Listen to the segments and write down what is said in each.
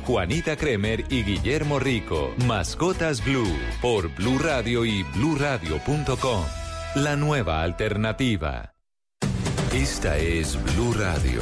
Juanita Kremer y Guillermo Rico. Mascotas Blue por Blue Radio y bluradio.com. La nueva alternativa. Esta es Blue Radio.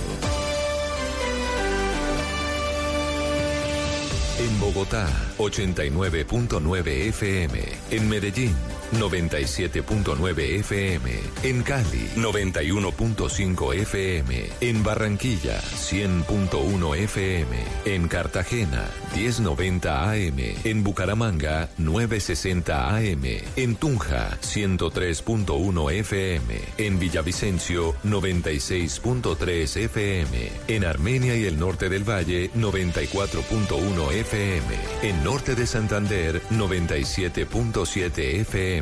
En Bogotá, 89.9 FM. En Medellín, 97.9 FM. En Cali, 91.5 FM. En Barranquilla, 100.1 FM. En Cartagena, 1090 AM. En Bucaramanga, 960 AM. En Tunja, 103.1 FM. En Villavicencio, 96.3 FM. En Armenia y el norte del Valle, 94.1 FM. En norte de Santander, 97.7 FM.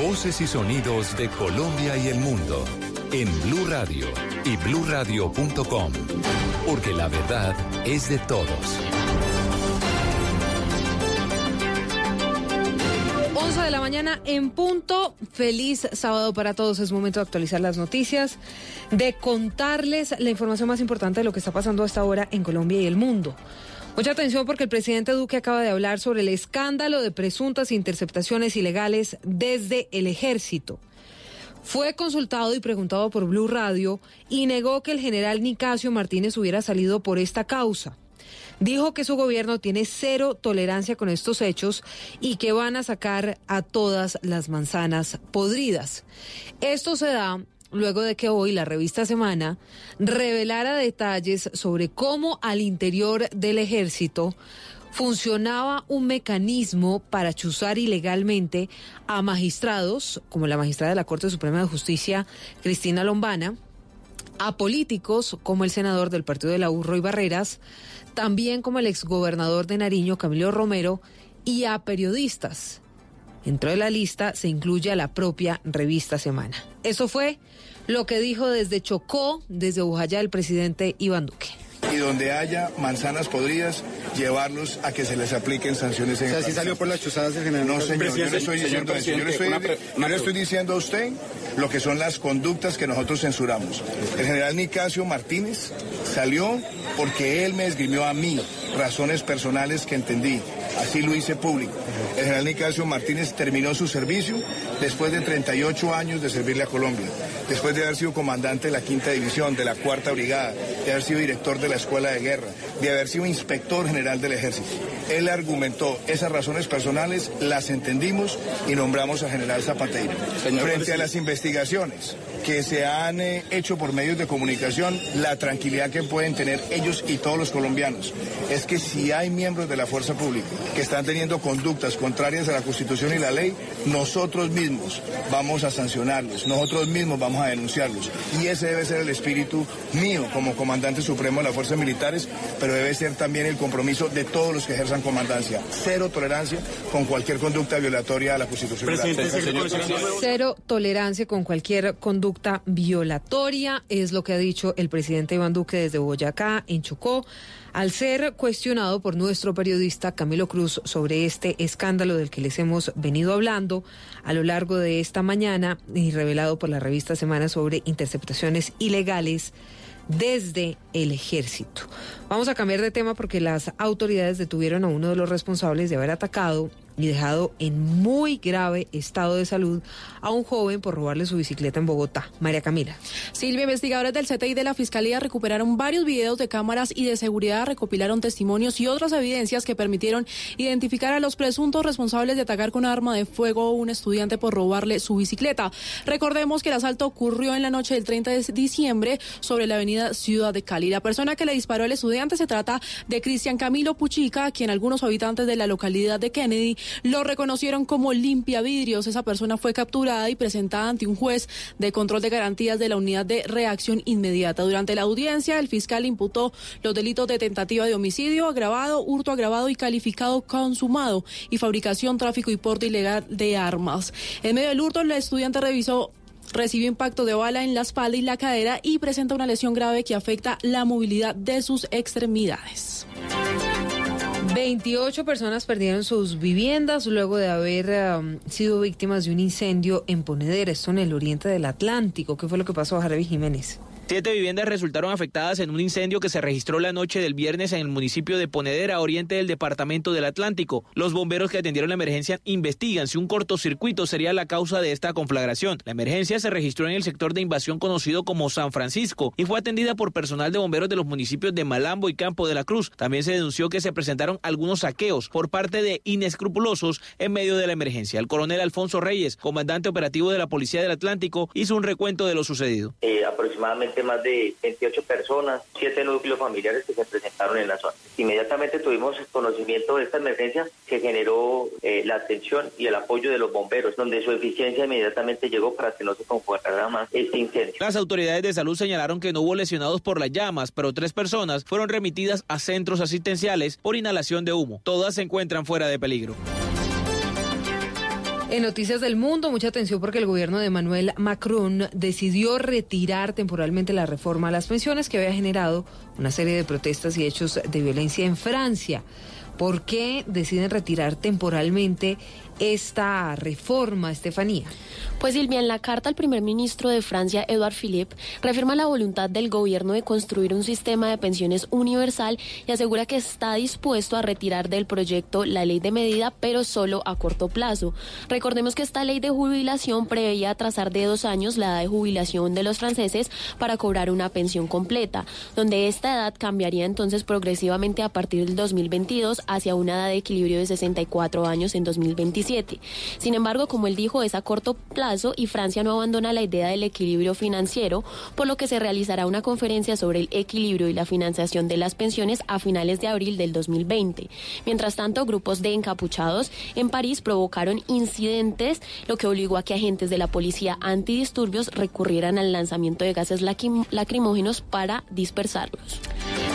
Voces y sonidos de Colombia y el mundo en Blue Radio y bluradio.com, porque la verdad es de todos. 11 de la mañana en punto. Feliz sábado para todos. Es momento de actualizar las noticias, de contarles la información más importante de lo que está pasando hasta ahora en Colombia y el mundo. Mucha atención porque el presidente Duque acaba de hablar sobre el escándalo de presuntas interceptaciones ilegales desde el ejército. Fue consultado y preguntado por Blue Radio y negó que el general Nicasio Martínez hubiera salido por esta causa. Dijo que su gobierno tiene cero tolerancia con estos hechos y que van a sacar a todas las manzanas podridas. Esto se da luego de que hoy la revista Semana revelara detalles sobre cómo al interior del ejército funcionaba un mecanismo para chuzar ilegalmente a magistrados, como la magistrada de la Corte Suprema de Justicia, Cristina Lombana, a políticos como el senador del Partido de la U, Roy Barreras, también como el exgobernador de Nariño, Camilo Romero, y a periodistas. Dentro de la lista se incluye a la propia revista Semana. Eso fue lo que dijo desde Chocó, desde Bujayá, el presidente Iván Duque y donde haya manzanas podridas, llevarlos a que se les apliquen sanciones en O sea, si salió por las chuzadas del general. No, señor, yo le estoy diciendo eso. Yo le estoy, yo le estoy diciendo a usted lo que son las conductas que nosotros censuramos. El general Nicasio Martínez salió porque él me esgrimió a mí razones personales que entendí. Así lo hice público. El general Nicasio Martínez terminó su servicio después de 38 años de servirle a Colombia, después de haber sido comandante de la quinta división, de la cuarta brigada, de haber sido director de la escuela de guerra, de haber sido inspector general del ejército. Él argumentó esas razones personales, las entendimos y nombramos a general Zapateiro. Frente a las investigaciones que se han eh, hecho por medios de comunicación, la tranquilidad que pueden tener ellos y todos los colombianos es que si hay miembros de la fuerza pública que están teniendo conductas contrarias a la Constitución y la ley, nosotros mismos vamos a sancionarlos, nosotros mismos vamos a denunciarlos. Y ese debe ser el espíritu mío como comandante supremo de las fuerzas militares, pero debe ser también el compromiso de todos los que ejerzan comandancia. Cero tolerancia con cualquier conducta violatoria a la Constitución. y la ley. Cero tolerancia con cualquier conducta violatoria, es lo que ha dicho el presidente Iván Duque desde Boyacá, en Chocó, al ser cuestionado por nuestro periodista Camilo Cruz sobre este escándalo del que les hemos venido hablando a lo largo de esta mañana y revelado por la revista Semana sobre interceptaciones ilegales desde el ejército. Vamos a cambiar de tema porque las autoridades detuvieron a uno de los responsables de haber atacado y dejado en muy grave estado de salud a un joven por robarle su bicicleta en Bogotá. María Camila. Silvia, investigadores del CTI de la Fiscalía recuperaron varios videos de cámaras y de seguridad, recopilaron testimonios y otras evidencias que permitieron identificar a los presuntos responsables de atacar con arma de fuego a un estudiante por robarle su bicicleta. Recordemos que el asalto ocurrió en la noche del 30 de diciembre sobre la avenida Ciudad de Cali. La persona que le disparó al estudiante se trata de Cristian Camilo Puchica, quien algunos habitantes de la localidad de Kennedy lo reconocieron como limpia vidrios. Esa persona fue capturada y presentada ante un juez de control de garantías de la unidad de reacción inmediata. Durante la audiencia, el fiscal imputó los delitos de tentativa de homicidio agravado, hurto agravado y calificado consumado y fabricación, tráfico y porte ilegal de armas. En medio del hurto, el estudiante revisó recibió impacto de bala en la espalda y la cadera y presenta una lesión grave que afecta la movilidad de sus extremidades. 28 personas perdieron sus viviendas luego de haber um, sido víctimas de un incendio en Ponedera, esto en el oriente del Atlántico. ¿Qué fue lo que pasó a Javi Jiménez? Siete viviendas resultaron afectadas en un incendio que se registró la noche del viernes en el municipio de Ponedera, oriente del departamento del Atlántico. Los bomberos que atendieron la emergencia investigan si un cortocircuito sería la causa de esta conflagración. La emergencia se registró en el sector de invasión conocido como San Francisco y fue atendida por personal de bomberos de los municipios de Malambo y Campo de la Cruz. También se denunció que se presentaron algunos saqueos por parte de inescrupulosos en medio de la emergencia. El coronel Alfonso Reyes, comandante operativo de la Policía del Atlántico, hizo un recuento de lo sucedido. Eh, aproximadamente más de 28 personas, siete núcleos familiares que se presentaron en la zona. Inmediatamente tuvimos conocimiento de esta emergencia que generó eh, la atención y el apoyo de los bomberos, donde su eficiencia inmediatamente llegó para que no se comportara más este incendio. Las autoridades de salud señalaron que no hubo lesionados por las llamas, pero tres personas fueron remitidas a centros asistenciales por inhalación de humo. Todas se encuentran fuera de peligro. En Noticias del Mundo, mucha atención porque el gobierno de Emmanuel Macron decidió retirar temporalmente la reforma a las pensiones que había generado una serie de protestas y hechos de violencia en Francia. ¿Por qué deciden retirar temporalmente esta reforma, Estefanía? Pues Silvia, en la carta al primer ministro de Francia, Edouard Philippe, reafirma la voluntad del gobierno de construir un sistema de pensiones universal y asegura que está dispuesto a retirar del proyecto la ley de medida, pero solo a corto plazo. Recordemos que esta ley de jubilación preveía atrasar de dos años la edad de jubilación de los franceses para cobrar una pensión completa, donde esta edad cambiaría entonces progresivamente a partir del 2022 hacia una edad de equilibrio de 64 años en 2027. Sin embargo, como él dijo, es a corto plazo y Francia no abandona la idea del equilibrio financiero, por lo que se realizará una conferencia sobre el equilibrio y la financiación de las pensiones a finales de abril del 2020. Mientras tanto, grupos de encapuchados en París provocaron incidentes, lo que obligó a que agentes de la policía antidisturbios recurrieran al lanzamiento de gases lacrimógenos para dispersarlos.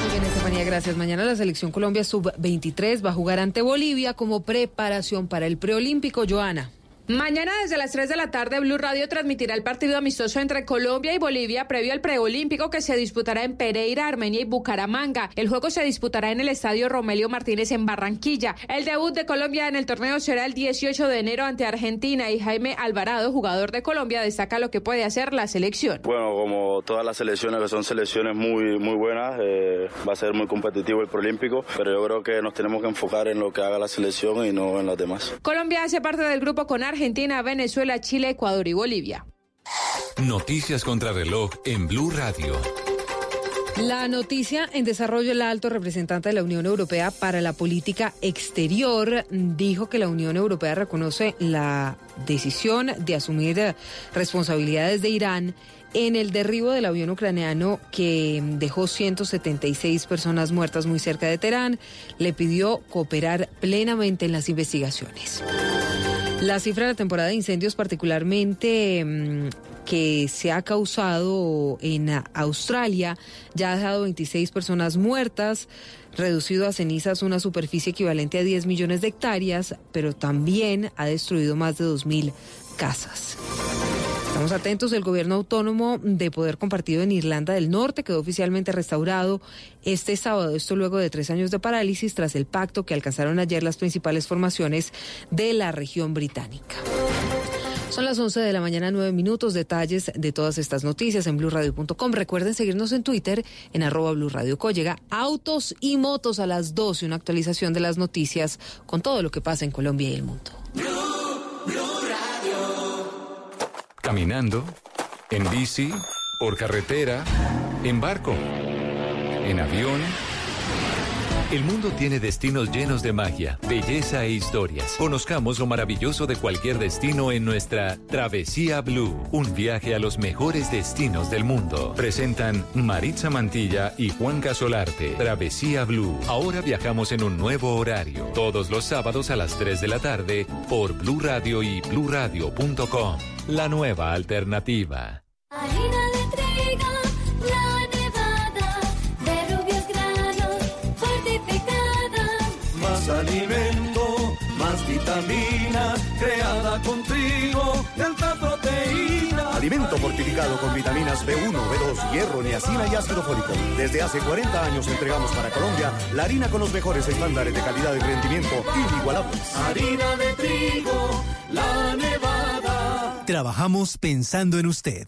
Muy bien, Estefanía, gracias. Mañana la selección Colombia sub-23 va a jugar ante Bolivia como preparación para el preolímpico. Joana. Mañana desde las 3 de la tarde Blue Radio transmitirá el partido amistoso entre Colombia y Bolivia previo al preolímpico que se disputará en Pereira, Armenia y Bucaramanga. El juego se disputará en el estadio Romelio Martínez en Barranquilla. El debut de Colombia en el torneo será el 18 de enero ante Argentina y Jaime Alvarado, jugador de Colombia, destaca lo que puede hacer la selección. Bueno, como todas las selecciones que son selecciones muy muy buenas, eh, va a ser muy competitivo el preolímpico, pero yo creo que nos tenemos que enfocar en lo que haga la selección y no en las demás. Colombia hace parte del grupo con Argentina Argentina, Venezuela, Chile, Ecuador y Bolivia. Noticias contra reloj en Blue Radio. La noticia en desarrollo, el alto representante de la Unión Europea para la política exterior dijo que la Unión Europea reconoce la decisión de asumir responsabilidades de Irán en el derribo del avión ucraniano que dejó 176 personas muertas muy cerca de Teherán. Le pidió cooperar plenamente en las investigaciones. La cifra de la temporada de incendios, particularmente mm, que se ha causado en Australia, ya ha dejado 26 personas muertas, reducido a cenizas una superficie equivalente a 10 millones de hectáreas, pero también ha destruido más de 2.000 casas. Estamos atentos, el gobierno autónomo de poder compartido en Irlanda del Norte quedó oficialmente restaurado este sábado, esto luego de tres años de parálisis tras el pacto que alcanzaron ayer las principales formaciones de la región británica. Son las 11 de la mañana, nueve minutos. Detalles de todas estas noticias en blurradio.com. Recuerden seguirnos en Twitter en arroba blurradioco. Llega autos y motos a las 12, una actualización de las noticias con todo lo que pasa en Colombia y el mundo. Caminando, en bici, por carretera, en barco, en avión El mundo tiene destinos llenos de magia, belleza e historias. Conozcamos lo maravilloso de cualquier destino en nuestra Travesía Blue, un viaje a los mejores destinos del mundo. Presentan Maritza Mantilla y Juan Casolarte. Travesía Blue. Ahora viajamos en un nuevo horario, todos los sábados a las 3 de la tarde por Blue Radio y bluradio.com. La nueva alternativa. Alimento, más vitamina, creada con trigo alta proteína. Alimento fortificado con vitaminas B1, B2, hierro, niacina y ácido fólico. Desde hace 40 años entregamos para Colombia la harina con los mejores estándares de calidad y rendimiento inigualables. Harina de trigo, la nevada. Trabajamos pensando en usted.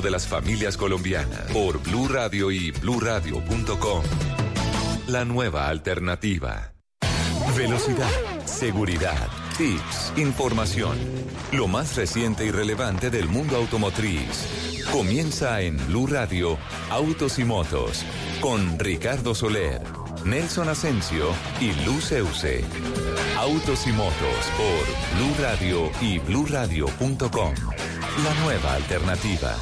de las familias colombianas por Blue Radio y bluradio.com. La nueva alternativa. Velocidad, seguridad, tips, información. Lo más reciente y relevante del mundo automotriz. Comienza en Blue Radio Autos y Motos con Ricardo Soler, Nelson Asensio y Luz Euse. Autos y Motos por Blue Radio y bluradio.com. La nueva alternativa.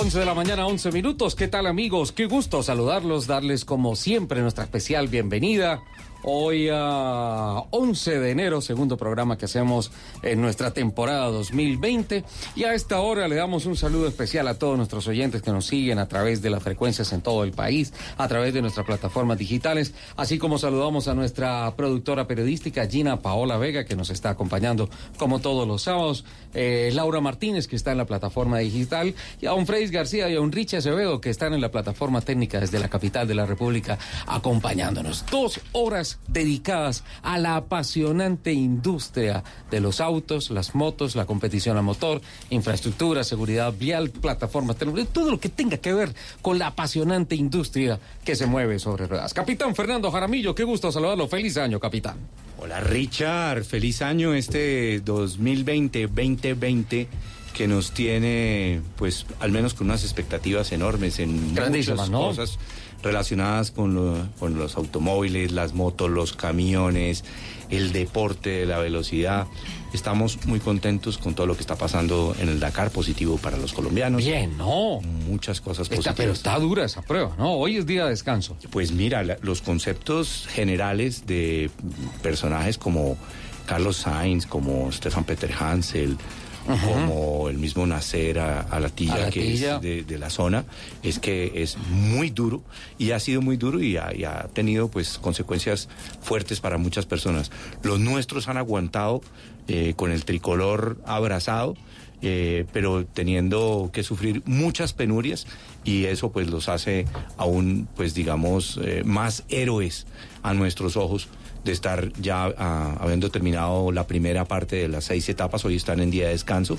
11 de la mañana, 11 minutos. ¿Qué tal amigos? Qué gusto saludarlos, darles como siempre nuestra especial bienvenida Hoy a 11 de enero, segundo programa que hacemos en nuestra temporada 2020. Y a esta hora le damos un saludo especial a todos nuestros oyentes que nos siguen a través de las frecuencias en todo el país, a través de nuestras plataformas digitales, así como saludamos a nuestra productora periodística Gina Paola Vega, que nos está acompañando como todos los sábados, eh, Laura Martínez, que está en la plataforma digital, y a un Freddy García y a un Richie Acevedo, que están en la plataforma técnica desde la capital de la República, acompañándonos. Dos horas dedicadas a la apasionante industria de los autos, las motos, la competición a motor, infraestructura, seguridad vial, plataformas todo lo que tenga que ver con la apasionante industria que se mueve sobre ruedas. Capitán Fernando Jaramillo, qué gusto saludarlo. Feliz año, capitán. Hola, Richard. Feliz año este 2020-2020 que nos tiene, pues, al menos con unas expectativas enormes en muchas cosas relacionadas con, con los automóviles, las motos, los camiones, el deporte de la velocidad. Estamos muy contentos con todo lo que está pasando en el Dakar, positivo para los colombianos. Bien, ¿no? Muchas cosas positivas. pero está dura esa prueba, ¿no? Hoy es día de descanso. Pues mira, los conceptos generales de personajes como Carlos Sainz, como Stefan Peter Hansel, como el mismo nacer a, la tilla que es de, la zona, es que es muy duro y ha sido muy duro y ha, tenido pues consecuencias fuertes para muchas personas. Los nuestros han aguantado eh, con el tricolor abrazado. Eh, pero teniendo que sufrir muchas penurias y eso pues los hace aún pues digamos eh, más héroes a nuestros ojos de estar ya ah, habiendo terminado la primera parte de las seis etapas, hoy están en día de descanso,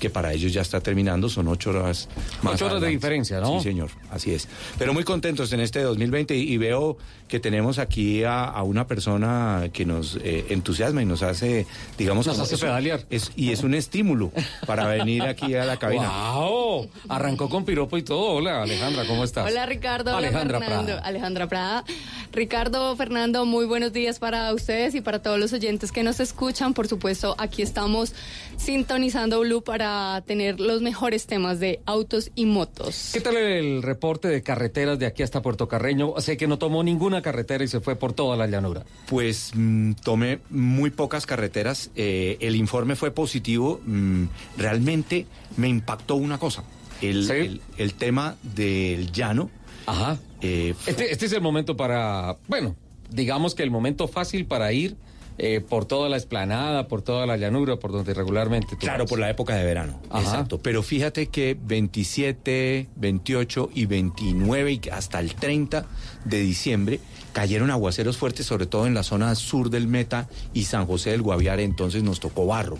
que para ellos ya está terminando, son ocho horas más. Ocho horas de diferencia, ¿no? Sí, señor, así es. Pero muy contentos en este 2020 y, veo que tenemos aquí a, una persona que nos eh, entusiasma y nos hace, digamos, nos hace pedalear. Es, y es un estímulo para venir aquí a la cabina. ¡Wow! Arrancó con piropo y todo. Hola, Alejandra, ¿cómo estás? Hola, Ricardo. Alejandra Prada. Alejandra Prada. Ricardo, Fernando, muy buenos días para ustedes y para todos los oyentes que nos escuchan. Por supuesto, aquí estamos sintonizando Blue para tener los mejores temas de autos y motos. ¿Qué tal el reporte de carreteras de aquí hasta Puerto Carreño? Sé que no tomó ninguna carretera y se fue por toda la llanura. Pues mm, tomé muy pocas carreteras. Eh, el informe fue positivo. Mm, realmente me impactó una cosa. el tema del llano Ajá. Eh, este, este es el momento para, bueno, digamos que el momento fácil para ir eh, por toda la esplanada, por toda la llanura, por donde regularmente. claro, por la época de verano. Exacto. Pero fíjate que 27, 28 y 29 y hasta el 30 de diciembre cayeron aguaceros fuertes, sobre todo en la zona sur del Meta y San José del Guaviare, entonces nos tocó barro.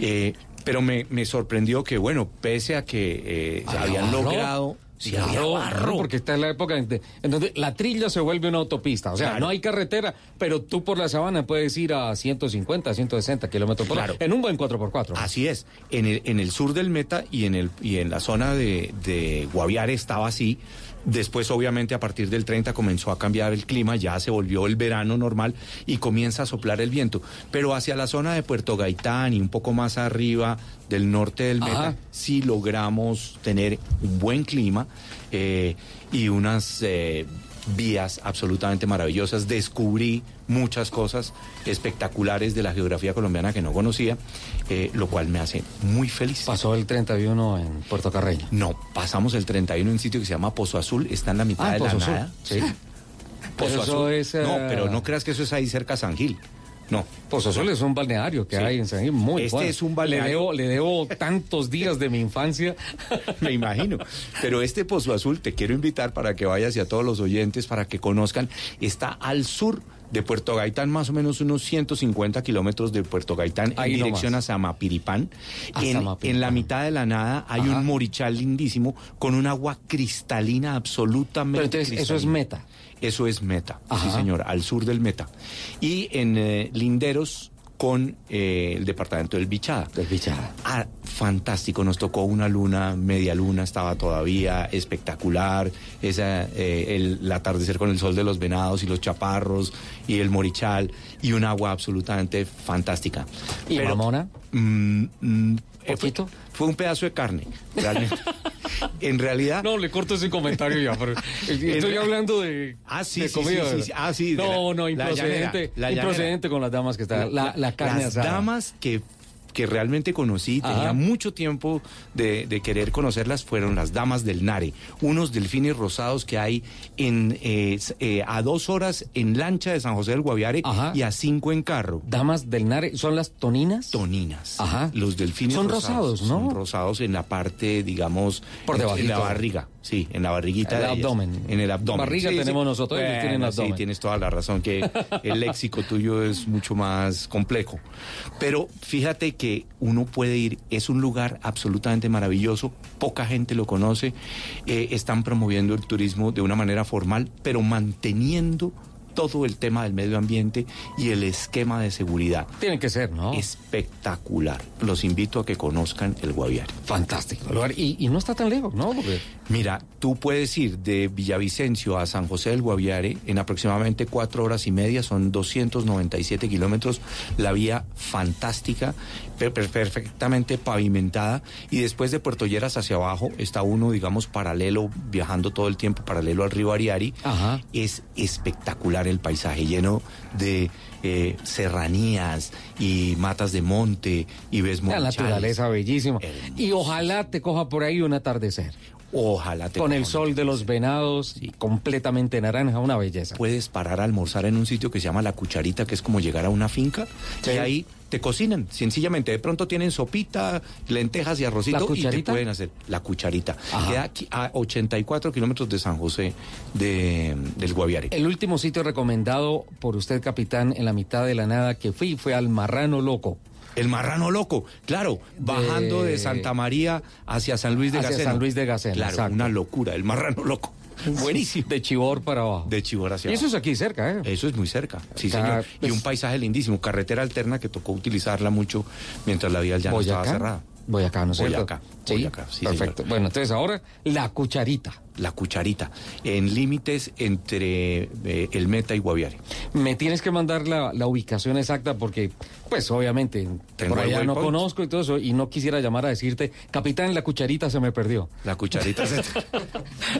Eh, pero me, sorprendió que, bueno, pese a que eh, habían logrado Sí, barro. Porque está en la época en, donde la trilla se vuelve una autopista. O sea, no hay carretera, pero tú por la sabana puedes ir a 150, 160 kilómetros por hora en un buen 4x4. Así es. En el, en el sur del Meta y en, el, y en la zona de, de Guaviare estaba así. Después, obviamente, a partir del 30 comenzó a cambiar el clima, ya se volvió el verano normal y comienza a soplar el viento. Pero hacia la zona de Puerto Gaitán y un poco más arriba del norte del Meta, sí logramos tener un buen clima eh, y unas eh, vías absolutamente maravillosas. Descubrí muchas cosas espectaculares de la geografía colombiana que no conocía, eh, lo cual me hace muy feliz. ¿Pasó el 31 en Puerto Carreño? No, pasamos el 31 en un sitio que se llama Pozo Azul, está en la mitad ah, de la nada. Sí. Pozo Azul. No, pero no creas que eso es ahí cerca de San Gil. No. Pozo Azul es un balneario que hay en San Gil, muy Este es un balneario. Le debo, tantos días de mi infancia. Me imagino. Pero este Pozo Azul te quiero invitar para que vayas y a todos los oyentes para que conozcan. Está al sur de Puerto Gaitán, más o menos unos 150 kilómetros de Puerto Gaitán en dirección a Samapiripán. En, en, la mitad de la nada hay un morichal lindísimo con un agua cristalina absolutamente. Pero entonces, eso es meta. Eso es meta, sí señor, al sur del meta. Y en eh, Linderos con eh, el departamento del Bichada. Del Bichada. Ah, fantástico, nos tocó una luna, media luna estaba todavía, espectacular, esa, eh, el, atardecer con el sol de los venados y los chaparros y el morichal y un agua absolutamente fantástica. ¿Y Pero, Mamona? Mm, mm, ¿Poquito? Fue un pedazo de carne, realmente. en realidad. No, le corto ese comentario ya, pero estoy hablando de, ah, sí, comida. Sí, sí, ah, sí, no, no, improcedente. improcedente con las damas que están. La, la carne las damas que que realmente conocí, tenía mucho tiempo de, querer conocerlas, fueron las Damas del Nare, unos delfines rosados que hay en eh, eh, a dos horas en lancha de San José del Guaviare y a cinco en carro. Damas del Nare, ¿son las toninas? Toninas. Ajá. Los delfines son rosados, ¿no? Son rosados en la parte, digamos, por debajo de la barriga. Sí, en la barriguita. El de abdomen. En el abdomen. Barriga tenemos nosotros, ellos tienen abdomen. Sí, tienes toda la razón, que el léxico tuyo es mucho más complejo. Pero fíjate que uno puede ir, es un lugar absolutamente maravilloso, poca gente lo conoce, eh, están promoviendo el turismo de una manera formal, pero manteniendo todo el tema del medio ambiente y el esquema de seguridad. Tiene que ser, ¿no? Espectacular. Los invito a que conozcan el Guaviare. Fantástico. Y, y no está tan lejos, ¿no? Mira, tú puedes ir de Villavicencio a San José del Guaviare en aproximadamente cuatro horas y media, son 297 kilómetros, la vía fantástica, perfectamente pavimentada, y después de Puerto Lleras hacia abajo está uno, digamos, paralelo, viajando todo el tiempo paralelo al río Ariari. Ajá. Es espectacular el paisaje, lleno de eh, serranías y matas de monte y ves La naturaleza bellísima. Y ojalá te coja por ahí un atardecer. Ojalá te Con el sol de los venados y completamente naranja, una belleza. Puedes parar a almorzar en un sitio que se llama La Cucharita, que es como llegar a una finca. Y ahí te cocinan, sencillamente. De pronto tienen sopita, lentejas y arrocito y te pueden hacer la cucharita. Queda aquí a 84 kilómetros de San José de, del Guaviare. El último sitio recomendado por usted, capitán, en la mitad de la nada que fui fue al Marrano Loco. El marrano loco, claro, bajando de Santa María hacia San Luis de hacia San Luis de Gacena. Claro, una locura, el marrano loco. Buenísimo. De Chibor para abajo. De Chibor hacia abajo. Y eso es aquí cerca, ¿eh? Eso es muy cerca, sí, señor. y un pues paisaje lindísimo. Carretera alterna que tocó utilizarla mucho mientras la vía ya no estaba cerrada. Voy acá, ¿no sé. Voy acá. Sí, acá, sí, perfecto. Bueno, entonces ahora la cucharita la cucharita, en límites entre eh, el Meta y Guaviare. Me tienes que mandar la, ubicación exacta porque, pues obviamente, por allá no conozco y todo eso, y no quisiera llamar a decirte, capitán, la cucharita se me perdió. La cucharita se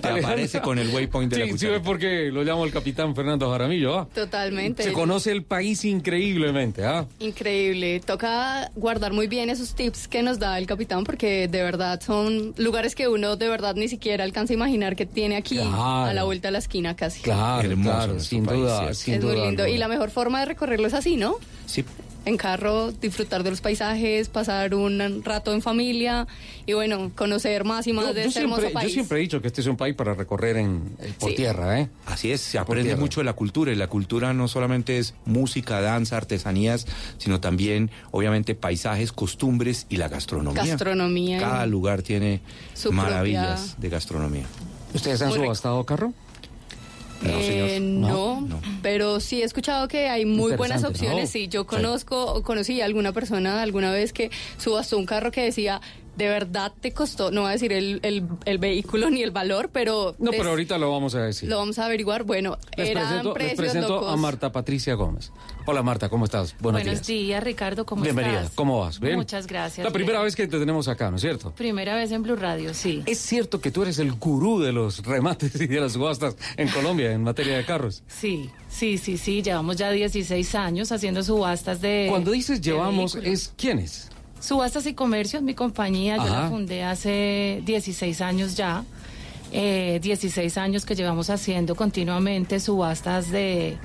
te, aparece con el waypoint de sí, la cucharita. Sí, porque lo llamo el capitán Fernando Jaramillo, ¿ah? Totalmente. Se conoce el país increíblemente, ¿ah? Increíble. Toca guardar muy bien esos tips que nos da el capitán porque de verdad son lugares que uno de verdad ni siquiera alcanza a imaginar caminar que tiene aquí a la vuelta de la esquina casi. Claro, claro, sin duda, sin es duda muy lindo. Y la mejor forma de recorrerlo es así, ¿no? Sí, en carro, disfrutar de los paisajes, pasar un rato en familia y bueno, conocer más y más de este siempre, hermoso país. Yo siempre he dicho que este es un país para recorrer en, por tierra, ¿eh? Así es, se aprende mucho de la cultura y la cultura no solamente es música, danza, artesanías, sino también obviamente paisajes, costumbres y la gastronomía. Gastronomía. Cada lugar tiene maravillas de gastronomía. ¿Ustedes han subastado carro? Eh, no, pero sí he escuchado que hay muy buenas opciones. Sí, yo conozco, conocí a alguna persona alguna vez que subastó un carro que decía de verdad te costó, no voy a decir el, el, vehículo ni el valor, pero... No, pero ahorita lo vamos a decir. Lo vamos a averiguar. Bueno, les presento, les presento a Marta Patricia Gómez. Hola Marta, ¿cómo estás? Buenos, Buenos días. Ricardo, ¿cómo Bienvenida. estás? ¿cómo vas? ¿Bien? Muchas gracias. La primera vez que te tenemos acá, ¿no es cierto? Primera vez en Blue Radio, sí. ¿Es cierto que tú eres el gurú de los remates y de las subastas en Colombia en materia de carros? Sí, sí, sí, sí. Llevamos ya 16 años haciendo subastas de... Cuando dices llevamos, ¿es quiénes? Subastas y Comercios, mi compañía, yo la fundé hace 16 años ya. Eh, 16 años que llevamos haciendo continuamente subastas de,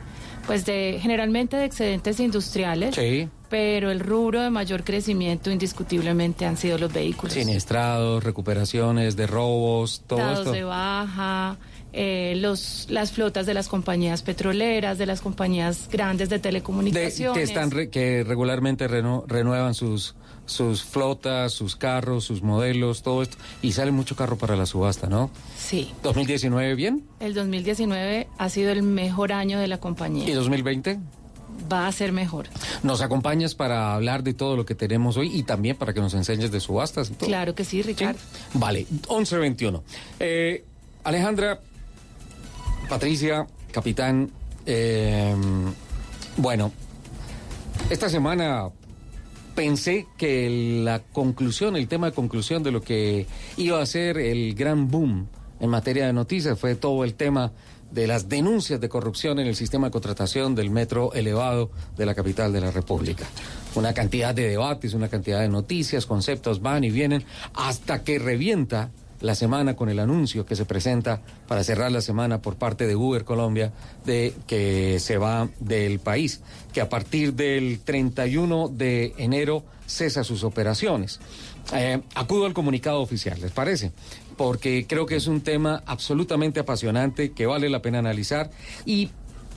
pues de, generalmente de excedentes industriales. Sí. Pero el rubro de mayor crecimiento indiscutiblemente han sido los vehículos. Siniestrados, recuperaciones de robos, todo Dados esto. de baja, eh, los, las flotas de las compañías petroleras, de las compañías grandes de telecomunicaciones. que, están que regularmente renuevan sus sus flotas, sus carros, sus modelos, todo esto. Y sale mucho carro para la subasta, ¿no? Sí. ¿2019 bien? El 2019 ha sido el mejor año de la compañía. ¿Y 2020? Va a ser mejor. ¿Nos acompañas para hablar de todo lo que tenemos hoy y también para que nos enseñes de subastas? Claro que sí, Ricardo. Vale, 11.21. Eh, Alejandra, Patricia, capitán, eh, bueno, esta semana pensé que la conclusión, el tema de conclusión de lo que iba a ser el gran boom en materia de noticias fue todo el tema de las denuncias de corrupción en el sistema de contratación del metro elevado de la capital de la República. Una cantidad de debates, una cantidad de noticias, conceptos van y vienen hasta que revienta la semana con el anuncio que se presenta para cerrar la semana por parte de Uber Colombia de que se va del país, que a partir del 31 de enero cesa sus operaciones. Eh, acudo al comunicado oficial, ¿les parece? Porque creo que es un tema absolutamente apasionante que vale la pena analizar y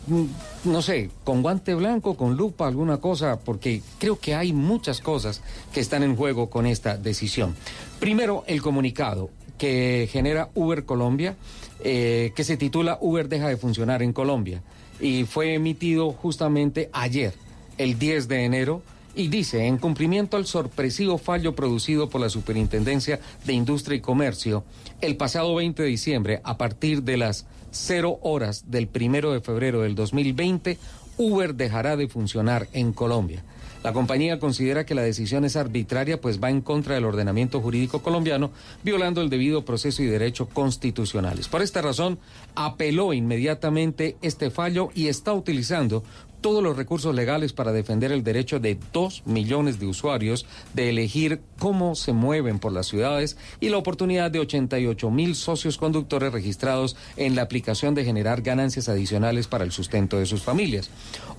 mm, no sé, con guante blanco, con lupa, alguna cosa, porque creo que hay muchas cosas que están en juego con esta decisión. Primero, el comunicado que genera Uber Colombia, eh, que se titula Uber deja de funcionar en Colombia. Y fue emitido justamente ayer, el 10 de enero, y dice, en cumplimiento al sorpresivo fallo producido por la Superintendencia de Industria y Comercio, el pasado 20 de diciembre, a partir de las 0 horas del 1 de febrero del 2020, Uber dejará de funcionar en Colombia. La compañía considera que la decisión es arbitraria, pues va en contra del ordenamiento jurídico colombiano, violando el debido proceso y derecho constitucionales. Por esta razón, apeló inmediatamente este fallo y está utilizando todos los recursos legales para defender el derecho de dos millones de usuarios de elegir cómo se mueven por las ciudades y la oportunidad de 88 mil socios conductores registrados en la aplicación de generar ganancias adicionales para el sustento de sus familias.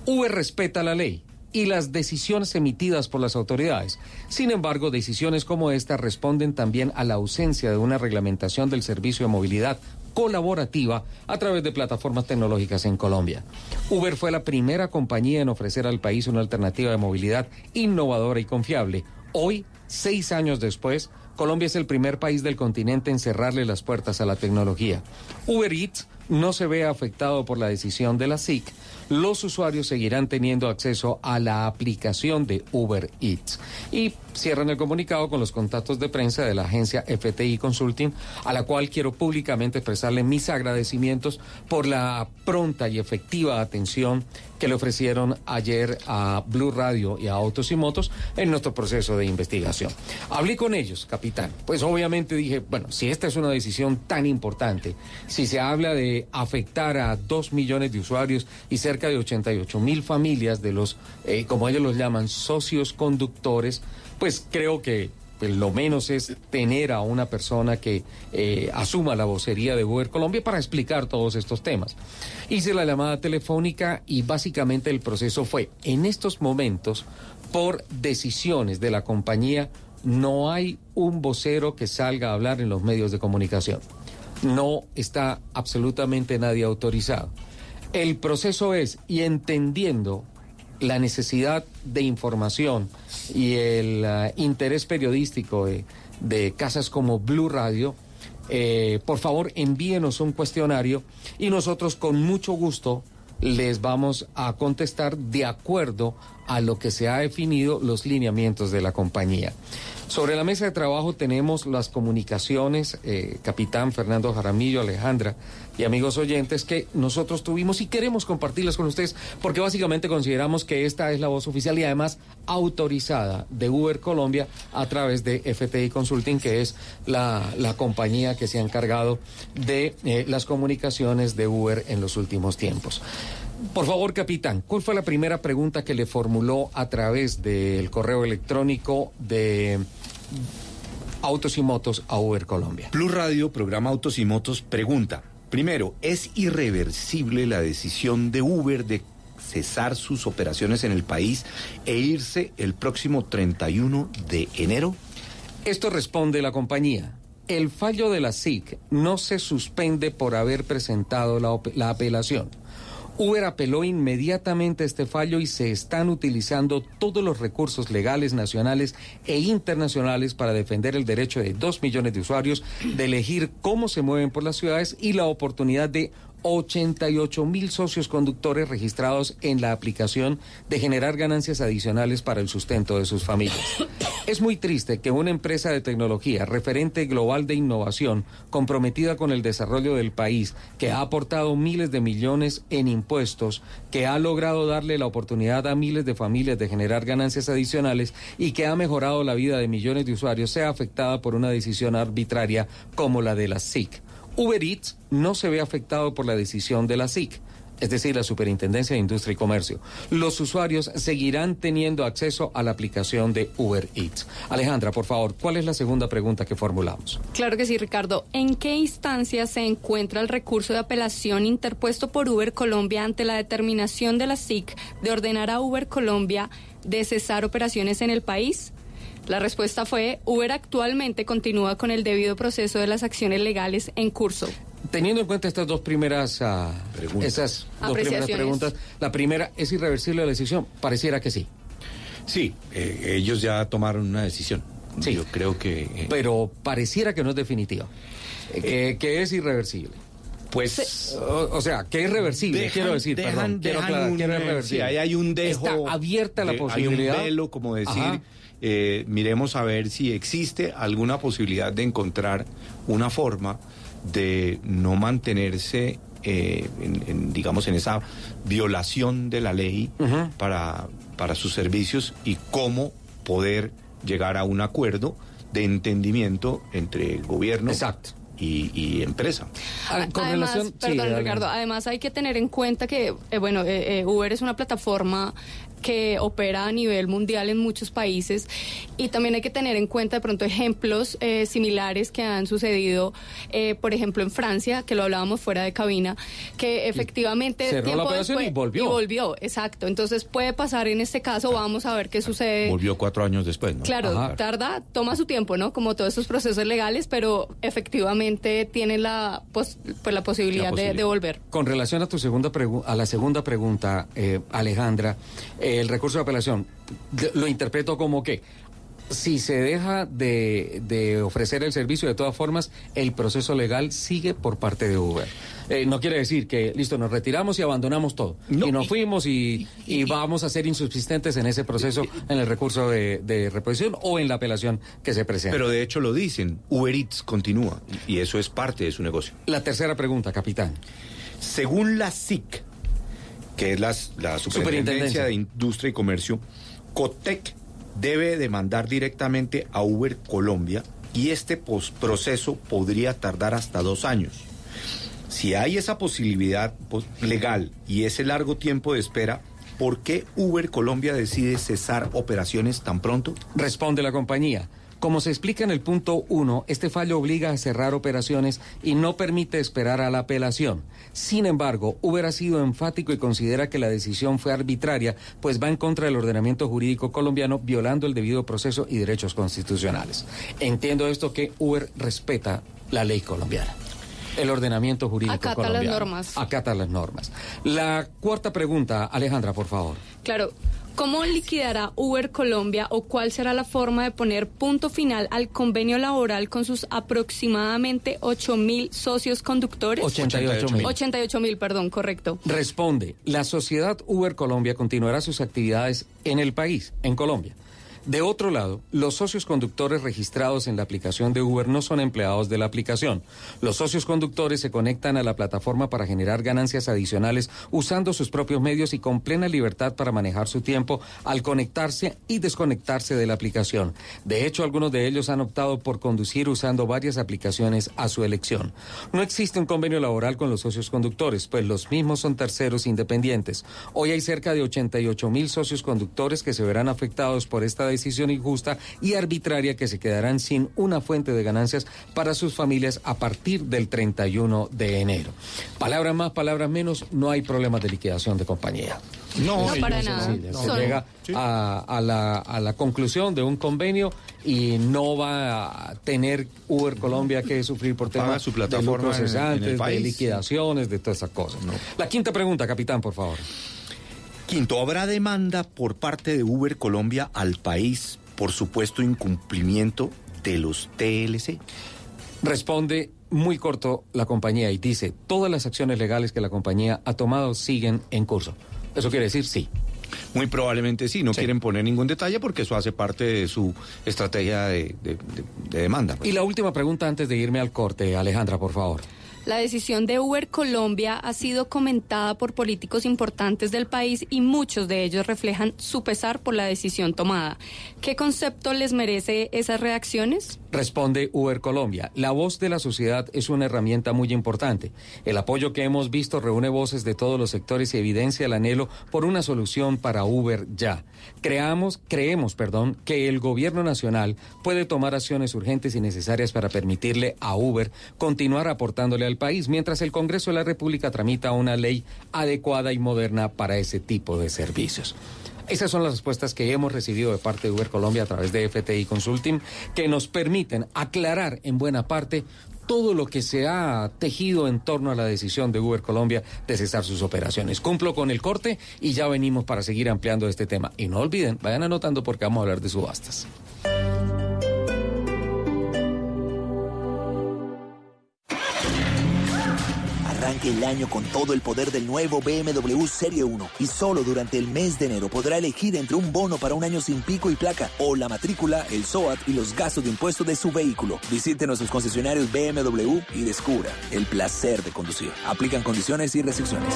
Uber respeta la ley y las decisiones emitidas por las autoridades. Sin embargo, decisiones como esta responden también a la ausencia de una reglamentación del servicio de movilidad colaborativa a través de plataformas tecnológicas en Colombia. Uber fue la primera compañía en ofrecer al país una alternativa de movilidad innovadora y confiable. Hoy, seis años después, Colombia es el primer país del continente en cerrarle las puertas a la tecnología. Uber Eats no se ve afectado por la decisión de la SIC, los usuarios seguirán teniendo acceso a la aplicación de Uber Eats. Y cierran el comunicado con los contactos de prensa de la agencia FTI Consulting, a la cual quiero públicamente expresarle mis agradecimientos por la pronta y efectiva atención que le ofrecieron ayer a Blue Radio y a Autos y Motos en nuestro proceso de investigación. Hablé con ellos, capitán. Pues obviamente dije, bueno, si esta es una decisión tan importante, si se habla de afectar a dos millones de usuarios y cerca de 88 mil familias de los, eh, como ellos los llaman, socios conductores, pues creo que pues, lo menos es tener a una persona que eh, asuma la vocería de Uber Colombia para explicar todos estos temas. Hice la llamada telefónica y básicamente el proceso fue, en estos momentos, por decisiones de la compañía, no hay un vocero que salga a hablar en los medios de comunicación. No está absolutamente nadie autorizado. El proceso es, y entendiendo la necesidad de información y el uh, interés periodístico de, de, casas como Blue Radio, eh, por favor envíenos un cuestionario y nosotros con mucho gusto les vamos a contestar de acuerdo a lo que se ha definido los lineamientos de la compañía. Sobre la mesa de trabajo tenemos las comunicaciones, eh, capitán Fernando Jaramillo, Alejandra y amigos oyentes, que nosotros tuvimos y queremos compartirlas con ustedes porque básicamente consideramos que esta es la voz oficial y además autorizada de Uber Colombia a través de FTI Consulting, que es la, la compañía que se ha encargado de eh, las comunicaciones de Uber en los últimos tiempos. Por favor, capitán, ¿cuál fue la primera pregunta que le formuló a través del correo electrónico de Autos y Motos a Uber Colombia? Plus Radio, programa Autos y Motos, pregunta. Primero, ¿es irreversible la decisión de Uber de cesar sus operaciones en el país e irse el próximo 31 de enero? Esto responde la compañía. El fallo de la SIC no se suspende por haber presentado la, la apelación. Uber apeló inmediatamente este fallo y se están utilizando todos los recursos legales nacionales e internacionales para defender el derecho de dos millones de usuarios de elegir cómo se mueven por las ciudades y la oportunidad de 88 mil socios conductores registrados en la aplicación de generar ganancias adicionales para el sustento de sus familias. Es muy triste que una empresa de tecnología, referente global de innovación, comprometida con el desarrollo del país, que ha aportado miles de millones en impuestos, que ha logrado darle la oportunidad a miles de familias de generar ganancias adicionales y que ha mejorado la vida de millones de usuarios, sea afectada por una decisión arbitraria como la de la SIC. Uber Eats no se ve afectado por la decisión de la SIC, es decir, la Superintendencia de Industria y Comercio. Los usuarios seguirán teniendo acceso a la aplicación de Uber Eats. Alejandra, por favor, ¿cuál es la segunda pregunta que formulamos? Claro que sí, Ricardo. ¿En qué instancia se encuentra el recurso de apelación interpuesto por Uber Colombia ante la determinación de la SIC de ordenar a Uber Colombia de cesar operaciones en el país? La respuesta fue, Uber actualmente continúa con el debido proceso de las acciones legales en curso. Teniendo en cuenta estas dos primeras, uh, esas dos primeras preguntas, la primera, ¿es irreversible la decisión? Pareciera que sí. Sí, eh, ellos ya tomaron una decisión. Sí. Yo creo que... Eh... Pero pareciera que no es definitiva, eh, que es irreversible. Pues, o, o, sea, que es reversible, dejan, quiero decir, dejan, perdón, quiero aclarar, un, que es reversible. Si hay un dejo, Está abierta la de, posibilidad. Hay un velo, como decir, eh, miremos a ver si existe alguna posibilidad de encontrar una forma de no mantenerse, eh, en, en, digamos, en esa violación de la ley uh -huh. para, para sus servicios y cómo poder llegar a un acuerdo de entendimiento entre el gobierno Exacto. Y, y, empresa. Con además, relación, perdón, sí, Ricardo, además hay que tener en cuenta que, eh, bueno, eh, eh, Uber es una plataforma que opera a nivel mundial en muchos países y también hay que tener en cuenta de pronto ejemplos eh, similares que han sucedido, eh, por ejemplo en Francia, que lo hablábamos fuera de cabina, que efectivamente cerró la operación después, y volvió. Y volvió, exacto. Entonces puede pasar en este caso, vamos a ver qué sucede. Volvió cuatro años después, ¿no? Claro, Ajá. tarda, toma su tiempo, ¿no? Como todos estos procesos legales, pero efectivamente tiene la, pues, pues la posibilidad, la posibilidad. De, de, volver. Con relación a tu segunda a la segunda pregunta, eh, Alejandra, el recurso de apelación, lo interpreto como que si se deja de, de, ofrecer el servicio, de todas formas, el proceso legal sigue por parte de Uber. Eh, no quiere decir que, listo, nos retiramos y abandonamos todo. No, y nos y, fuimos y, y, y, vamos a ser insubsistentes en ese proceso, en el recurso de, de, reposición o en la apelación que se presenta. Pero de hecho lo dicen, Uber Eats continúa y eso es parte de su negocio. La tercera pregunta, capitán. Según la SIC, que es la, la Superintendencia, Superintendencia de Industria y Comercio, COTEC debe demandar directamente a Uber Colombia y este proceso podría tardar hasta dos años. Si hay esa posibilidad legal y ese largo tiempo de espera, ¿por qué Uber Colombia decide cesar operaciones tan pronto? Responde la compañía. Como se explica en el punto 1, este fallo obliga a cerrar operaciones y no permite esperar a la apelación. Sin embargo, Uber ha sido enfático y considera que la decisión fue arbitraria, pues va en contra del ordenamiento jurídico colombiano, violando el debido proceso y derechos constitucionales. Entiendo esto que Uber respeta la ley colombiana el ordenamiento jurídico Acata colombiano. las normas. Acata las normas. La cuarta pregunta, Alejandra, por favor. Claro. ¿Cómo liquidará Uber Colombia o cuál será la forma de poner punto final al convenio laboral con sus aproximadamente 8 mil socios conductores? 88 mil. 88 mil, perdón, correcto. Responde, la sociedad Uber Colombia continuará sus actividades en el país, en Colombia. De otro lado, los socios conductores registrados en la aplicación de Uber no son empleados de la aplicación. Los socios conductores se conectan a la plataforma para generar ganancias adicionales usando sus propios medios y con plena libertad para manejar su tiempo al conectarse y desconectarse de la aplicación. De hecho, algunos de ellos han optado por conducir usando varias aplicaciones a su elección. No existe un convenio laboral con los socios conductores, pues los mismos son terceros independientes. Hoy hay cerca de 88 mil socios conductores que se verán afectados por esta decisión decisión injusta y arbitraria que se quedarán sin una fuente de ganancias para sus familias a partir del 31 de enero. Palabras más, palabras menos, no hay problemas de liquidación de compañía. No, para nada. Se llega a, a, la, a la conclusión de un convenio y no va a tener Uber Colombia que sufrir por temas su plataforma de en, en de liquidaciones, de todas esas cosas. No. La quinta pregunta, capitán, por favor. Quinto, ¿habrá demanda por parte de Uber Colombia al país por supuesto incumplimiento de los TLC? Responde muy corto la compañía y dice, todas las acciones legales que la compañía ha tomado siguen en curso. Eso quiere decir sí. Muy probablemente sí, no sí. quieren poner ningún detalle porque eso hace parte de su estrategia de, de, de, de demanda. Pues. Y la última pregunta antes de irme al corte, Alejandra, por favor. La decisión de Uber Colombia ha sido comentada por políticos importantes del país y muchos de ellos reflejan su pesar por la decisión tomada. ¿Qué concepto les merece esas reacciones? Responde Uber Colombia. La voz de la sociedad es una herramienta muy importante. El apoyo que hemos visto reúne voces de todos los sectores y evidencia el anhelo por una solución para Uber ya. Creamos, creemos, perdón, que el gobierno nacional puede tomar acciones urgentes y necesarias para permitirle a Uber continuar aportándole al país, mientras el Congreso de la República tramita una ley adecuada y moderna para ese tipo de servicios. Esas son las respuestas que hemos recibido de parte de Uber Colombia a través de FTI Consulting, que nos permiten aclarar en buena parte todo lo que se ha tejido en torno a la decisión de Uber Colombia de cesar sus operaciones. Cumplo con el corte y ya venimos para seguir ampliando este tema. Y no olviden, vayan anotando porque vamos a hablar de subastas. Arranque el año con todo el poder del nuevo BMW Serie 1 y solo durante el mes de enero podrá elegir entre un bono para un año sin pico y placa o la matrícula, el SOAT y los gastos de impuestos de su vehículo. Visite nuestros concesionarios BMW y descubra el placer de conducir. Aplican condiciones y restricciones.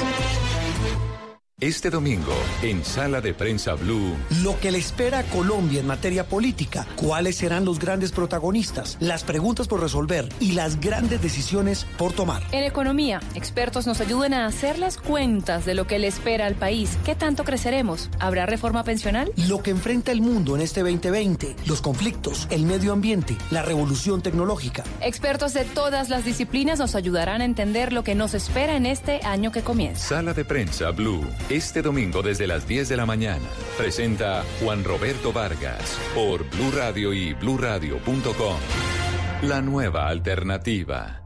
Este domingo, en Sala de Prensa Blue. Lo que le espera a Colombia en materia política, cuáles serán los grandes protagonistas, las preguntas por resolver y las grandes decisiones por tomar. En economía, expertos nos ayudan a hacer las cuentas de lo que le espera al país. ¿Qué tanto creceremos? ¿Habrá reforma pensional? Lo que enfrenta el mundo en este 2020, los conflictos, el medio ambiente, la revolución tecnológica. Expertos de todas las disciplinas nos ayudarán a entender lo que nos espera en este año que comienza. Sala de Prensa Blue. Este domingo desde las 10 de la mañana presenta Juan Roberto Vargas por Blue Radio y bluradio.com. La nueva alternativa.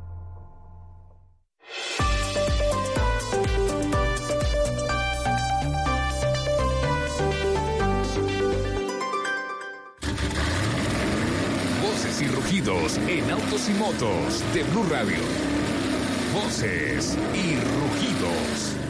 Voces y rugidos en autos y motos de Blue Radio. Voces y rugidos.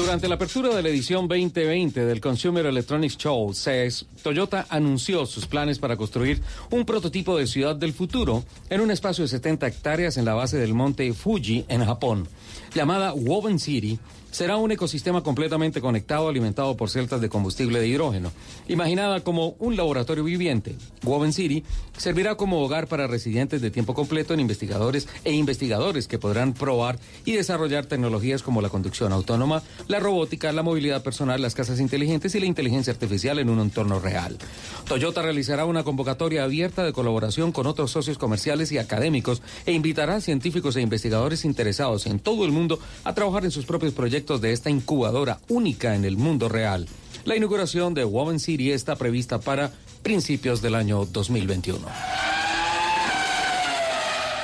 Durante la apertura de la edición 2020 del Consumer Electronics Show, CES, Toyota anunció sus planes para construir un prototipo de ciudad del futuro en un espacio de 70 hectáreas en la base del monte Fuji, en Japón. Llamada Woven City, será un ecosistema completamente conectado alimentado por celdas de combustible de hidrógeno. Imaginada como un laboratorio viviente, Woven City servirá como hogar para residentes de tiempo completo en investigadores e investigadores que podrán probar y desarrollar tecnologías como la conducción autónoma, la robótica, la movilidad personal, las casas inteligentes y la inteligencia artificial en un entorno real. Toyota realizará una convocatoria abierta de colaboración con otros socios comerciales y académicos e invitará a científicos e investigadores interesados en todo el mundo a trabajar en sus propios proyectos de esta incubadora única en el mundo real. La inauguración de Woman City está prevista para principios del año 2021.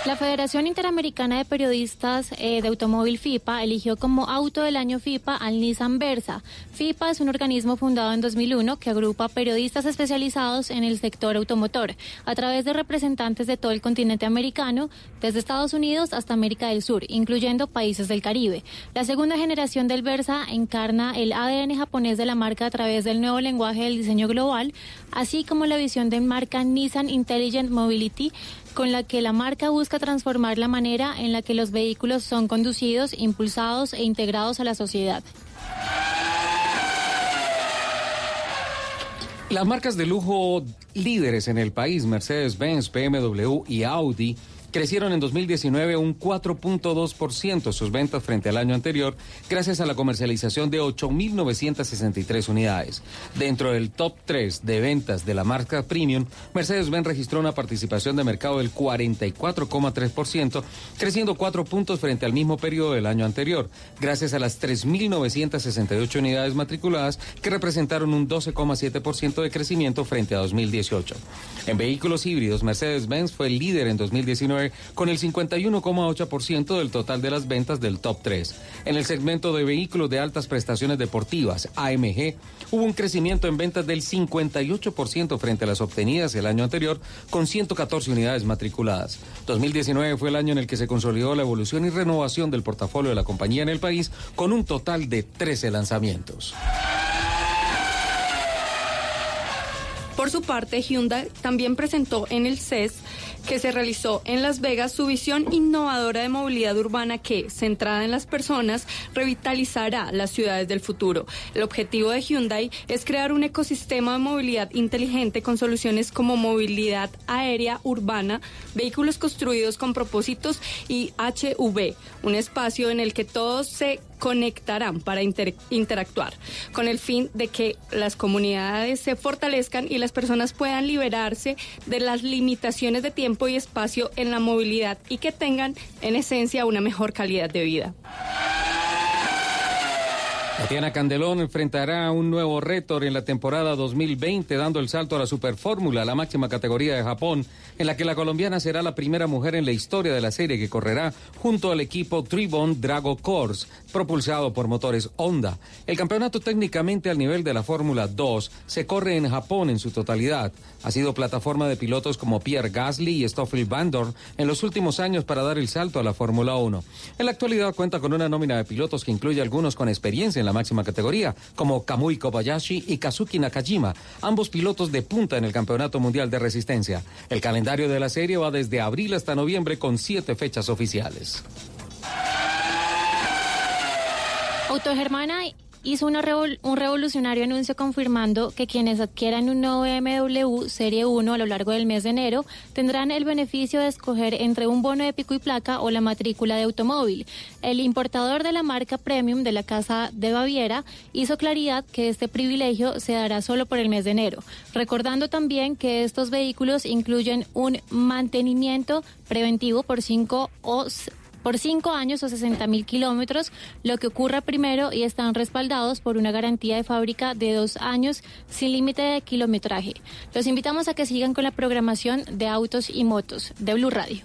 La Federación Interamericana de Periodistas eh, de Automóvil FIPA eligió como auto del año FIPA al Nissan Versa. FIPA es un organismo fundado en 2001 que agrupa periodistas especializados en el sector automotor a través de representantes de todo el continente americano, desde Estados Unidos hasta América del Sur, incluyendo países del Caribe. La segunda generación del Versa encarna el ADN japonés de la marca a través del nuevo lenguaje del diseño global, así como la visión de marca Nissan Intelligent Mobility con la que la marca busca transformar la manera en la que los vehículos son conducidos, impulsados e integrados a la sociedad. Las marcas de lujo líderes en el país, Mercedes-Benz, BMW y Audi, crecieron en 2019 un 4.2% sus ventas frente al año anterior, gracias a la comercialización de 8.963 unidades. Dentro del top 3 de ventas de la marca Premium, Mercedes-Benz registró una participación de mercado del 44,3%, creciendo 4 puntos frente al mismo periodo del año anterior, gracias a las 3.968 unidades matriculadas que representaron un 12,7% de crecimiento frente a 2018. En vehículos híbridos, Mercedes-Benz fue el líder en 2019 con el 51,8% del total de las ventas del top 3. En el segmento de vehículos de altas prestaciones deportivas, AMG, hubo un crecimiento en ventas del 58% frente a las obtenidas el año anterior, con 114 unidades matriculadas. 2019 fue el año en el que se consolidó la evolución y renovación del portafolio de la compañía en el país, con un total de 13 lanzamientos. Por su parte, Hyundai también presentó en el CES que se realizó en Las Vegas su visión innovadora de movilidad urbana que, centrada en las personas, revitalizará las ciudades del futuro. El objetivo de Hyundai es crear un ecosistema de movilidad inteligente con soluciones como movilidad aérea urbana, vehículos construidos con propósitos y HV, un espacio en el que todos se conectarán para interactuar, con el fin de que las comunidades se fortalezcan y las personas puedan liberarse de las limitaciones de tiempo y espacio en la movilidad y que tengan en esencia una mejor calidad de vida. Tatiana Candelón enfrentará un nuevo reto en la temporada 2020, dando el salto a la Superfórmula, la máxima categoría de Japón, en la que la colombiana será la primera mujer en la historia de la serie que correrá junto al equipo Tribon Drago propulsado por motores Honda. El campeonato técnicamente al nivel de la Fórmula 2 se corre en Japón en su totalidad. Ha sido plataforma de pilotos como Pierre Gasly y Stoffel Van Dorn en los últimos años para dar el salto a la Fórmula 1. En la actualidad cuenta con una nómina de pilotos que incluye algunos con experiencia en la máxima categoría, como Kamui Kobayashi y Kazuki Nakajima, ambos pilotos de punta en el Campeonato Mundial de Resistencia. El calendario de la serie va desde abril hasta noviembre con siete fechas oficiales. Autogermana hizo un revolucionario anuncio confirmando que quienes adquieran un nuevo BMW Serie 1 a lo largo del mes de enero tendrán el beneficio de escoger entre un bono de pico y placa o la matrícula de automóvil. El importador de la marca Premium de la Casa de Baviera hizo claridad que este privilegio se dará solo por el mes de enero, recordando también que estos vehículos incluyen un mantenimiento preventivo por cinco o por cinco años o 60 mil kilómetros, lo que ocurra primero y están respaldados por una garantía de fábrica de dos años sin límite de kilometraje. Los invitamos a que sigan con la programación de autos y motos de Blue Radio.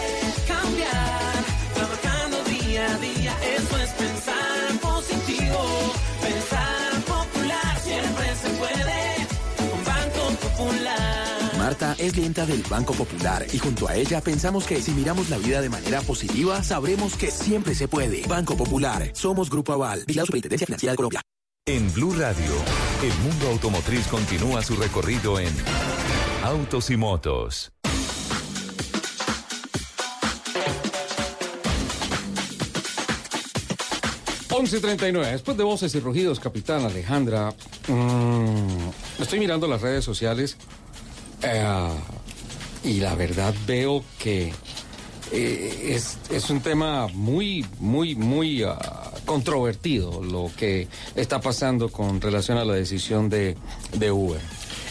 Marta es clienta del Banco Popular y junto a ella pensamos que si miramos la vida de manera positiva, sabremos que siempre se puede. Banco Popular, somos Grupo Aval y la Superintendencia Financiera de Colombia. En Blue Radio, el mundo automotriz continúa su recorrido en Autos y Motos. 11.39, después de voces y rugidos, capitán Alejandra, mm, estoy mirando las redes sociales eh, y la verdad veo que eh, es, es un tema muy, muy, muy ah, controvertido lo que está pasando con relación a la decisión de, de Uber.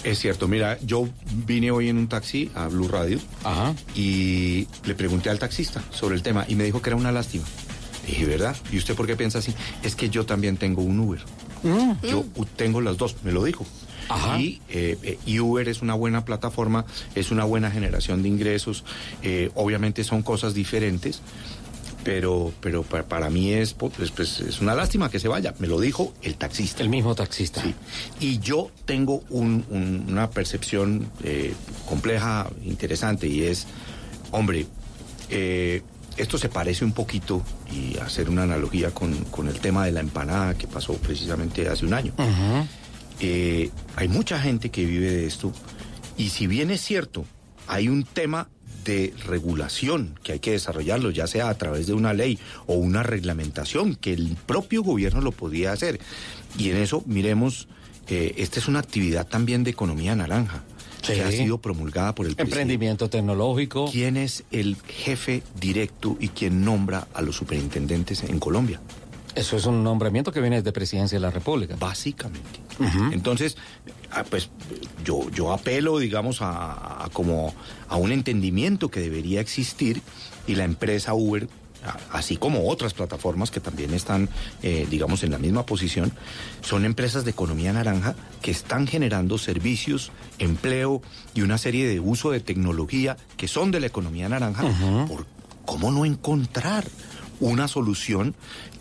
Es cierto, mira, yo vine hoy en un taxi a Blue Radio y le pregunté al taxista sobre el tema y me dijo que era una lástima. Dije, ¿verdad? ¿Y usted por qué piensa así? Es que yo también tengo un Uber. Mm. Yo tengo las dos, me lo dijo. Y, eh, eh, y Uber es una buena plataforma, es una buena generación de ingresos. eh, obviamente son cosas diferentes, pero, pero pa- para, mí es, pues, pues, es una lástima que se vaya. Me lo dijo el taxista. El mismo taxista. Sí. Y yo tengo un- un- una percepción eh, compleja, interesante, y es, hombre, eh, esto se parece un poquito, y hacer una analogía con, con el tema de la empanada que pasó precisamente hace un año. Eh, hay mucha gente que vive de esto, y si bien es cierto, hay un tema de regulación que hay que desarrollarlo, ya sea a través de una ley o una reglamentación, que el propio gobierno lo podía hacer. Y en eso, miremos, eh, esta es una actividad también de economía naranja, que ha sido promulgada por el Emprendimiento tecnológico. ¿Quién es el jefe directo y quién nombra a los superintendentes en Colombia? Eso es un nombramiento que viene desde Presidencia de la República. Básicamente. Entonces, ah, pues yo, yo apelo, digamos, a, a como a un entendimiento que debería existir y la empresa Uber, así como otras plataformas que también están, eh, digamos, en la misma posición, son empresas de economía naranja que están generando servicios, empleo y una serie de uso de tecnología que son de la economía naranja. por, ¿Cómo no encontrar una solución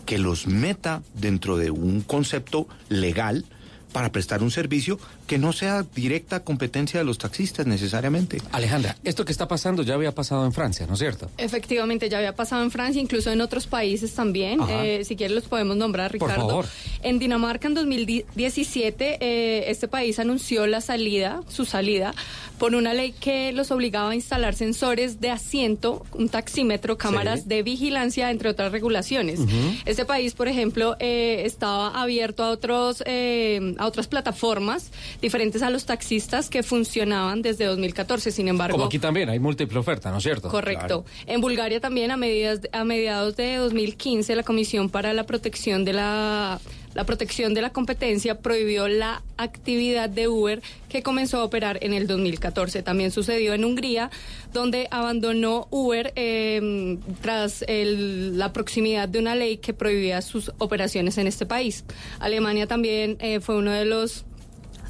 que los meta dentro de un concepto legal para prestar un servicio que no sea directa competencia de los taxistas necesariamente. Alejandra, esto que está pasando ya había pasado en Francia, ¿no es cierto? Efectivamente, ya había pasado en Francia, incluso en otros países también. Eh, si quieres los podemos nombrar, Por Ricardo. favor. En Dinamarca en 2017, eh, este país anunció la salida, su salida, por una ley que los obligaba a instalar sensores de asiento, un taxímetro, cámaras Sí. de vigilancia, entre otras regulaciones. Este país, por ejemplo, eh, estaba abierto a otros eh, a otras plataformas diferentes a los taxistas que funcionaban desde 2014. Sin embargo, Como aquí también, hay múltiple oferta, ¿no es cierto? Correcto. En Bulgaria también a medidas a mediados de 2015 la Comisión para la Protección de la la protección de la competencia prohibió la actividad de Uber que comenzó a operar en el 2014. También sucedió en Hungría, donde abandonó Uber eh, tras el- la proximidad de una ley que prohibía sus operaciones en este país. Alemania también eh, fue uno de los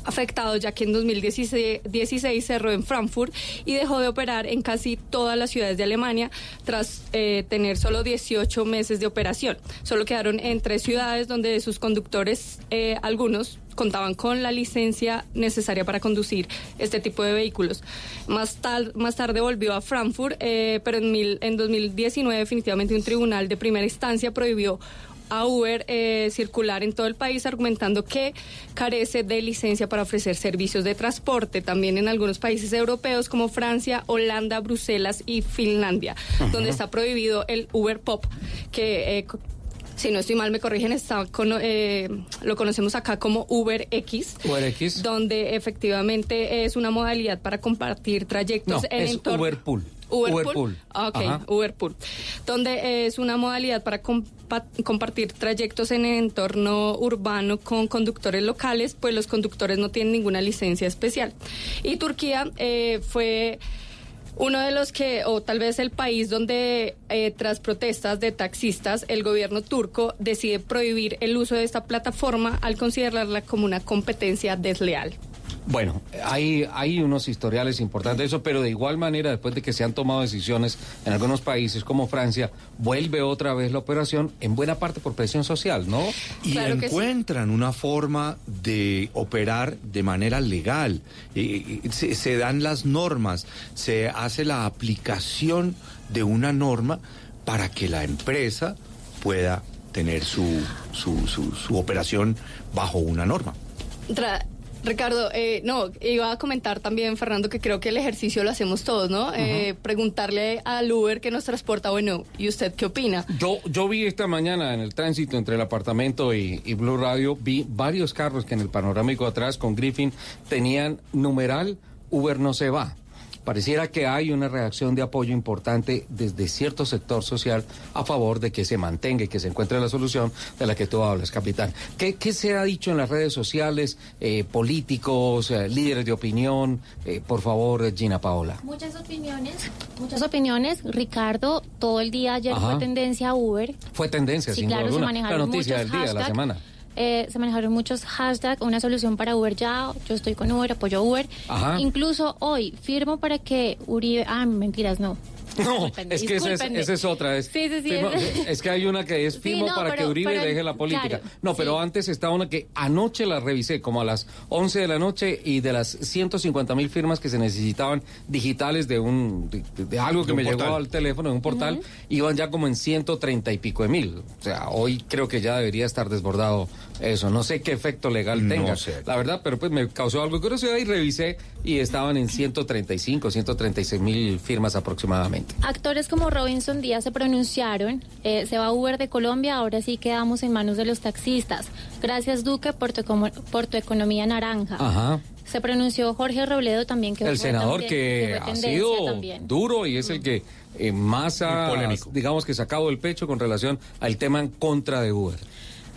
afectados ya que en 2016 16 cerró en Frankfurt y dejó de operar en casi todas las ciudades de Alemania tras eh, tener solo 18 meses de operación. Solo quedaron en tres ciudades donde sus conductores, eh, algunos, contaban con la licencia necesaria para conducir este tipo de vehículos. Más, tal, más tarde volvió a Frankfurt, eh, pero en, mil- en 2019 definitivamente un tribunal de primera instancia prohibió a Uber eh, circular en todo el país argumentando que carece de licencia para ofrecer servicios de transporte, también en algunos países europeos como Francia, Holanda, Bruselas y Finlandia, donde está prohibido el Uber Pop, que... eh, si no estoy mal, me corrigen, está cono- eh, lo conocemos acá como Uber X, UberX. donde efectivamente es una modalidad para compartir trayectos No, en es entorno. Uberpool. Uberpool. Uberpool. Ah, Ok, Ajá. Uberpool. Donde es una modalidad para compa- compartir trayectos en el entorno urbano con conductores locales, pues los conductores no tienen ninguna licencia especial. Y Turquía eh, fue uno de los que, o tal vez el país donde eh, tras protestas de taxistas, el gobierno turco decide prohibir el uso de esta plataforma al considerarla como una competencia desleal. Bueno, hay, hay unos historiales importantes de eso, pero de igual manera, después de que se han tomado decisiones en algunos países como Francia, vuelve otra vez la operación, en buena parte por presión social, ¿no? y encuentran una forma de operar de manera legal. Eh, se, se dan las normas, se hace la aplicación de una norma para que la empresa pueda tener su, su, su- su operación bajo una norma. Ricardo, eh, no, iba a comentar también, Fernando, que creo que el ejercicio lo hacemos todos, ¿no? Eh, preguntarle al Uber que nos transporta, bueno, ¿y usted qué opina? Yo, yo vi esta mañana en el tránsito entre el apartamento y, y Blue Radio, vi varios carros que en el panorámico atrás con Griffin tenían numeral Uber no se va. Pareciera que hay una reacción de apoyo importante desde cierto sector social a favor de que se mantenga y que se encuentre la solución de la que tú hablas, capitán. ¿Qué, qué se ha dicho en las redes sociales, eh, políticos, eh, líderes de opinión? Eh, por favor, Gina Paola. Muchas opiniones, muchas opiniones. Ricardo, todo el día ayer Ajá. fue tendencia a Uber. Fue tendencia, Sí, sin claro, duda se. La noticia del día, de la semana. Eh, se manejaron muchos hashtags, una solución para Uber ya, yo estoy con Uber, apoyo Uber. Ajá. Incluso hoy firmo para que Uribe, ah, mentiras, no. No, es que esa es, esa es otra. Es, Sí, sí, sí, firma- es- es que hay una que es Sí, firmo no, para que Uribe pero- deje la política. claro, no, pero antes está una que anoche la revisé, como a las 11 de la noche, y de las 150 mil firmas que se necesitaban digitales de un de, de algo que De me llegó portal. al teléfono, de un portal, iban ya como en 130 y pico de mil. O sea, hoy creo que ya debería estar desbordado eso. No sé qué efecto legal No tenga, sé. la verdad, pero pues me causó algo de curiosidad y revisé y estaban en 135, 136 mil firmas aproximadamente. Actores como Robinson Díaz se pronunciaron, eh, se va Uber de Colombia, ahora sí quedamos en manos de los taxistas. Gracias Duque por tu, por tu economía naranja. Ajá. Se pronunció Jorge Robledo también, que el fue senador también- que fue ha sido también. duro y es el que eh, más ha, digamos que sacado el pecho con relación al tema en contra de Uber.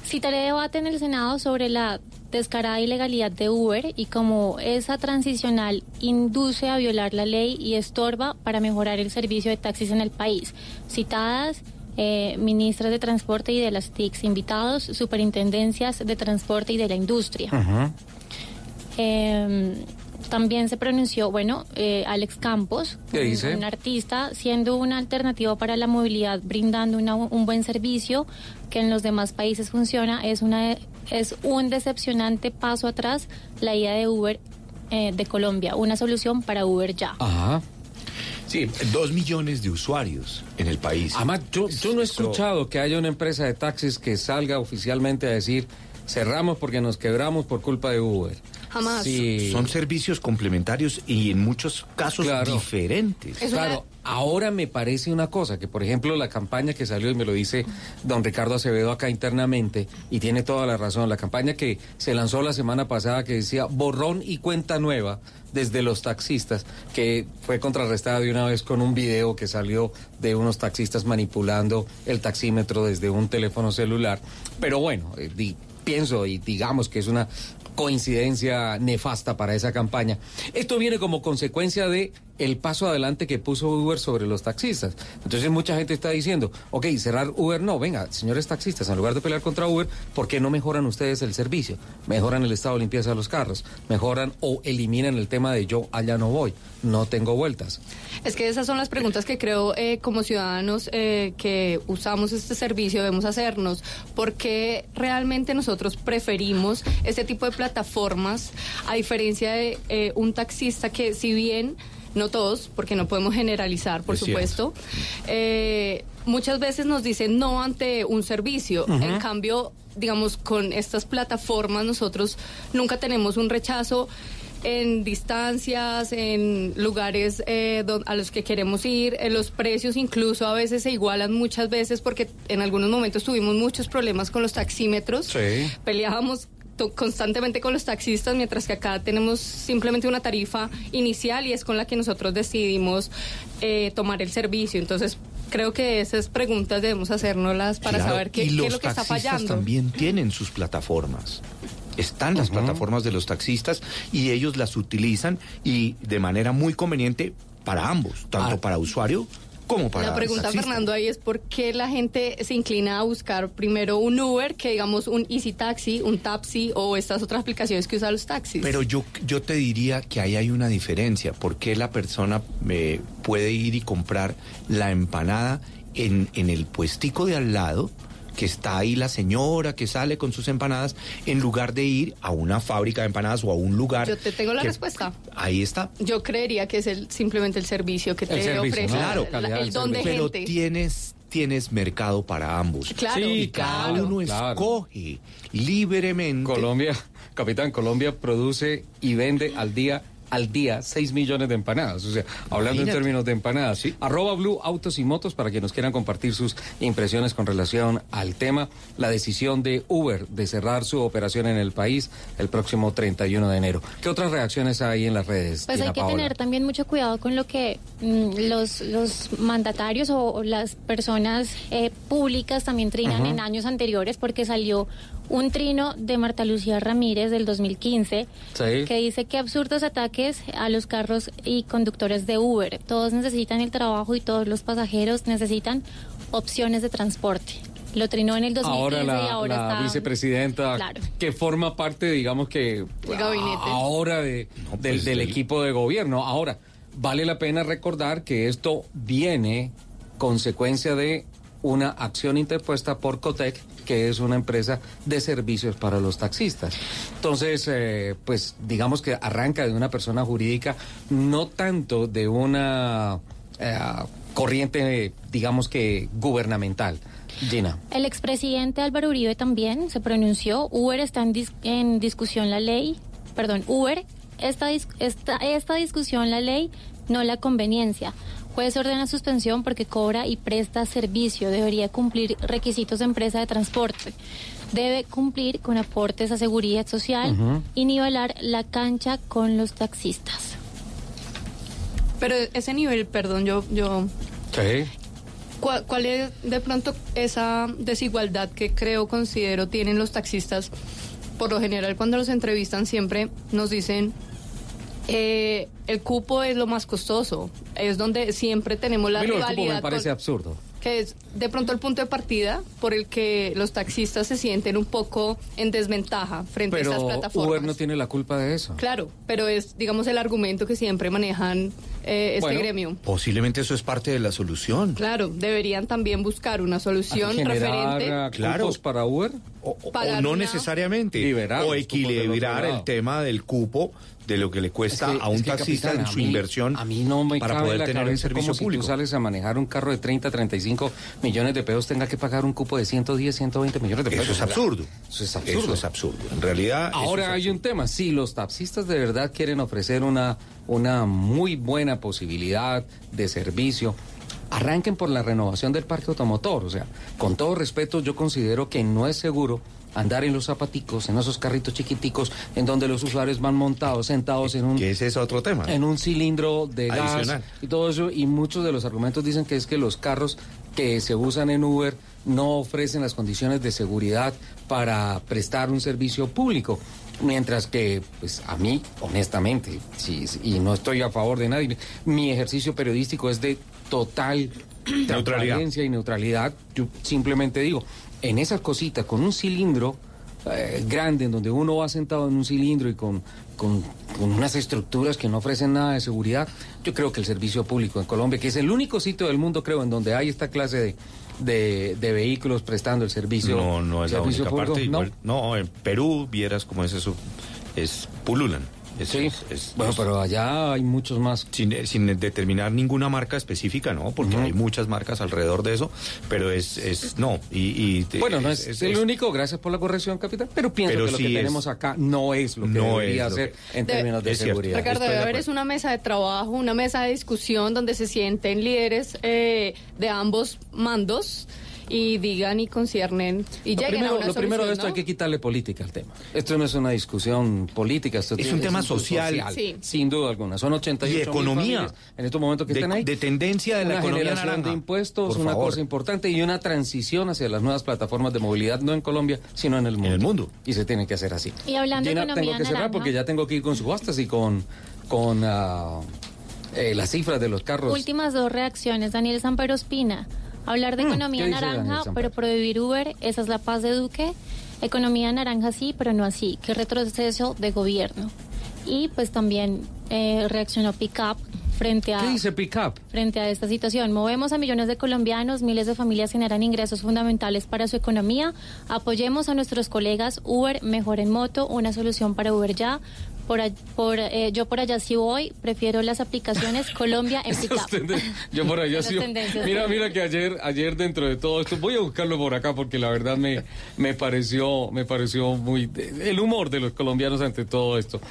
Citaré debate en el Senado sobre la descarada ilegalidad de Uber y cómo esa transicional induce a violar la ley y estorba para mejorar el servicio de taxis en el país. Citadas eh, ministras de Transporte y de las TICs, invitados superintendencias de Transporte y de la Industria. Eh, también se pronunció, bueno, eh, Alex Campos, ¿Qué un, dice? un artista, siendo una alternativa para la movilidad, brindando una- un buen servicio que en los demás países funciona, es, una, es un decepcionante paso atrás la idea de Uber eh, de Colombia, una solución para Uber ya. Ajá. Sí, dos millones de usuarios en el país. Además, yo, yo no he escuchado que haya una empresa de taxis que salga oficialmente a decir cerramos porque nos quebramos por culpa de Uber. Jamás. Sí. Son servicios complementarios y en muchos casos Claro. diferentes. claro, ahora me parece una cosa, que por ejemplo la campaña que salió, y me lo dice don Ricardo Acevedo acá internamente, y tiene toda la razón, la campaña que se lanzó la semana pasada que decía borrón y cuenta nueva desde los taxistas, que fue contrarrestada de una vez con un video que salió de unos taxistas manipulando el taxímetro desde un teléfono celular. Pero bueno, eh, di- pienso y digamos que es una coincidencia nefasta para esa campaña. Esto viene como consecuencia de el paso adelante que puso Uber sobre los taxistas. Entonces mucha gente está diciendo, ok, cerrar Uber no, venga, señores taxistas, en lugar de pelear contra Uber, ¿por qué no mejoran ustedes el servicio? Mejoran el estado de limpieza de los carros, mejoran o eliminan el tema de yo allá no voy, no tengo vueltas. Es que esas son las preguntas que creo eh, como ciudadanos eh, que usamos este servicio debemos hacernos. ¿Por qué realmente nosotros preferimos este tipo de plataformas a diferencia de eh, un taxista que si bien... No todos, porque no podemos generalizar, por Es supuesto. eh, muchas veces nos dicen no ante un servicio. En cambio, digamos, con estas plataformas nosotros nunca tenemos un rechazo en distancias, en lugares eh, don- a los que queremos ir, en los precios incluso a veces se igualan muchas veces porque en algunos momentos tuvimos muchos problemas con los taxímetros. Peleábamos to- constantemente con los taxistas, mientras que acá tenemos simplemente una tarifa inicial y es con la que nosotros decidimos eh, tomar el servicio. Entonces, creo que esas preguntas debemos hacérnoslas para Claro, saber qué, y qué los es lo que está taxistas fallando. también tienen sus plataformas. Están las plataformas de los taxistas y ellos las utilizan y de manera muy conveniente para ambos, tanto para usuario como para La pregunta. Fernando, ahí es por qué la gente se inclina a buscar primero un Uber que digamos un Easy Taxi, un Tapsi o estas otras aplicaciones que usan los taxis. Pero yo, yo te diría que ahí hay una diferencia. ¿Por qué la persona eh, puede ir y comprar la empanada en, en el puestico de al lado? Que está ahí la señora que sale con sus empanadas, en lugar de ir a una fábrica de empanadas o a un lugar. Yo te tengo la que- respuesta. Ahí está. Yo creería que es el, simplemente el servicio que te El servicio, ofrece ¿no? Claro, la- el don de. Pero gente. tienes tienes mercado para ambos. Claro. y cada claro, uno claro. escoge libremente. Colombia, capitán, Colombia produce y vende al día al día 6 millones de empanadas. O sea, hablando en términos de empanadas. Arroba Blue Autos y Motos para que nos quieran compartir sus impresiones con relación al tema. La decisión de Uber de cerrar su operación en el país el próximo 31 de enero. ¿Qué otras reacciones hay en las redes? Pues hay que Paola? tener también mucho cuidado con lo que mm, los, los mandatarios o, o las personas eh, públicas también trinan en años anteriores, porque salió un trino de Marta Lucía Ramírez del 2015 Sí. que dice que absurdos ataques a los carros y conductores de Uber. Todos necesitan el trabajo y todos los pasajeros necesitan opciones de transporte. Lo trinó en el 2015 Ahora la, y ahora la está... vicepresidenta Claro. que forma parte, digamos que gabinete. ahora de, del, del equipo de gobierno. Ahora, vale la pena recordar que esto viene consecuencia de una acción interpuesta por Cotec, que es una empresa de servicios para los taxistas. Entonces, eh, pues digamos que arranca de una persona jurídica, no tanto de una eh, corriente, digamos que gubernamental. Gina. El expresidente Álvaro Uribe también se pronunció. Uber está en, dis- en discusión la ley. Perdón, Uber, esta, esta, esta discusión la ley, no la conveniencia. Juez ordena suspensión porque cobra y presta servicio. Debería cumplir requisitos de empresa de transporte. Debe cumplir con aportes a seguridad social y nivelar la cancha con los taxistas. Pero ese nivel, perdón, yo, yo Sí. ¿Cuál, cuál es de pronto esa desigualdad que creo, considero, tienen los taxistas? Por lo general, cuando los entrevistan, siempre nos dicen, eh, el cupo es lo más costoso, es donde siempre tenemos la A mí lo del cupo rivalidad. me parece con- absurdo. que es de pronto el punto de partida por el que los taxistas se sienten un poco en desventaja frente a estas plataformas. Uber no tiene la culpa de eso. Claro, pero es, digamos, el argumento que siempre manejan eh, este Bueno, gremio. Posiblemente eso es parte de la solución. Claro, deberían también buscar una solución referente. ah, cupos para Uber. O no una- necesariamente. Liberar o equilibrar el tema del cupo de lo que le cuesta Es que- a un es que, taxista capitán, en su mí- inversión A mí no me para cabe poder la tener el servicio como si público. tú sales a manejar un carro de 30, 35 millones de pesos, tenga que pagar un cupo de 110, 120 millones de pesos. Eso es absurdo. Eso es absurdo. Eso es absurdo. En realidad. Ahora hay un tema, si los taxistas de verdad quieren ofrecer una, una muy buena posibilidad de servicio, arranquen por la renovación del parque automotor. O sea, con todo respeto, yo considero que no es seguro andar en los zapaticos, en esos carritos chiquiticos, en donde los usuarios van montados, sentados en un... Que ese es otro tema. En un cilindro de Adicional. gas y todo eso. Y muchos de los argumentos dicen que es que los carros que se usan en Uber no ofrecen las condiciones de seguridad para prestar un servicio público. Mientras que, pues a mí, honestamente, sí, sí, y no estoy a favor de nadie, mi ejercicio periodístico es de total transparencia y neutralidad. Yo simplemente digo, en esas cositas, con un cilindro eh, grande, en donde uno va sentado en un cilindro y con, con, con unas estructuras que no ofrecen nada de seguridad, yo creo que el servicio público en Colombia, que es el único sitio del mundo, creo, en donde hay esta clase de, de, de vehículos prestando el servicio, No, no es la única público, parte. ¿no? igual- no, en Perú vieras cómo es eso. Es pululan. Es- Sí. es- es- Bueno, es- pero allá hay muchos más. Sin, sin determinar ninguna marca específica, ¿no? Porque hay muchas marcas alrededor de eso, pero es, es no. Y, y te- Bueno, no es, el único, gracias por la corrección, capitán, pero pienso Pero que lo sí que es- tenemos acá no es lo que No debería es ser que- en De- términos de es cierto. seguridad. Ricardo, debe haber es una mesa de trabajo, una mesa de discusión donde se sienten líderes eh, de ambos mandos y digan y conciernen y Lo lleguen primero, a una lo primero de esto ¿no? hay que quitarle política al tema. Esto no es una discusión política, esto Es tiene- un tema social. Sí. sin duda alguna. Son 88 Y economía. en estos momentos que de, están ahí. de tendencia de la una economía generación naranja. de impuestos, Por una favor. cosa importante y una transición hacia las nuevas plataformas de movilidad, no en Colombia, sino en el mundo. el mundo. Y se tiene que hacer así. Y hablando de Gina, economía tengo que cerrar naranja. porque ya tengo que ir con subastas y con, con ah, eh, las cifras de los carros. Últimas dos reacciones. Daniel Sampero Espina. Hablar de Mm, economía ¿qué dice Daniel naranja, pero prohibir Uber, esa es la paz de Duque. Economía naranja sí, pero no así. Qué retroceso de gobierno. Y pues también eh, reaccionó Pickup frente a... ¿Qué dice Pickup? Frente a esta situación, movemos a millones de colombianos, miles de familias generan ingresos fundamentales para su economía. Apoyemos a nuestros colegas Uber, mejor en moto, una solución para Uber ya. Por, por eh, yo por allá sí voy, prefiero las aplicaciones Colombia en Yo por allá sí. Mira, mira que ayer, ayer dentro de todo esto, voy a buscarlo por acá porque la verdad me, me pareció, me pareció muy el humor de los colombianos ante todo esto.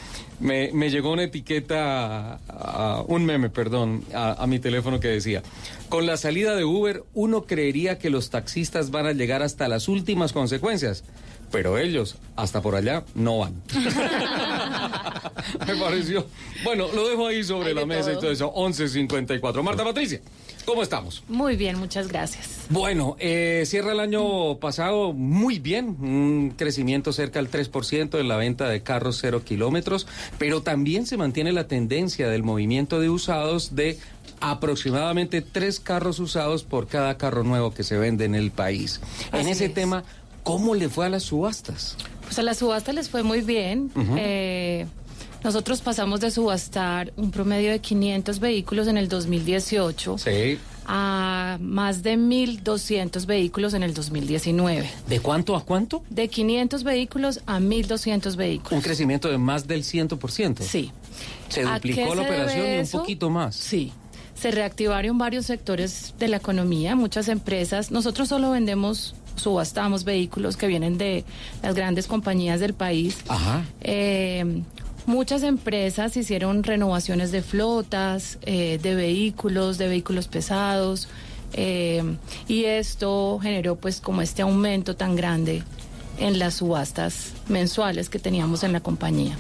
Me, me llegó una etiqueta, a- un meme, perdón, a, a mi teléfono que decía: con la salida de Uber, uno creería que los taxistas van a llegar hasta las últimas consecuencias. Pero ellos, hasta por allá, no van. Me pareció. Bueno, lo dejo ahí sobre Hay la mesa y todo. todo eso. 11.54. Marta Patricia, ¿cómo estamos? Muy bien, muchas gracias. Bueno, eh, cierra el año pasado muy bien, un crecimiento cerca del 3% en la venta de carros cero kilómetros, pero también se mantiene la tendencia del movimiento de usados de aproximadamente tres carros usados por cada carro nuevo que se vende en el país. en ese es. tema, ¿cómo le fue a las subastas? Pues a la subasta les fue muy bien. Eh, nosotros pasamos de subastar un promedio de 500 vehículos en el 2018 Sí. a más de 1.200 vehículos en el 2019. ¿De cuánto a cuánto? De 500 vehículos a 1.200 vehículos. Un crecimiento de más del 100%. Sí. Se ¿A duplicó la se operación y un poquito más. Sí. Se reactivaron varios sectores de la economía, muchas empresas. Nosotros solo vendemos, subastamos vehículos que vienen de las grandes compañías del país. Ajá. Eh, muchas empresas hicieron renovaciones de flotas, eh, de vehículos, de vehículos pesados. eh, y esto generó pues como este aumento tan grande en las subastas mensuales que teníamos en la compañía.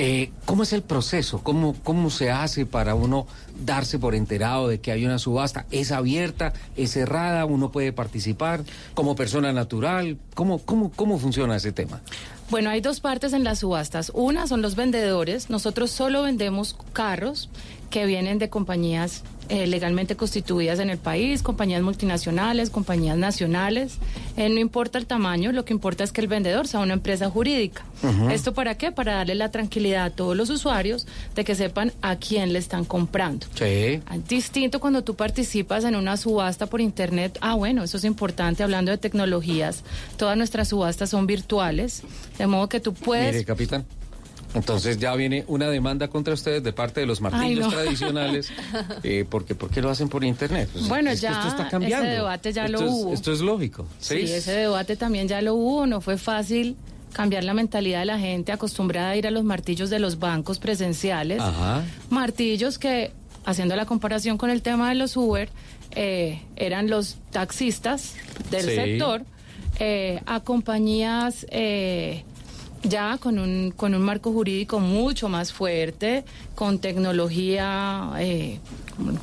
Eh, ¿Cómo es el proceso? ¿Cómo, ¿Cómo se hace para uno darse por enterado de que hay una subasta? ¿Es abierta? ¿Es cerrada? ¿Uno puede participar como persona natural? ¿Cómo, cómo, cómo funciona ese tema? Bueno, hay dos partes en las subastas. Una son los vendedores. Nosotros solo vendemos carros que vienen de compañías eh, legalmente constituidas en el país, compañías multinacionales, compañías nacionales. Eh, no importa el tamaño, lo que importa es que el vendedor sea una empresa jurídica. ¿Esto para qué? Para darle la tranquilidad a todos los usuarios de que sepan a quién le están comprando. Sí. Distinto cuando tú participas en una subasta por internet. Ah, bueno, eso es importante hablando de tecnologías. Todas nuestras subastas son virtuales, de modo que tú puedes... Mire, capitán. Entonces ya viene una demanda contra ustedes de parte de los martillos no. tradicionales. eh, porque, ¿Por qué lo hacen por internet? Pues, Bueno, es ya esto está cambiando. ese debate ya Esto lo es- hubo. Esto es lógico. Sí, ese debate también ya lo hubo. No fue fácil cambiar la mentalidad de la gente acostumbrada a ir a los martillos de los bancos presenciales. Ajá. Martillos que, haciendo la comparación con el tema de los Uber, eh, eran los taxistas del Sí. sector eh, a compañías eh, ya con un, con un marco jurídico mucho más fuerte, con tecnología eh,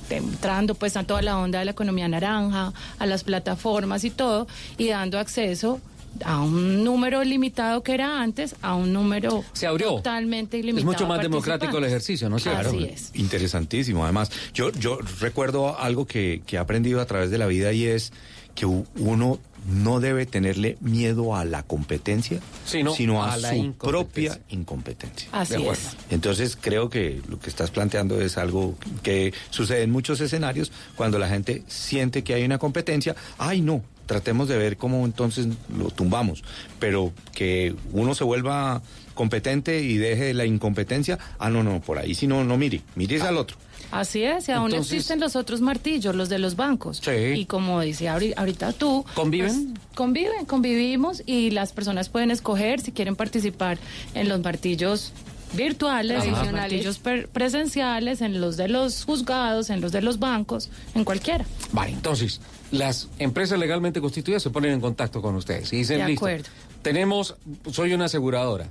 entrando pues a toda la onda de la economía naranja, a las plataformas y todo, y dando acceso a un número limitado que era antes, a un número Se abrió. totalmente ilimitado. Es mucho más democrático el ejercicio, ¿no cierto? Así es. Interesantísimo. Además, yo, yo recuerdo algo que, que he aprendido a través de la vida y es que uno no debe tenerle miedo a la competencia, Sino sino a, a la su incompetencia. propia incompetencia. Así De acuerdo. es. Entonces creo que lo que estás planteando es algo que sucede en muchos escenarios cuando la gente siente que hay una competencia. Ay, no, tratemos de ver cómo entonces lo tumbamos. Pero que uno se vuelva competente y deje la incompetencia. Ah, no, no, por ahí si no, no mire, mires al otro. Así es, y aún Entonces- existen los otros martillos, los de los bancos. Y como ahori- ahorita tú... ¿Conviven? pues, conviven, convivimos y las personas pueden escoger si quieren participar en los martillos virtuales, en los martillos presenciales, en los de los juzgados, en los de los bancos, en cualquiera. Vale, entonces, las empresas legalmente constituidas se ponen en contacto con ustedes y dicen, De listo, acuerdo. tenemos, soy una aseguradora,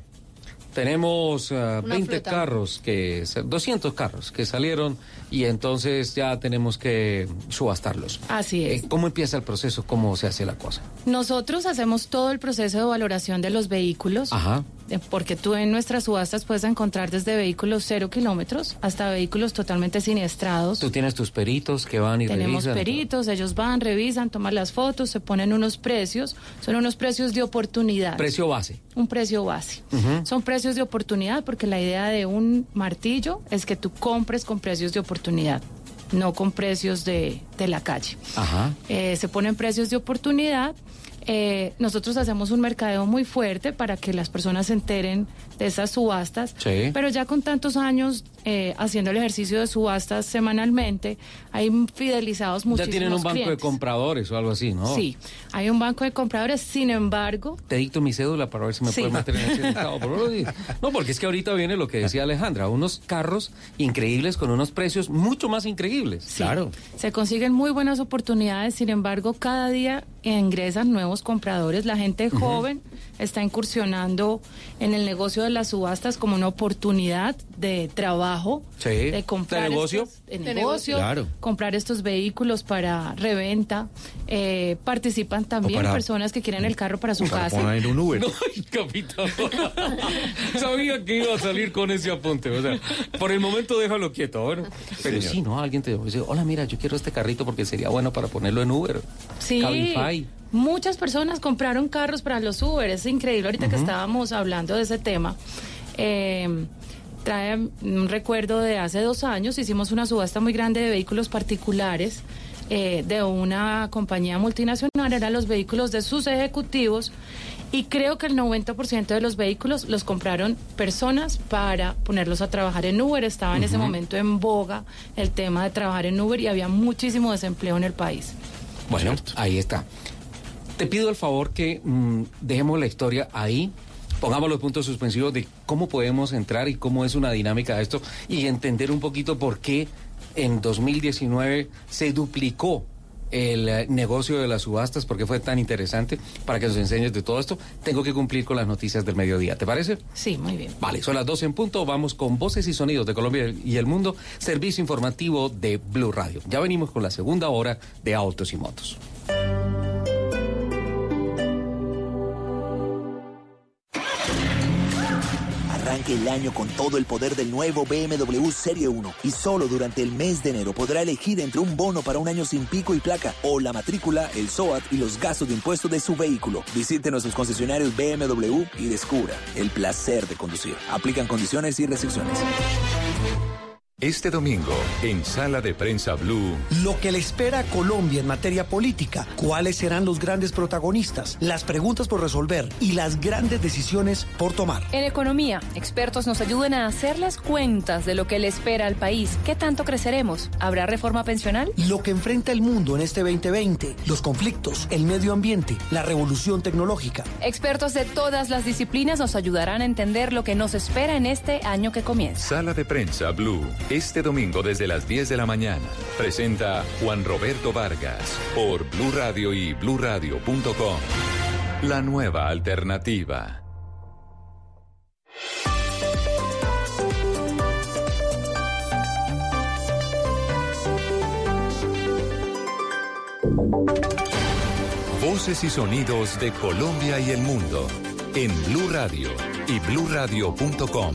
tenemos ah, Una 20 flota. carros, que 200 carros que salieron y entonces ya tenemos que subastarlos. Así es. Eh, ¿Cómo empieza el proceso? ¿Cómo se hace la cosa? Nosotros hacemos todo el proceso de valoración de los vehículos. Ajá. Eh, Porque tú en nuestras subastas puedes encontrar desde vehículos cero kilómetros hasta vehículos totalmente siniestrados. Tú tienes tus peritos que van y Tenemos revisan. peritos, ellos van, revisan, toman las fotos, se ponen unos precios. Son unos precios de oportunidad. Precio base. un precio base. Son precios de oportunidad porque la idea de un martillo es que tú compres con precios de oportunidad, no con precios de, de la calle. Ajá. Eh, se ponen precios de oportunidad. Eh, nosotros hacemos un mercadeo muy fuerte para que las personas se enteren de esas subastas, Sí. pero ya con tantos años eh, haciendo el ejercicio de subastas semanalmente, hay fidelizados Ya muchísimos tienen un banco de compradores o algo así, ¿no? Sí, hay un banco de compradores, sin embargo, Te dicto mi cédula para ver si me Sí. puedes meter en ese mercado. No porque es que ahorita viene lo que decía Alejandra, unos carros increíbles con unos precios mucho más increíbles. Claro. Se consiguen muy buenas oportunidades, sin embargo, cada día ingresan nuevos compradores. La gente joven está incursionando en el negocio de las subastas como una oportunidad de trabajo, Sí. de comprar ¿De negocio? estos- de De negocio. Claro. comprar estos vehículos para reventa. Eh, participan también para- personas que quieren el carro para su Para casa. poner un Uber. No, capitán. Sabía que iba a salir con ese apunte. O sea, por el momento déjalo quieto. Bueno. Pero sí, ¿no? Alguien te dice, hola, mira, yo quiero este carrito porque sería bueno para ponerlo en Uber. Sí, Cabify. Muchas personas compraron carros para los Uber. Es increíble ahorita que estábamos hablando de ese tema. Eh, trae un recuerdo de hace dos años, hicimos una subasta muy grande de vehículos particulares eh, de una compañía multinacional, eran los vehículos de sus ejecutivos y creo que el 90% de los vehículos los compraron personas para ponerlos a trabajar en Uber. Estaba en ese momento en boga el tema de trabajar en Uber y había muchísimo desempleo en el país. Bueno, ahí está. Te pido el favor que mm, dejemos la historia ahí, pongamos los puntos suspensivos de cómo podemos entrar y cómo es una dinámica de esto y entender un poquito por qué en 2019 se duplicó el eh, negocio de las subastas, porque fue tan interesante, para que nos enseñes de todo esto. Tengo que cumplir con las noticias del mediodía, ¿te parece? Sí, muy bien. Vale, son las 12 en punto. Vamos con voces y sonidos de Colombia y el mundo. Servicio informativo de Blue Radio. Ya venimos con la segunda hora de Autos y Motos. Arranque el año con todo el poder del nuevo BMW Serie 1 y solo durante el mes de enero podrá elegir entre un bono para un año sin pico y placa o la matrícula, el SOAT y los gastos de impuesto de su vehículo. Visite nuestros concesionarios BMW y descubra el placer de conducir. Aplican condiciones y restricciones. Este domingo, en Sala de Prensa Blue, Lo que le espera a Colombia en materia política, cuáles serán los grandes protagonistas, las preguntas por resolver y las grandes decisiones por tomar. En economía, expertos nos ayudan a hacer las cuentas de lo que le espera al país. ¿Qué tanto creceremos? ¿Habrá reforma pensional? Lo que enfrenta el mundo en este 2020, los conflictos, el medio ambiente, la revolución tecnológica. Expertos de todas las disciplinas nos ayudarán a entender lo que nos espera en este año que comienza. Sala de Prensa Blue, este domingo desde las 10 de la mañana. Presenta Juan Roberto Vargas por Blue Radio y bluradio.com. La nueva alternativa. Voces y sonidos de Colombia y el mundo en Blue Radio y bluradio.com,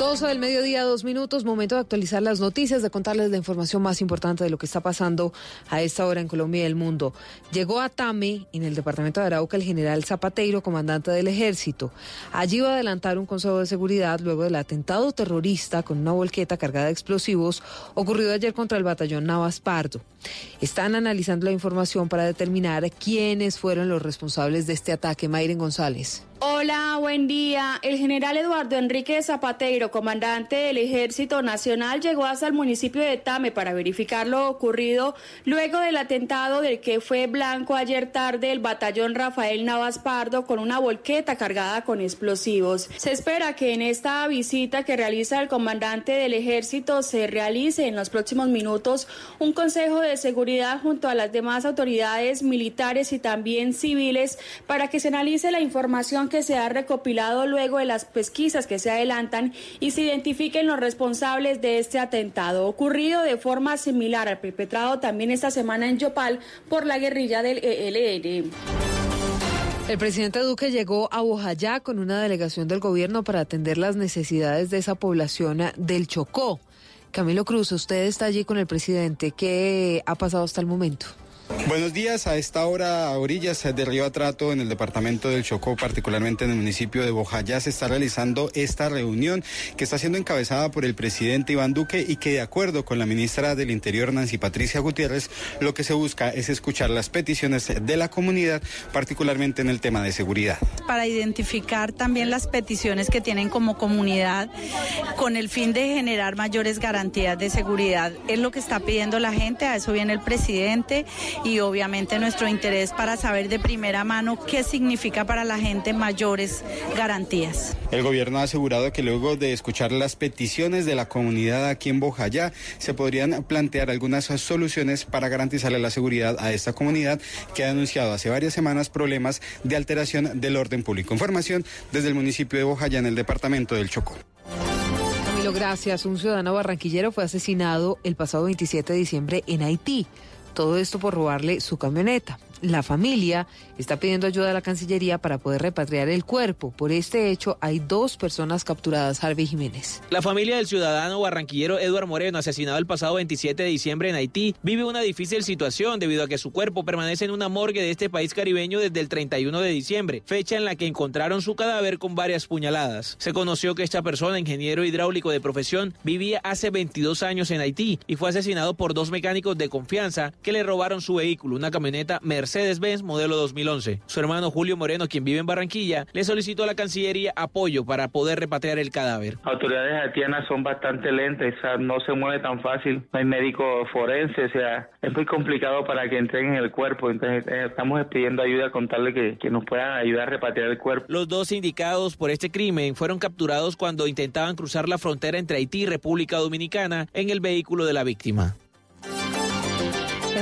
12 del mediodía, dos minutos, momento de actualizar las noticias, de contarles la información más importante de lo que está pasando a esta hora en Colombia y el mundo. Llegó a Tame, en el departamento de Arauca, el general Zapateiro, comandante del ejército. Allí va a adelantar un consejo de seguridad luego del atentado terrorista con una volqueta cargada de explosivos ocurrido ayer contra el batallón Navas Pardo. Están analizando la información para determinar quiénes fueron los responsables de este ataque. Mayren González. Hola, buen día. El general Eduardo Enrique Zapateiro, comandante del Ejército Nacional, llegó hasta el municipio de Tame para verificar lo ocurrido luego del atentado del que fue blanco ayer tarde el batallón Rafael Navas Pardo con una volqueta cargada con explosivos. Se espera que en esta visita que realiza el comandante del Ejército se realice en los próximos minutos un consejo de seguridad junto a las demás autoridades militares y también civiles para que se analice la información que se ha recopilado luego de las pesquisas que se adelantan y se identifiquen los responsables de este atentado, ocurrido de forma similar al perpetrado también esta semana en Yopal por la guerrilla del ELN. El presidente Duque llegó a Bojayá con una delegación del gobierno para atender las necesidades de esa población del Chocó. Camilo Cruz, usted está allí con el presidente. ¿Qué ha pasado hasta el momento? Buenos días. A esta hora, a orillas de Río Atrato, en el departamento del Chocó, particularmente en el municipio de Bojayá, se está realizando esta reunión que está siendo encabezada por el presidente Iván Duque y que, de acuerdo con la ministra del Interior, Nancy Patricia Gutiérrez, lo que se busca es escuchar las peticiones de la comunidad, particularmente en el tema de seguridad. Para identificar también las peticiones que tienen como comunidad con el fin de generar mayores garantías de seguridad. Es lo que está pidiendo la gente, a eso viene el presidente y obviamente nuestro interés para saber de primera mano qué significa para la gente mayores garantías. El gobierno ha asegurado que luego de escuchar las peticiones de la comunidad aquí en Bojayá, se podrían plantear algunas soluciones para garantizarle la seguridad a esta comunidad que ha denunciado hace varias semanas problemas de alteración del orden público. Información desde el municipio de Bojayá en el departamento del Chocó. Camilo, gracias. Un ciudadano barranquillero fue asesinado el pasado 27 de diciembre en Haití. Todo esto por robarle su camioneta. La familia está pidiendo ayuda a la Cancillería para poder repatriar el cuerpo. Por este hecho hay dos personas capturadas, Harvey Jiménez. La familia del ciudadano barranquillero Eduard Moreno, asesinado el pasado 27 de diciembre en Haití, vive una difícil situación debido a que su cuerpo permanece en una morgue de este país caribeño desde el 31 de diciembre, fecha en la que encontraron su cadáver con varias puñaladas. Se conoció que esta persona, ingeniero hidráulico de profesión, vivía hace 22 años en Haití y fue asesinado por dos mecánicos de confianza que le robaron su vehículo, una camioneta Mercedes Mercedes-Benz modelo 2011. Su hermano Julio Moreno, quien vive en Barranquilla, le solicitó a la Cancillería apoyo para poder repatriar el cadáver. Autoridades haitianas son bastante lentas, o sea, no se mueve tan fácil, no hay médico forense, o sea, es muy complicado para que entreguen el cuerpo, entonces eh, estamos pidiendo ayuda a contarle que, que nos puedan ayudar a repatriar el cuerpo. Los dos indicados por este crimen fueron capturados cuando intentaban cruzar la frontera entre Haití y República Dominicana en el vehículo de la víctima.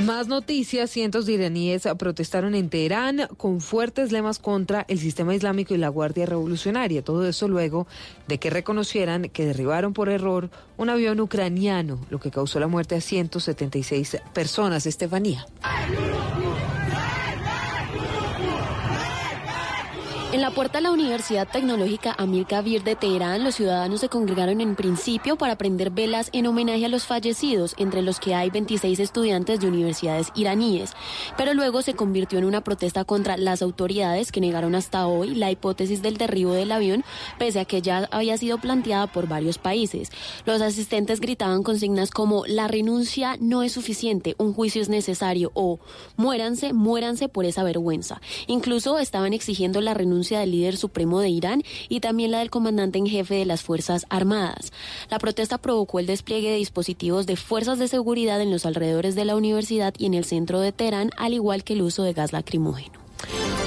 Más noticias, cientos de iraníes protestaron en Teherán con fuertes lemas contra el sistema islámico y la Guardia Revolucionaria. Todo eso luego de que reconocieran que derribaron por error un avión ucraniano, lo que causó la muerte a 176 personas. Estefanía. En la puerta de la Universidad Tecnológica Amir Kabir de Teherán, los ciudadanos se congregaron en principio para prender velas en homenaje a los fallecidos, entre los que hay 26 estudiantes de universidades iraníes. Pero luego se convirtió en una protesta contra las autoridades que negaron hasta hoy la hipótesis del derribo del avión, pese a que ya había sido planteada por varios países. Los asistentes gritaban consignas como la renuncia no es suficiente, un juicio es necesario o muéranse, muéranse por esa vergüenza. Incluso estaban exigiendo la renuncia del líder supremo de Irán y también la del comandante en jefe de las Fuerzas Armadas. La protesta provocó el despliegue de dispositivos de fuerzas de seguridad en los alrededores de la universidad y en el centro de Teherán, al igual que el uso de gas lacrimógeno.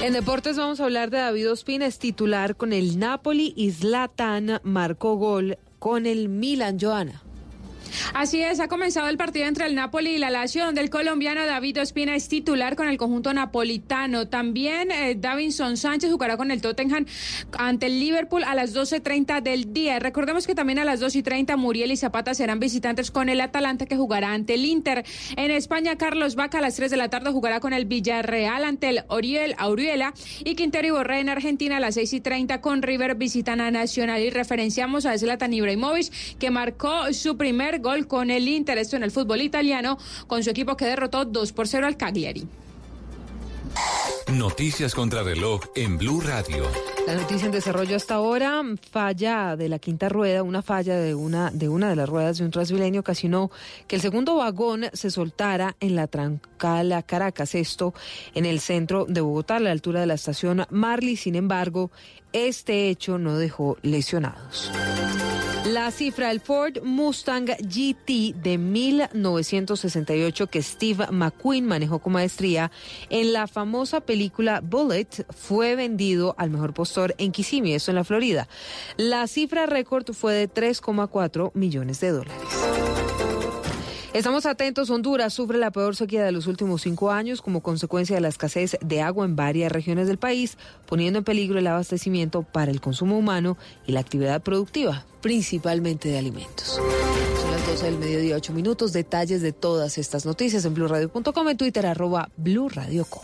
En deportes vamos a hablar de David Ospina, es titular con el Napoli y Zlatan marcó gol con el Milan Joana. Así es, ha comenzado el partido entre el Napoli y la Lazio, donde el colombiano David Ospina es titular con el conjunto napolitano. También eh, Davinson Sánchez jugará con el Tottenham ante el Liverpool a las 12.30 del día. Recordemos que también a las 2.30 Muriel y Zapata serán visitantes con el Atalanta que jugará ante el Inter. En España, Carlos Vaca a las 3 de la tarde jugará con el Villarreal ante el Oriel Auriela y Quintero y Borré en Argentina a las 6.30 con River visitan a Nacional y referenciamos a Zlatan Ibrahimovic que marcó su primer gol con el Inter, esto en el fútbol italiano, con su equipo que derrotó 2 por 0 al Cagliari. Noticias contra reloj en Blue Radio. La noticia en desarrollo hasta ahora, falla de la quinta rueda, una falla de una de una de las ruedas de un transmilenio ocasionó que el segundo vagón se soltara en la Trancala Caracas, esto en el centro de Bogotá, a la altura de la estación Marley. Sin embargo, este hecho no dejó lesionados. La cifra del Ford Mustang GT de 1968 que Steve McQueen manejó con maestría en la famosa película Bullet fue vendido al mejor postor en Kissimmee, eso en la Florida. La cifra récord fue de 3,4 millones de dólares. Estamos atentos. Honduras sufre la peor sequía de los últimos cinco años como consecuencia de la escasez de agua en varias regiones del país, poniendo en peligro el abastecimiento para el consumo humano y la actividad productiva, principalmente de alimentos. Son las 12 del mediodía, 8 minutos. Detalles de todas estas noticias en blurradio.com, en Twitter, arroba blurradioco.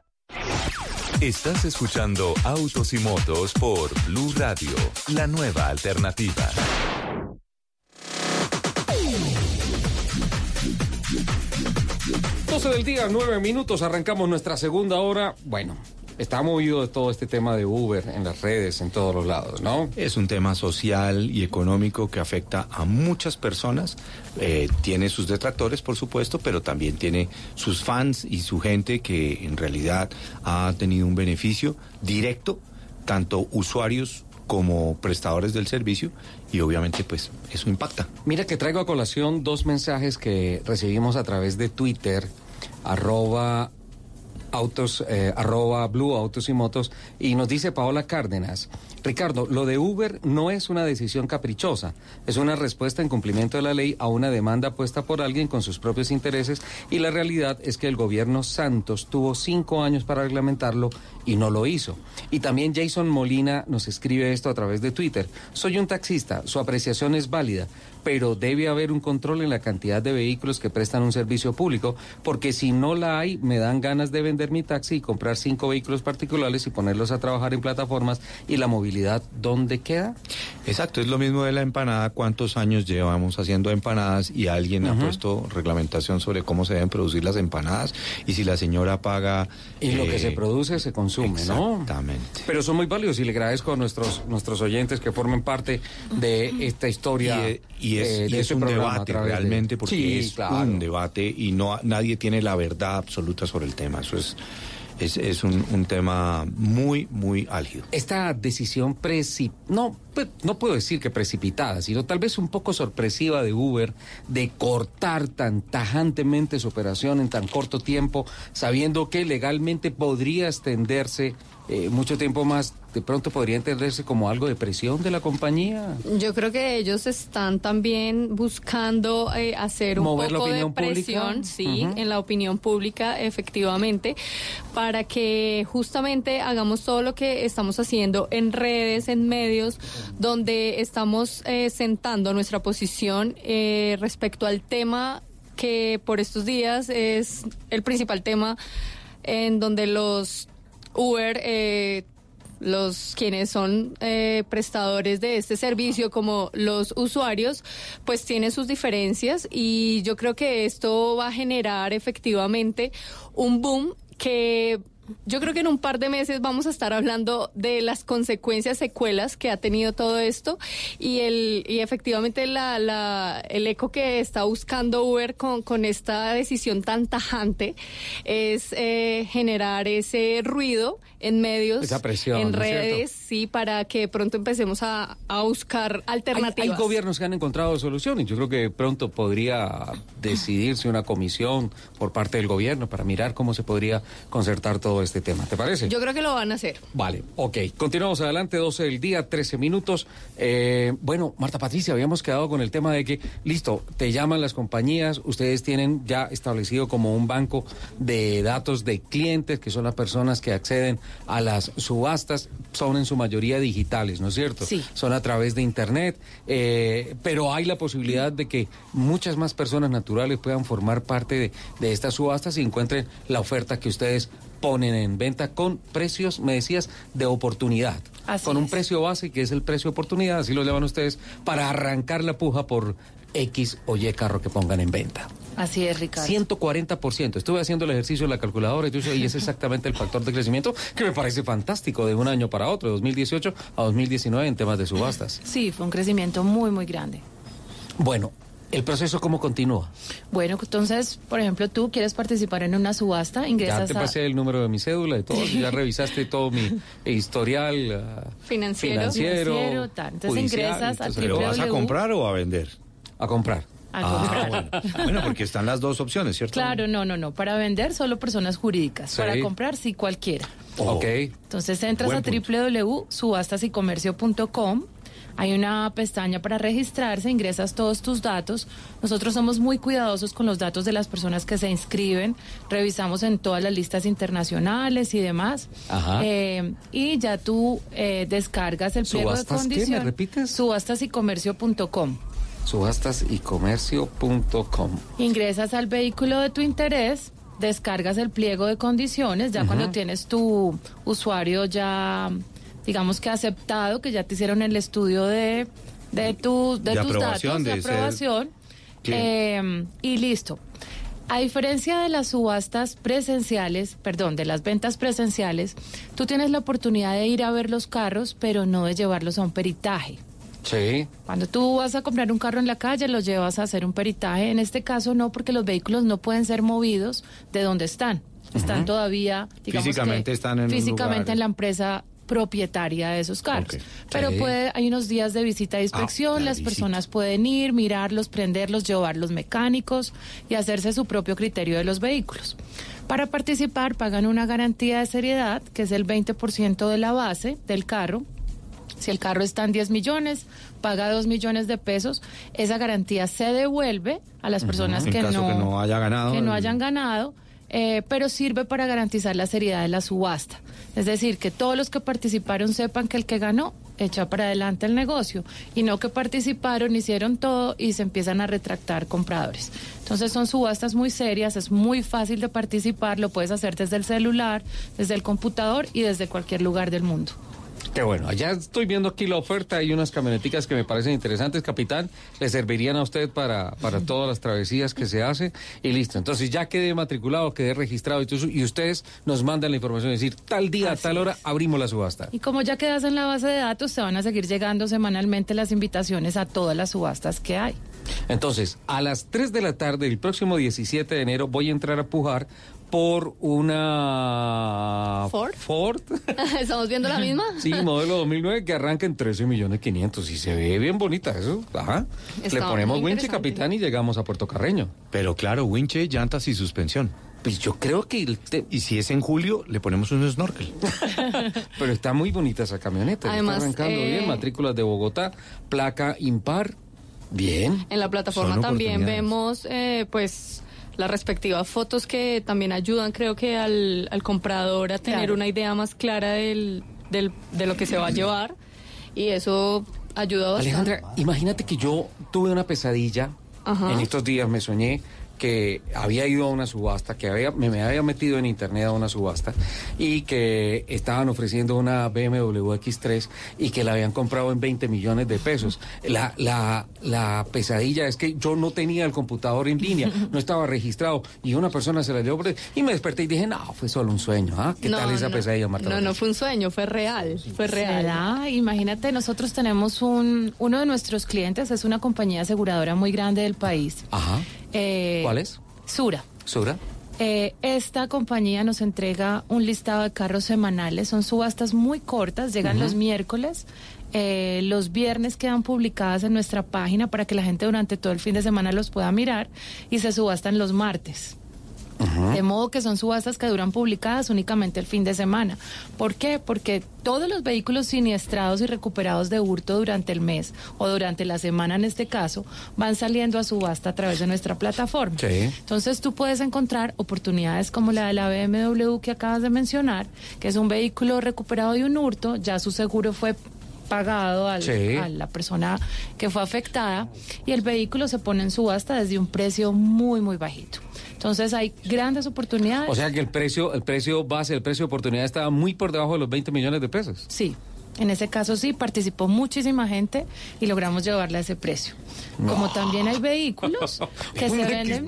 Estás escuchando Autos y Motos por Blue Radio, la nueva alternativa. Del día, nueve minutos, arrancamos nuestra segunda hora. Bueno, está movido todo este tema de Uber en las redes, en todos los lados, ¿no? Es un tema social y económico que afecta a muchas personas. Eh, tiene sus detractores, por supuesto, pero también tiene sus fans y su gente que en realidad ha tenido un beneficio directo, tanto usuarios como prestadores del servicio y obviamente pues eso impacta. Mira que traigo a colación dos mensajes que recibimos a través de Twitter, arroba autos, eh, arroba blue autos y motos, y nos dice Paola Cárdenas, Ricardo, lo de Uber no es una decisión caprichosa, es una respuesta en cumplimiento de la ley a una demanda puesta por alguien con sus propios intereses y la realidad es que el gobierno Santos tuvo cinco años para reglamentarlo y no lo hizo. Y también Jason Molina nos escribe esto a través de Twitter. Soy un taxista, su apreciación es válida, pero debe haber un control en la cantidad de vehículos que prestan un servicio público, porque si no la hay, me dan ganas de vender mi taxi y comprar cinco vehículos particulares y ponerlos a trabajar en plataformas y la movilidad, ¿dónde queda? Exacto, es lo mismo de la empanada. ¿Cuántos años llevamos haciendo empanadas y alguien ha puesto reglamentación sobre cómo se deben producir las empanadas? Y si la señora paga... Y lo que eh, se produce se consume, ¿no? Exactamente. Pero son muy válidos y le agradezco a nuestros, nuestros oyentes que formen parte de esta historia. Y, y es, y de es este un programa a debate realmente porque Sí, es claro. un debate y no nadie tiene la verdad absoluta sobre el tema. Eso es, es, es un, un tema muy, muy álgido. Esta decisión preci no, pues, no puedo decir que precipitada, sino tal vez un poco sorpresiva de Uber de cortar tan tajantemente su operación en tan corto tiempo, sabiendo que legalmente podría extenderse eh, mucho tiempo más, de pronto podría entenderse como algo de presión de la compañía. Yo creo que ellos están también buscando eh, hacer un Mover poco de pública. presión, sí, en la opinión pública, efectivamente, para que justamente hagamos todo lo que estamos haciendo en redes, en medios, donde estamos eh, sentando nuestra posición eh, respecto al tema que por estos días es el principal tema en donde los Uber eh, los quienes son eh, prestadores de este servicio como los usuarios pues tienen sus diferencias y yo creo que esto va a generar efectivamente un boom que yo creo que en un par de meses vamos a estar hablando de las consecuencias, secuelas que ha tenido todo esto y el y efectivamente la, la, el eco que está buscando Uber con, con esta decisión tan tajante es eh, generar ese ruido en medios, Esa presión, en redes, sí, para que pronto empecemos a, a buscar alternativas. hay gobiernos que han encontrado soluciones. Yo creo que pronto podría decidirse una comisión por parte del gobierno para mirar cómo se podría concertar todo todo este tema. ¿Te parece? Yo creo que lo van a hacer. Vale, ok. Continuamos adelante, 12 del día, 13 minutos. Eh, bueno, Marta Patricia, habíamos quedado con el tema de que, listo, te llaman las compañías, ustedes tienen ya establecido como un banco de datos de clientes, que son las personas que acceden a las subastas, son en su mayoría digitales, ¿no es cierto? Sí. Son a través de Internet, eh, pero hay la posibilidad de que muchas más personas naturales puedan formar parte de, de estas subastas y encuentren la oferta que ustedes ponen en venta con precios, me decías, de oportunidad. Así con un es. precio base que es el precio de oportunidad, así lo llaman ustedes, para arrancar la puja por X o Y carro que pongan en venta. Así es, Ricardo. 140%. Estuve haciendo el ejercicio de la calculadora y, y es exactamente el factor de crecimiento que me parece fantástico de un año para otro, de 2018 a 2019 en temas de subastas. Sí, fue un crecimiento muy, muy grande. Bueno, ¿el proceso cómo continúa? Bueno, entonces, por ejemplo, tú quieres participar en una subasta, Ya ingresas te a... pasé el número de mi cédula y todo, ya revisaste todo mi historial ah, Financiero. financiero, Financiero, tal. Entonces judicial, ingresas a entonces- ¿Pero vas a comprar o a vender? A comprar. a Ah, comprar. bueno. Bueno, porque están las dos opciones, ¿cierto? Claro, no, no, no. Para vender solo personas jurídicas. Sí. Para comprar sí cualquiera. Ok. Entonces entras Buen a punto. www.subastasycomercio.com. Hay una pestaña para registrarse, ingresas todos tus datos. Nosotros somos muy cuidadosos con los datos de las personas que se inscriben. Revisamos en todas las listas internacionales y demás. Ajá. Eh, y ya tú eh, descargas el pliego de ¿Subastas qué? ¿Me condiciones. repites? Subastasycomercio.com. Subastasycomercio.com. Ingresas al vehículo de tu interés, descargas el pliego de condiciones, ya cuando tienes tu usuario ya, digamos que aceptado, que ya te hicieron el estudio de, de, tu, de, De tus datos, de aprobación, eh, y listo. A diferencia de las subastas presenciales, perdón, de las ventas presenciales, tú tienes la oportunidad de ir a ver los carros, pero no de llevarlos a un peritaje. Sí. Cuando tú vas a comprar un carro en la calle, lo llevas a hacer un peritaje. En este caso no, porque los vehículos no pueden ser movidos de donde están. Están todavía, digamos Físicamente que están en físicamente lugar. en la empresa propietaria de esos carros. Pero Sí. puede, hay unos días de visita e inspección, Ah, la las visita. personas pueden ir, mirarlos, prenderlos, llevar los mecánicos y hacerse su propio criterio de los vehículos. Para participar pagan una garantía de seriedad, que es el 20% de la base del carro, si el carro está en 10 millones, paga 2 millones de pesos, esa garantía se devuelve a las personas que, no, que no haya ganado que no hayan ganado, eh, pero sirve para garantizar la seriedad de la subasta. Es decir, que todos los que participaron sepan que el que ganó echa para adelante el negocio y no que participaron, hicieron todo y se empiezan a retractar compradores. Entonces son subastas muy serias, es muy fácil de participar, lo puedes hacer desde el celular, desde el computador y desde cualquier lugar del mundo. Qué bueno, allá estoy viendo aquí la oferta, hay unas camioneticas que me parecen interesantes, capitán, le servirían a usted para, para todas las travesías que se hace. Y listo. Entonces ya quedé matriculado, quedé registrado y, ustedes nos mandan la información, es decir, tal día, tal hora, abrimos la subasta. Y como ya quedas en la base de datos, te van a seguir llegando semanalmente las invitaciones a todas las subastas que hay. Entonces, a las 3 de la tarde del próximo 17 de enero voy a entrar a pujar por una ¿Ford? Ford. ¿Estamos viendo la misma? Sí, modelo 2009 que arranca en 13 millones 500 y se ve bien bonita eso. Ajá. Está Le ponemos winche capitán y llegamos a Puerto Carreño. Pero claro, winche, llantas y suspensión. Pues yo creo que el te- Y si es en julio, le ponemos un snorkel. pero está muy bonita esa camioneta. Además, está arrancando eh, bien, matrículas de Bogotá, placa impar. Bien. En la plataforma Son también vemos eh, pues las respectivas fotos que también ayudan creo que al, al comprador a tener Claro. una idea más clara del, del- de lo que se va a llevar y eso ayuda bastante. Alejandra, imagínate que yo tuve una pesadilla. Ajá. En estos días me soñé que había ido a una subasta, que había, me, me había metido en internet a una subasta y que estaban ofreciendo una BMW X3 y que la habían comprado en 20 millones de pesos. La, la, la pesadilla es que yo no tenía el computador en línea, no estaba registrado y una persona se la llevó por- y me desperté y dije, no, fue solo un sueño. ¿ah? ¿Qué No, tal esa no. pesadilla, Marta? No, no fue un sueño, fue real, fue real. ¿Será? Imagínate, nosotros tenemos un, uno de nuestros clientes, es una compañía aseguradora muy grande del país. Ajá. Eh, ¿Cuál es? Sura. ¿Sura? Eh, esta compañía nos entrega un listado de carros semanales, son subastas muy cortas, llegan los miércoles, eh, los viernes quedan publicadas en nuestra página para que la gente durante todo el fin de semana los pueda mirar y se subastan los martes. De modo que son subastas que duran publicadas únicamente el fin de semana. ¿Por qué? Porque todos los vehículos siniestrados y recuperados de hurto durante el mes o durante la semana en este caso van saliendo a subasta a través de nuestra plataforma. Entonces tú puedes encontrar oportunidades como la de la BMW que acabas de mencionar, que es un vehículo recuperado de un hurto, ya su seguro fue pagado a la persona que fue afectada y el vehículo se pone en subasta desde un precio muy, muy bajito. Entonces hay grandes oportunidades. O sea que el precio, el precio base, el precio de oportunidad estaba muy por debajo de los 20 millones de pesos. Sí, en ese caso sí, participó muchísima gente y logramos llevarle a ese precio. Como también hay vehículos que se venden.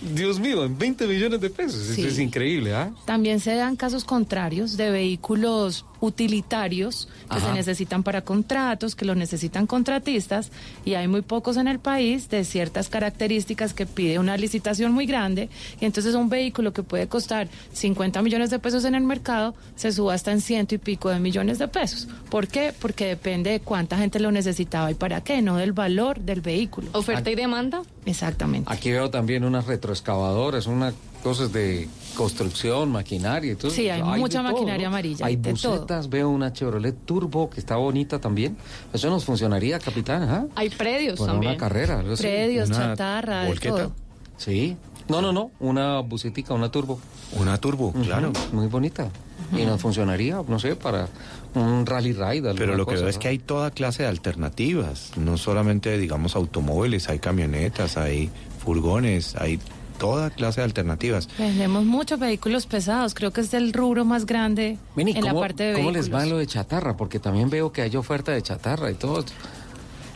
Dios mío, en 20 millones de pesos. Eso es increíble, ¿ah? También se dan casos contrarios de vehículos utilitarios que se necesitan para contratos, que los necesitan contratistas, y hay muy pocos en el país de ciertas características que pide una licitación muy grande, y entonces un vehículo que puede costar 50 millones de pesos en el mercado se subasta en ciento y pico de millones de pesos. ¿Por qué? Porque depende de cuánta gente lo necesitaba y para qué, no del valor del vehículo. ¿Oferta y demanda? Exactamente. Aquí veo también unas retroexcavadoras, una cosas de construcción, maquinaria y todo. Sí, hay, mucha maquinaria amarilla. Hay busetas, veo una Chevrolet Turbo que está bonita también. Eso nos funcionaría, capitán. Hay predios Para también. una carrera. Predios, chatarra, de todo. Sí. No, no, no, una busetica, una turbo. Una turbo, claro. Muy bonita. Y nos funcionaría, no sé, para un rally ride. Pero lo que veo es que hay toda clase de alternativas, no solamente, digamos, automóviles, hay camionetas, hay furgones, hay toda clase de alternativas. Vendemos muchos vehículos pesados, creo que es el rubro más grande en la ¿cómo- parte de ¿Cómo vehículos. les va lo de chatarra? Porque también veo que hay oferta de chatarra y todo.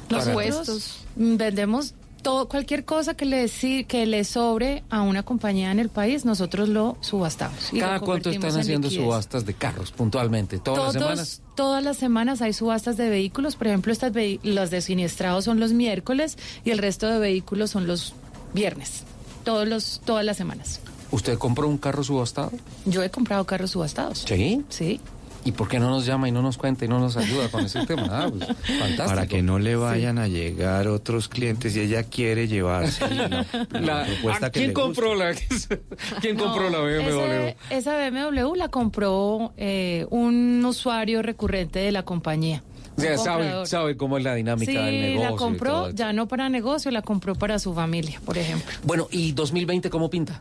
Los puestos. Vendemos todo, cualquier cosa que le, que le sobre a una compañía en el país, nosotros lo subastamos. y lo ¿Cada cuánto están en haciendo liquidez. subastas de carros puntualmente? ¿Todas las semanas? Todas las semanas hay subastas de vehículos. Por ejemplo, estas vehi- las de siniestrados son los miércoles y el resto de vehículos son los viernes. Todos los, todas las semanas. ¿Usted compró un carro subastado? Yo he comprado carros subastados. ¿Sí? Sí. ¿Y por qué no nos llama y no nos cuenta y no nos ayuda con ese tema? Ah, pues, fantástico. Para que no le vayan a llegar otros clientes y ella quiere llevarse la, la La- propuesta ¿a que ¿Quién le compró la, quién compró la BMW? Ese- esa BMW la compró eh, un usuario recurrente de la compañía. O sea, sabe, sabe cómo es la dinámica Sí, del negocio. la compró ya no para negocio, la compró para su familia, por ejemplo. Bueno, ¿y 2020 cómo pinta?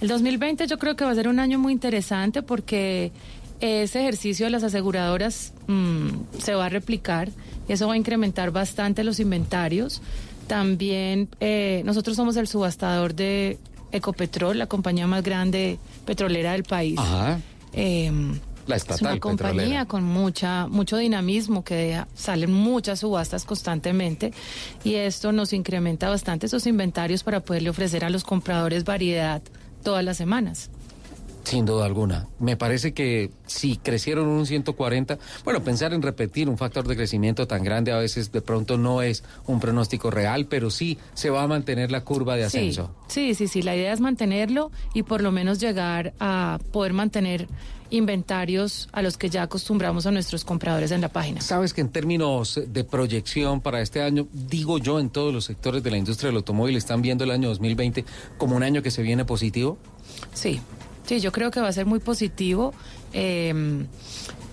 El 2020 yo creo que va a ser un año muy interesante porque ese ejercicio de las aseguradoras mm, se va a replicar y eso va a incrementar bastante los inventarios. También eh, nosotros somos el subastador de Ecopetrol, la compañía más grande petrolera del país. Ajá. Em, La es estatal una compañía petrolera. con mucha mucho dinamismo que deja- salen muchas subastas constantemente y esto nos incrementa bastante esos inventarios para poderle ofrecer a los compradores variedad todas las semanas. Sin duda alguna. Me parece que si crecieron un 140, bueno, pensar en repetir un factor de crecimiento tan grande a veces de pronto no es un pronóstico real, pero sí se va a mantener la curva de Sí, ascenso. sí, sí, sí, la idea es mantenerlo y por lo menos llegar a poder mantener inventarios a los que ya acostumbramos a nuestros compradores en la página. Sabes que en términos de proyección para este año, digo yo, en todos los sectores de la industria del automóvil están viendo el año 2020 como un año que se viene positivo. Sí, sí, yo creo que va a ser muy positivo. Eh,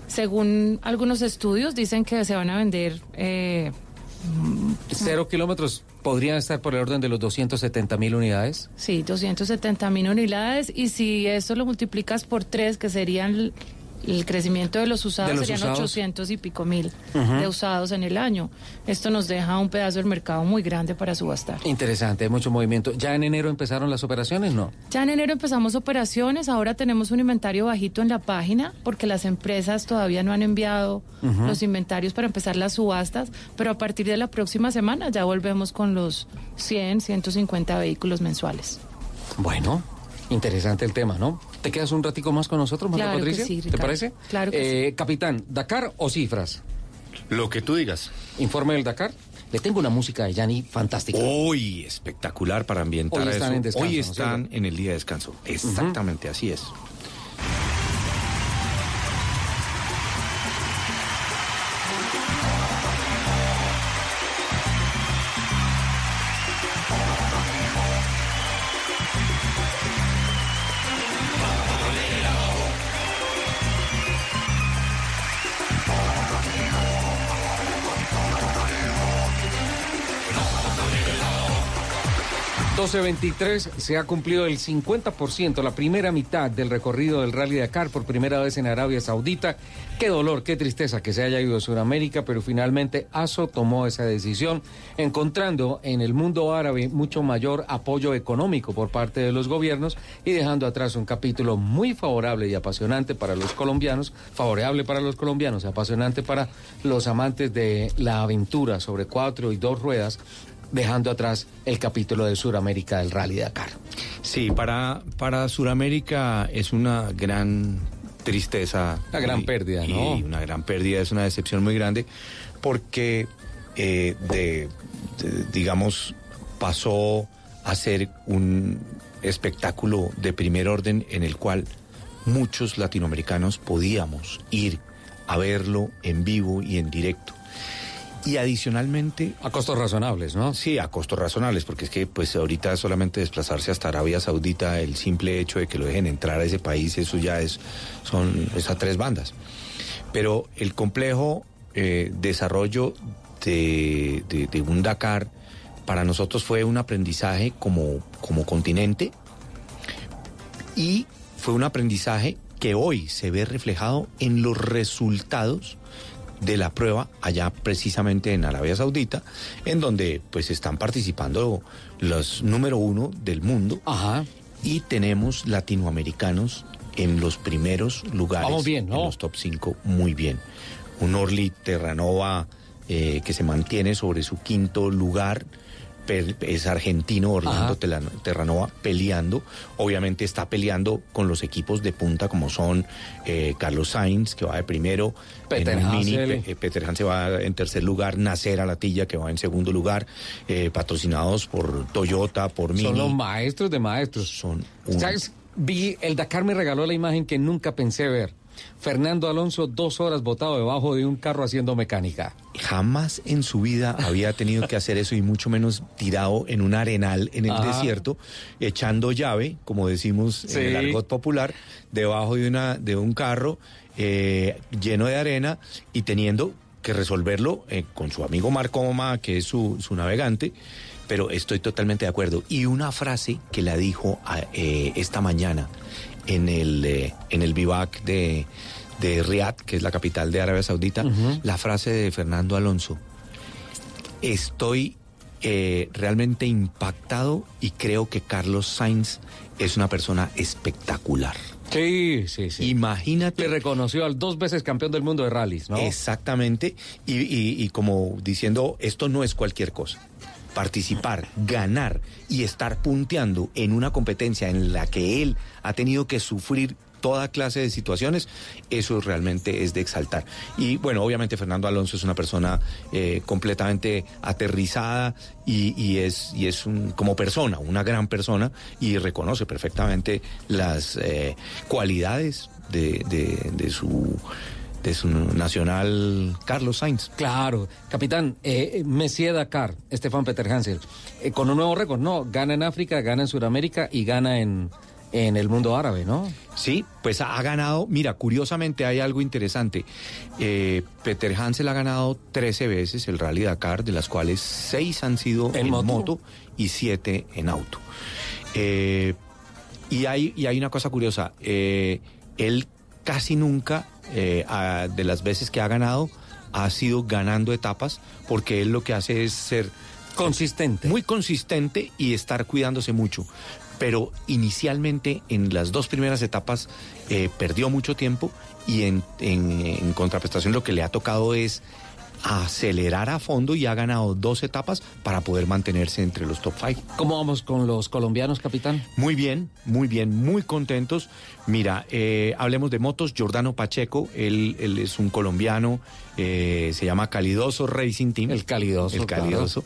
según algunos estudios, dicen que se van a vender. eh, Cero kilómetros podrían estar por el orden de los 270 mil unidades. Sí, 270 mil unidades y si esto lo multiplicas por tres, que serían el, crecimiento de los usados, De los serían usados. 800 y pico mil de usados en el año. Esto nos deja un pedazo del mercado muy grande para subastar. Interesante, hay mucho movimiento. ¿Ya en enero empezaron las operaciones? No. Ya en enero empezamos operaciones, ahora tenemos un inventario bajito en la página porque las empresas todavía no han enviado los inventarios para empezar las subastas, pero a partir de la próxima semana ya volvemos con los 100, 150 vehículos mensuales. Bueno, interesante el tema, ¿no? ¿Te quedas un ratico más con nosotros, María Claro que Patricia? sí, ¿Te parece? Claro que Eh, Capitán, ¿Dakar o cifras? Lo que tú digas. Informe del Dakar. Le tengo una música de Yanni fantástica. Hoy espectacular para ambientar Hoy están eso. en descanso, Hoy ¿no es están en el día de descanso. Exactamente, así es. 12.23 se ha cumplido el 50%, la primera mitad del recorrido del Rally Dakar por primera vez en Arabia Saudita. Qué dolor, qué tristeza que se haya ido a Sudamérica, pero finalmente ASO tomó esa decisión, encontrando en el mundo árabe mucho mayor apoyo económico por parte de los gobiernos y dejando atrás un capítulo muy favorable y apasionante para los colombianos, favorable para los colombianos, apasionante para los amantes de la aventura sobre cuatro y dos ruedas dejando atrás el capítulo de Sudamérica del Rally Dakar. Sí, para, para Sudamérica es una gran tristeza. Una gran pérdida, ¿no? Y una gran pérdida, es una decepción muy grande, porque eh, de, digamos, pasó a ser un espectáculo de primer orden en el cual muchos latinoamericanos podíamos ir a verlo en vivo y en directo. Y adicionalmente... A costos razonables, ¿no? Sí, a costos razonables, porque es que pues ahorita solamente desplazarse hasta Arabia Saudita, el simple hecho de que lo dejen entrar a ese país, eso ya es, son esas tres bandas. Pero el complejo eh, desarrollo de, de, un Dakar para nosotros fue un aprendizaje como, como continente y fue un aprendizaje que hoy se ve reflejado en los resultados de la prueba allá precisamente en Arabia Saudita, en donde pues están participando los número uno del mundo. Ajá. Y tenemos latinoamericanos en los primeros lugares. bien, ¿no? En los top 5, muy bien. Un Orly Terranova eh, que se mantiene sobre su quinto lugar es argentino, Orlando Terranova, peleando. Obviamente está peleando con los equipos de punta como son eh, Carlos Sainz, que va de primero, Peter eh, Peter Hansen va en tercer lugar, Nacer Alatilla, que va en segundo lugar, eh, patrocinados por Toyota, por Mini. Son los maestros de maestros. Son ¿Sabes? Vi, el Dakar me regaló la imagen que nunca pensé ver Fernando Alonso dos horas botado debajo de un carro haciendo mecánica. Jamás en su vida había tenido que hacer eso y mucho menos tirado en un arenal en el desierto, echando llave, como decimos en el argot popular, debajo de, una, de un carro eh, lleno de arena y teniendo que resolverlo eh, con su amigo Marco Moma, que es su, navegante pero estoy totalmente de acuerdo. Y una frase que la dijo eh, esta mañana en el, eh, en el vivac de, de Riyadh, que es la capital de Arabia Saudita, la frase de Fernando Alonso. Estoy eh, realmente impactado y creo que Carlos Sainz es una persona espectacular. Sí, sí, sí. Imagínate. Que reconoció al dos veces campeón del mundo de rallies, ¿no? Exactamente. Y, y como diciendo, esto no es cualquier cosa participar, ganar y estar punteando en una competencia en la que él ha tenido que sufrir toda clase de situaciones, eso realmente es de exaltar. Y bueno, obviamente Fernando Alonso es una persona eh, completamente aterrizada y, es, un, como persona, una gran persona y reconoce perfectamente las eh, cualidades de, de su de su nacional Carlos Sainz. Claro, capitán, eh, Messier Dakar, Estefan Peter Hansel, eh, con un nuevo récord, ¿no? Gana en África, gana en Sudamérica y gana en, en el mundo árabe, ¿no? Sí, pues ha, ganado, mira, curiosamente hay algo interesante. Eh, Peter Hansel ha ganado 13 veces el Rally Dakar, de las cuales 6 han sido en, moto? y 7 en auto. Eh, y, hay, y hay una cosa curiosa, él casi nunca eh, de las veces que ha ganado, ha sido ganando etapas, porque él lo que hace es ser consistente. Muy consistente y estar cuidándose mucho. Pero inicialmente en las dos primeras etapas eh, perdió mucho tiempo y en, en contraprestación lo que le ha tocado es acelerar a fondo y ha ganado dos etapas para poder mantenerse entre los top five. ¿Cómo vamos con los colombianos, capitán? Muy bien, muy bien, muy contentos. Mira, eh, hablemos de motos. Jordano Pacheco, él, es un colombiano, eh, se llama Calidoso Racing Team. El Calidoso. El Calidoso.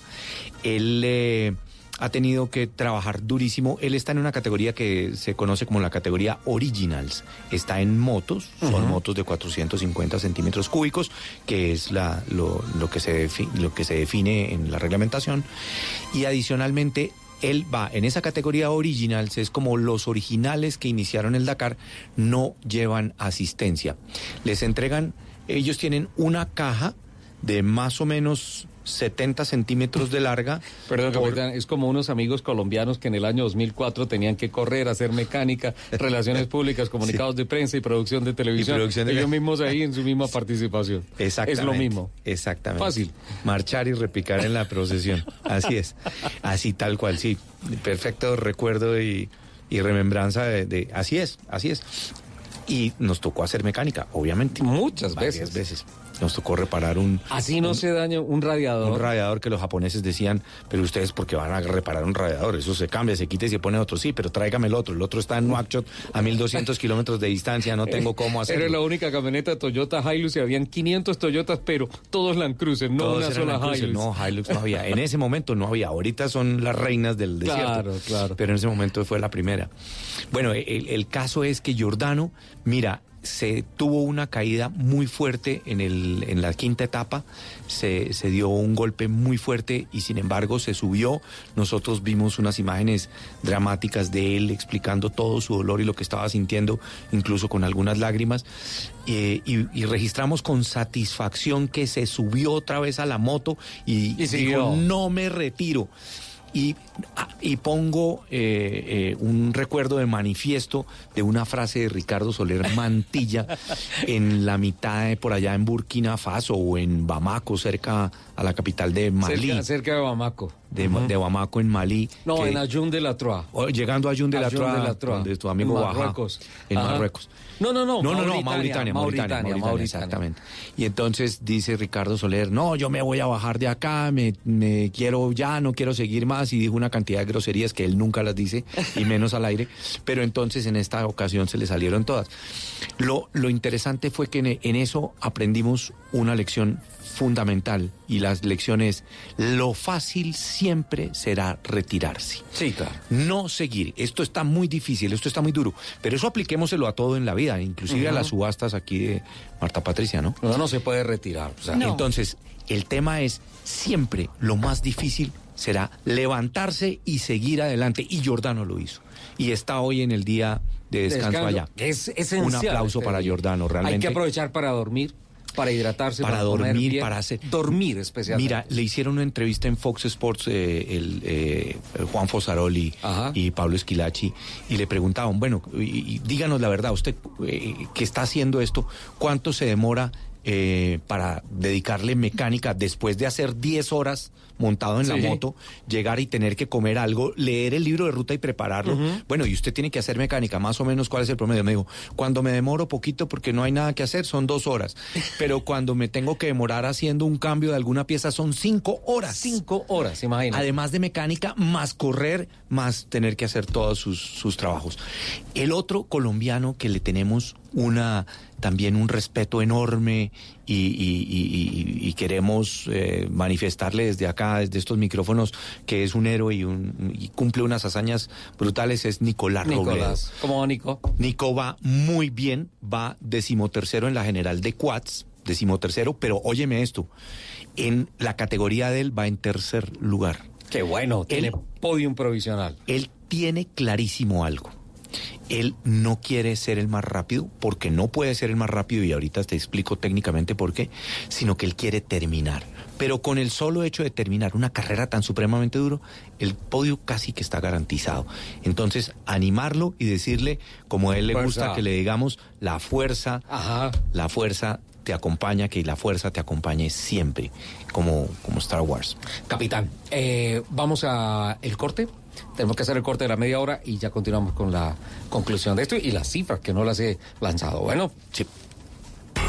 Él eh, ha tenido que trabajar durísimo. Él está en una categoría que se conoce como la categoría Originals. Está en motos, son motos de 450 centímetros cúbicos, que es la, lo, que se lo que se define en la reglamentación. Y adicionalmente él va en esa categoría originals, es como los originales que iniciaron el Dakar no llevan asistencia. Les entregan, ellos tienen una caja de más o menos 70 centímetros de larga. Perdón, capitán, es como unos amigos colombianos que en el año 2004 tenían que correr, hacer mecánica, relaciones públicas, comunicados de prensa y producción de televisión. producción de- Ellos mismos ahí en su misma participación. Exactamente. Es lo mismo. Exactamente. Fácil. Marchar y repicar en la procesión. Así es. Así tal cual, sí. Perfecto recuerdo y, y remembranza de, de- Así es, así es. Y nos tocó hacer mecánica, obviamente. Muchas Varias veces. Nos tocó reparar un... Así no un- se daña un radiador. Un radiador que los japoneses decían, pero ustedes porque van a reparar un radiador, eso se cambia, se quita y se pone otro, sí, pero tráigame el otro, el otro está en Nuakchot a 1200 kilómetros de distancia, no tengo cómo hacerlo. Era la única camioneta Toyota Hilux y habían 500 Toyotas, pero todos Land Cruiser, no Todos una sola. Hilux. No, Hilux no había. En ese momento no había. Ahorita son las reinas del desierto. Claro, claro. Pero en ese momento fue la primera. Bueno, el, el caso es que Giordano, mira, se tuvo una caída muy fuerte en, el, en la quinta etapa, se, se dio un golpe muy fuerte y sin embargo se subió. Nosotros vimos unas imágenes dramáticas de él explicando todo su dolor y lo que estaba sintiendo, incluso con algunas lágrimas. Eh, y, y registramos con satisfacción que se subió otra vez a la moto y, Y dijo, no me retiro. Y, ah, y pongo eh, eh, un recuerdo de manifiesto de una frase de Ricardo Soler Mantilla en la mitad de por allá en Burkina Faso o en Bamako, cerca a la capital de Malí. Cerca, cerca de Bamako. De, de Bamako en Malí. No, que- en Ayun de la Troa. o llegando a Ayun de la Troa, de la Troa. donde tu amigo En Baja, Marruecos. en Ajá. Marruecos. No, no, no. No, no, no, Mauritania, Mauritania, Mauritania, Mauritania, Mauritania. exactamente. Y entonces dice Ricardo Soler, no, yo me voy a bajar de acá, me, me quiero ya, no quiero seguir más, y dijo una cantidad de groserías que él nunca las dice, y menos al aire, pero entonces en esta ocasión se le salieron todas. Lo, lo interesante fue que en, en eso aprendimos una lección fundamental, y la lección es, lo fácil siempre será retirarse. Sí, claro. No seguir. Esto está muy difícil, esto está muy duro. Pero eso apliquémoselo a todo en la vida, inclusive a las subastas aquí de Marta Patricia, ¿no? No, no se puede retirar. o sea, Entonces, el tema es siempre lo más difícil será levantarse y seguir adelante. Y Giordano lo hizo. Y está hoy en el día de descanso, Descanso. allá. Es esencial Un aplauso este para día. Giordano, Hay realmente. que aprovechar para dormir, para hidratarse, para, comer dormir, bien. para hacer... Dormir especialmente. Mira, le hicieron una entrevista en Fox Sports eh, el, eh, Juan Fosaroli y Pablo Esquilachi y le preguntaban, bueno, y- y díganos la verdad, usted eh, que está haciendo esto, ¿cuánto se demora eh, para dedicarle mecánica después de hacer 10 horas montado en Sí. la moto, llegar y tener que comer algo, leer el libro de ruta y prepararlo? Bueno, y usted tiene que hacer mecánica, más o menos, ¿cuál es el promedio? Me dijo, cuando me demoro poquito porque no hay nada que hacer, son dos horas. Pero cuando me tengo que demorar haciendo un cambio de alguna pieza, son cinco horas. Cinco horas, imagínate. Además de mecánica, más correr, más tener que hacer todos sus, sus trabajos. El otro colombiano que le tenemos una también un respeto enorme y, y- y- y- y queremos eh, manifestarle desde acá, desde estos micrófonos, que es un héroe y, un- y cumple unas hazañas brutales, es Nicolás, Robledo. Nicolás. ¿Cómo va, Nico? Nico va muy bien, va decimotercero en la general de quads, decimotercero, pero óyeme esto, en la categoría de él va en tercer lugar. Qué bueno, tiene podium provisional. Él tiene clarísimo algo. Él no quiere ser el más rápido, porque no puede ser el más rápido, y ahorita te explico técnicamente por qué, sino que él quiere terminar. Pero con el solo hecho de terminar una carrera tan supremamente duro, el podio casi que está garantizado. Entonces, animarlo y decirle, como a él le Fuerza. gusta que le digamos, la fuerza, la fuerza te acompaña, que la fuerza te acompañe siempre, como, como Star Wars. Capitán, eh, vamos a el corte. Tenemos que hacer el corte de la media hora y ya continuamos con la conclusión de esto y las cifras que no las he lanzado. Bueno, sí.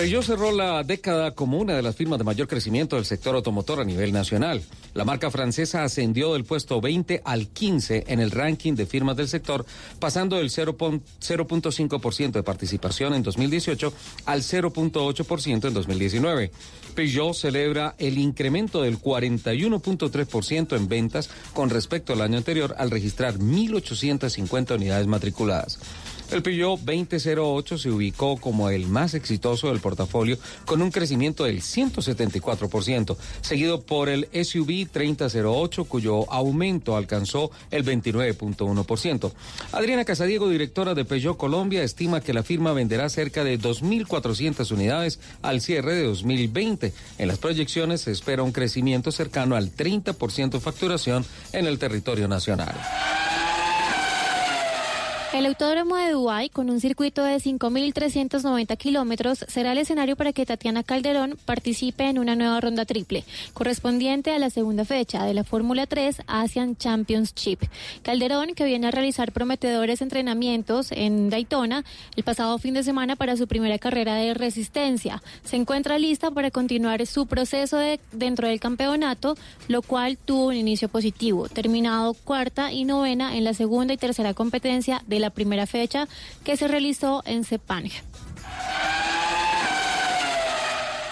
Peugeot cerró la década como una de las firmas de mayor crecimiento del sector automotor a nivel nacional. La marca francesa ascendió del puesto 20 al 15 en el ranking de firmas del sector, pasando del 0.5% de participación en 2018 al 0.8% en 2019. Peugeot celebra el incremento del 41.3% en ventas con respecto al año anterior al registrar 1.850 unidades matriculadas. El Peugeot 2008 se ubicó como el más exitoso del portafolio con un crecimiento del 174%, seguido por el SUV 3008 cuyo aumento alcanzó el 29.1%. Adriana Casadiego, directora de Peugeot Colombia, estima que la firma venderá cerca de 2.400 unidades al cierre de 2020. En las proyecciones se espera un crecimiento cercano al 30% de facturación en el territorio nacional. El Autódromo de Dubái, con un circuito de 5.390 kilómetros, será el escenario para que Tatiana Calderón participe en una nueva ronda triple, correspondiente a la segunda fecha de la Fórmula 3 Asian Championship. Calderón, que viene a realizar prometedores entrenamientos en Daytona el pasado fin de semana para su primera carrera de resistencia, se encuentra lista para continuar su proceso de, dentro del campeonato, lo cual tuvo un inicio positivo, terminado cuarta y novena en la segunda y tercera competencia de la primera fecha que se realizó en Sepang.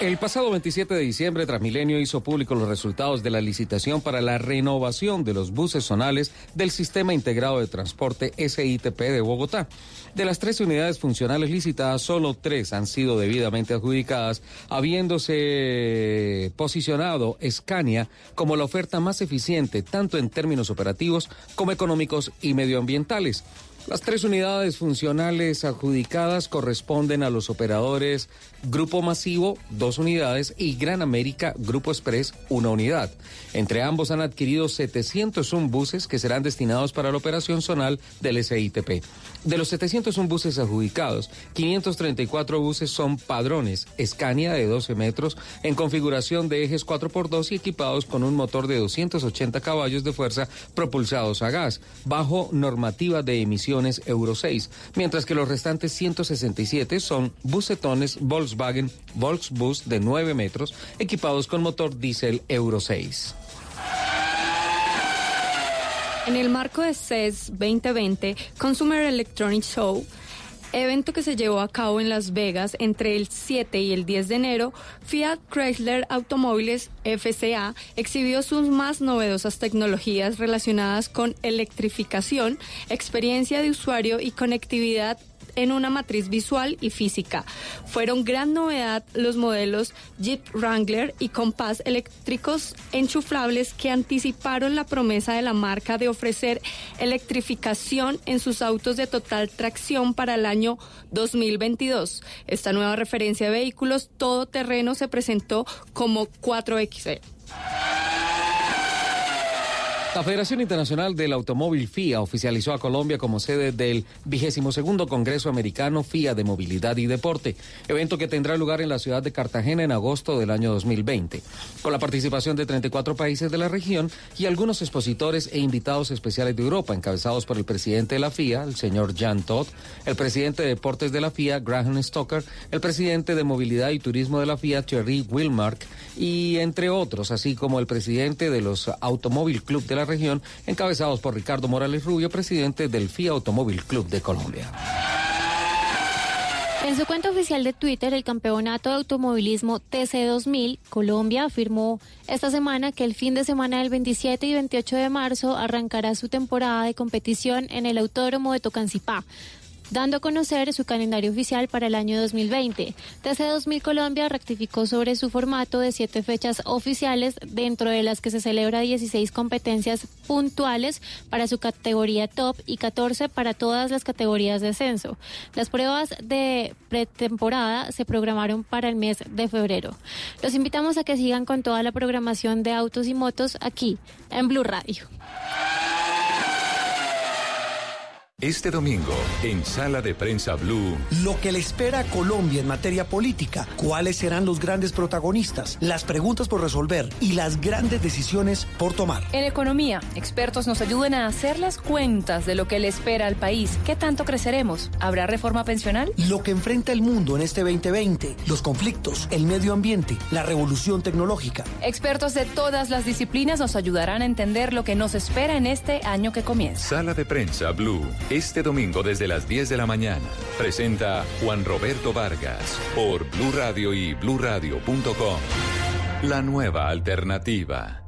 El pasado 27 de diciembre, Transmilenio hizo público los resultados de la licitación para la renovación de los buses zonales del Sistema Integrado de Transporte SITP de Bogotá. De las tres unidades funcionales licitadas, solo tres han sido debidamente adjudicadas, habiéndose posicionado Scania como la oferta más eficiente tanto en términos operativos como económicos y medioambientales. Las tres unidades funcionales adjudicadas corresponden a los operadores Grupo Masivo, dos unidades, y Gran América, Grupo Express, una unidad. Entre ambos han adquirido 701 buses que serán destinados para la operación zonal del SITP. De los 701 buses adjudicados, 534 buses son padrones, Scania de 12 metros, en configuración de ejes 4x2 y equipados con un motor de 280 caballos de fuerza propulsados a gas, bajo normativa de emisión Euro 6, mientras que los restantes 167 son bucetones Volkswagen Volksbus de 9 metros equipados con motor diésel Euro 6. En el marco de CES 2020, Consumer Electronics Show, evento que se llevó a cabo en Las Vegas entre el 7 y el 10 de enero, Fiat Chrysler Automóviles FCA exhibió sus más novedosas tecnologías relacionadas con electrificación, experiencia de usuario y conectividad en una matriz visual y física. Fueron gran novedad los modelos Jeep Wrangler y Compass eléctricos enchuflables que anticiparon la promesa de la marca de ofrecer electrificación en sus autos de total tracción para el año 2022. Esta nueva referencia de vehículos todoterreno se presentó como 4XE. La Federación Internacional del Automóvil FIA oficializó a Colombia como sede del vigésimo segundo Congreso Americano FIA de Movilidad y Deporte, evento que tendrá lugar en la ciudad de Cartagena en agosto del año 2020, con la participación de 34 países de la región y algunos expositores e invitados especiales de Europa, encabezados por el presidente de la FIA, el señor Jan Todd, el presidente de Deportes de la FIA, Graham Stoker, el presidente de Movilidad y Turismo de la FIA, Thierry Wilmark, y entre otros, así como el presidente de los Automóvil Club de la región, encabezados por Ricardo Morales Rubio, presidente del FIA Automóvil Club de Colombia. En su cuenta oficial de Twitter, el Campeonato de Automovilismo TC2000 Colombia afirmó esta semana que el fin de semana del 27 y 28 de marzo arrancará su temporada de competición en el Autódromo de Tocancipá dando a conocer su calendario oficial para el año 2020. TC 2000 Colombia rectificó sobre su formato de siete fechas oficiales, dentro de las que se celebra 16 competencias puntuales para su categoría top y 14 para todas las categorías de ascenso. Las pruebas de pretemporada se programaron para el mes de febrero. Los invitamos a que sigan con toda la programación de autos y motos aquí en Blue Radio. Este domingo, en Sala de Prensa Blue. Lo que le espera a Colombia en materia política, cuáles serán los grandes protagonistas, las preguntas por resolver y las grandes decisiones por tomar. En economía, expertos nos ayudan a hacer las cuentas de lo que le espera al país. ¿Qué tanto creceremos? ¿Habrá reforma pensional? Lo que enfrenta el mundo en este 2020, los conflictos, el medio ambiente, la revolución tecnológica. Expertos de todas las disciplinas nos ayudarán a entender lo que nos espera en este año que comienza. Sala de Prensa Blue. Este domingo desde las 10 de la mañana presenta Juan Roberto Vargas por Blue Radio y bluradio.com. La nueva alternativa.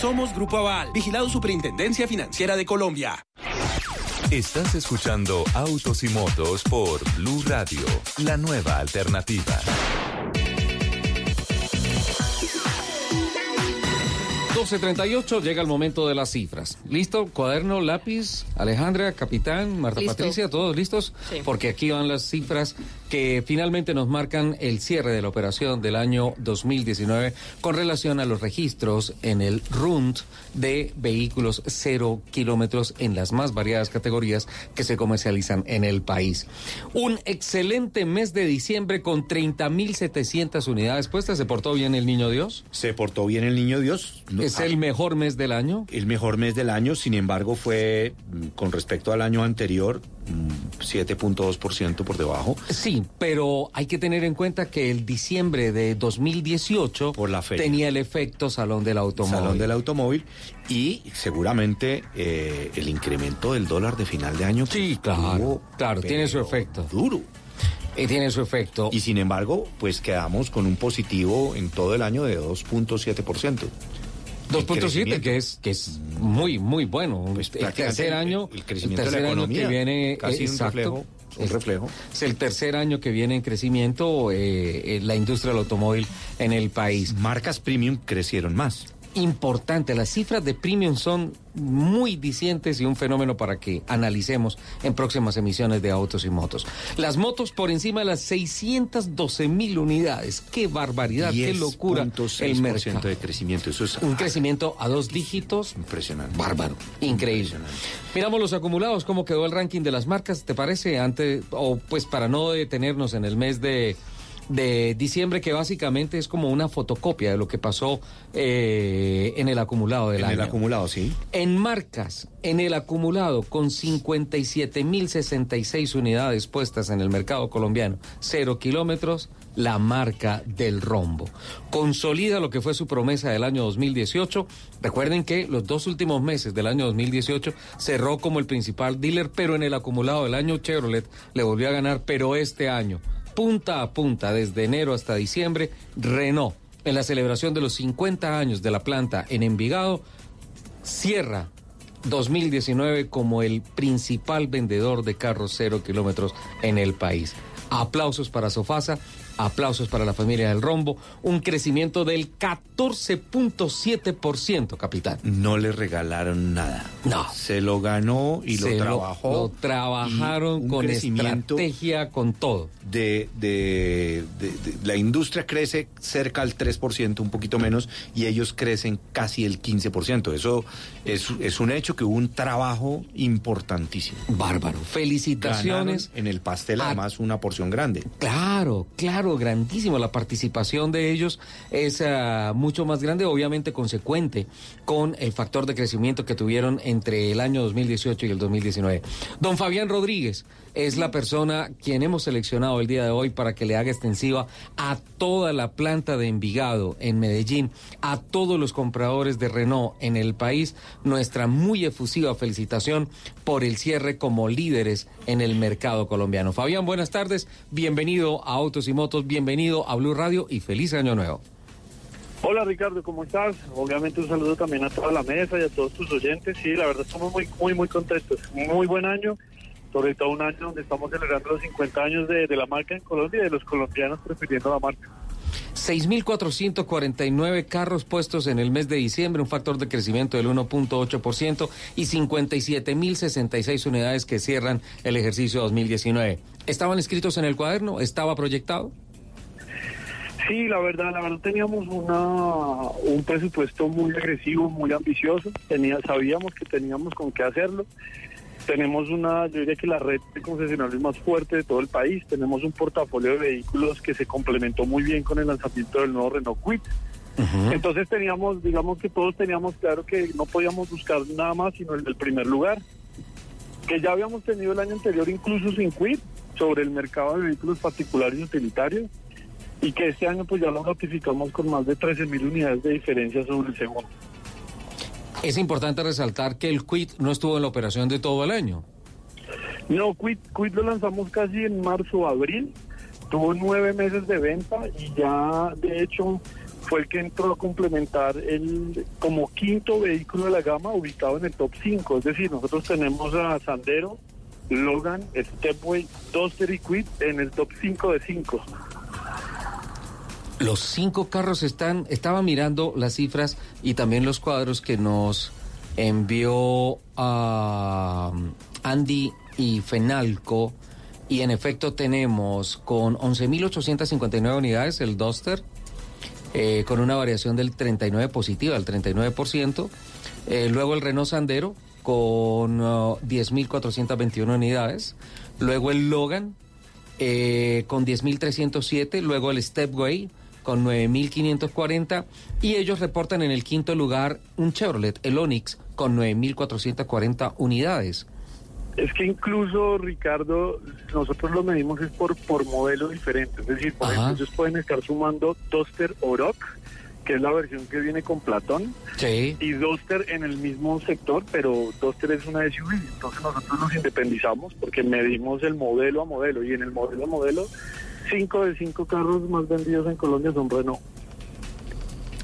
Somos Grupo Aval, vigilado Superintendencia Financiera de Colombia. Estás escuchando Autos y Motos por Blue Radio, la nueva alternativa. 12.38 llega el momento de las cifras. ¿Listo? Cuaderno, lápiz, Alejandra, capitán, Marta Listo. Patricia, ¿todos listos? Sí. Porque aquí van las cifras que finalmente nos marcan el cierre de la operación del año 2019 con relación a los registros en el RUND de vehículos cero kilómetros en las más variadas categorías que se comercializan en el país. Un excelente mes de diciembre con 30.700 unidades puestas. ¿Se portó bien el niño Dios? Se portó bien el niño Dios. ¿Es el mejor mes del año? El mejor mes del año, sin embargo, fue mm, con respecto al año anterior, 7.2% por debajo. Sí, pero hay que tener en cuenta que el diciembre de 2018 Por la feria. tenía el efecto Salón del Automóvil. Salón del automóvil y seguramente eh, el incremento del dólar de final de año. Sí, claro, claro, tiene su efecto. Duro. Y tiene su efecto. Y sin embargo, pues quedamos con un positivo en todo el año de 2.7%. 2.7, que es, que es muy, muy bueno. el Pues prácticamente tercer el- año, el crecimiento de la tercer año economía, que viene, casi un exacto, reflejo, un es- reflejo. Es el tercer año que viene en crecimiento eh, eh, la industria del automóvil en el país. Marcas premium crecieron más. Importante, las cifras de premium son muy dicientes y un fenómeno para que analicemos en próximas emisiones de Autos y Motos. Las motos por encima de las 612 mil unidades. ¡Qué barbaridad! ¡Qué locura! El 10.6% mercado. de crecimiento. Eso es Un crecimiento a dos dígitos impresionante. bárbaro, increíble. Miramos los acumulados, cómo quedó el ranking de las marcas, ¿te parece? Antes, o pues para no detenernos en el mes de, de diciembre, que básicamente es como una fotocopia de lo que pasó eh, en el acumulado del En año. el acumulado, sí. En marcas, en el acumulado, con 57.066 unidades puestas en el mercado colombiano, cero kilómetros, la marca del rombo. Consolida lo que fue su promesa del año 2018. Recuerden que los dos últimos meses del año 2018 cerró como el principal dealer, pero en el acumulado del año Chevrolet le volvió a ganar, pero este año, punta a punta, desde enero hasta diciembre, Renault, en la celebración de los 50 años de la planta en Envigado, cierra 2019 como el principal vendedor de carros cero kilómetros en el país. Aplausos para Sofasa, aplausos para la familia del Rombo, un crecimiento del 14.7%, capitán. No le regalaron nada. No. Se lo ganó y Se lo trabajó. Lo trabajaron con estrategia, con todo. De, de- de- de- la industria crece cerca al 3%, un poquito menos, y ellos crecen casi el 15%. Eso es, es un hecho que hubo un trabajo importantísimo. Bárbaro. Felicitaciones. Ganaron en el pastel, además, una porción grande. Claro, claro, grandísimo. La participación de ellos es ah, mucho más grande, obviamente consecuente con el factor de crecimiento que tuvieron entre el año 2018 y el 2019. Don Fabián Rodríguez es la persona quien hemos seleccionado el día de hoy para que le haga extensiva a toda la planta de Envigado en Medellín, a todos los compradores de Renault en el país, nuestra muy efusiva felicitación por el cierre como líderes en el mercado colombiano. Fabián, buenas tardes, bienvenido a Autos y Motos, bienvenido a Blue Radio y feliz año nuevo. Hola Ricardo, ¿cómo estás? Obviamente un saludo también a toda la mesa y a todos tus oyentes. Sí, la verdad estamos muy, muy, muy contentos. Muy buen año, sobre todo un año donde estamos celebrando los 50 años de, de la marca en Colombia y de los colombianos prefiriendo la marca. 6.449 carros puestos en el mes de diciembre, un factor de crecimiento del 1.8% y 57.066 unidades que cierran el ejercicio 2019. ¿Estaban escritos en el cuaderno? ¿Estaba proyectado? Sí, la verdad, la verdad teníamos una, un presupuesto muy agresivo, muy ambicioso. Tenía, sabíamos que teníamos con qué hacerlo. Tenemos una, yo diría que la red de concesionarios más fuerte de todo el país. Tenemos un portafolio de vehículos que se complementó muy bien con el lanzamiento del nuevo Renault Quit. Entonces teníamos, digamos que todos teníamos claro que no podíamos buscar nada más sino el del primer lugar. Que ya habíamos tenido el año anterior incluso sin Quit sobre el mercado de vehículos particulares y utilitarios y que este año pues ya lo notificamos con más de 13 mil unidades de diferencia sobre el segundo. Es importante resaltar que el Quit no estuvo en la operación de todo el año. No, Quit, Quit lo lanzamos casi en marzo o abril, tuvo nueve meses de venta y ya de hecho fue el que entró a complementar el como quinto vehículo de la gama ubicado en el top 5. Es decir, nosotros tenemos a Sandero, Logan, Stepway, Duster y Quit en el top 5 de 5. Los cinco carros están, estaba mirando las cifras y también los cuadros que nos envió Andy y Fenalco. Y en efecto tenemos con 11.859 unidades el Duster, eh, con una variación del 39 positiva, del 39%. Eh, luego el Renault Sandero con 10.421 unidades. Luego el Logan eh, con 10.307. Luego el Stepway con 9.540 y ellos reportan en el quinto lugar un Chevrolet, el Onix, con 9.440 unidades. Es que incluso, Ricardo, nosotros lo medimos es por, por modelo diferente. Es decir, por ejemplo, ellos pueden estar sumando Duster Oroc, que es la versión que viene con Platón, y Duster en el mismo sector, pero Duster es una SUV. Entonces nosotros nos independizamos porque medimos el modelo a modelo y en el modelo a modelo cinco de cinco carros más vendidos en Colombia son Renault.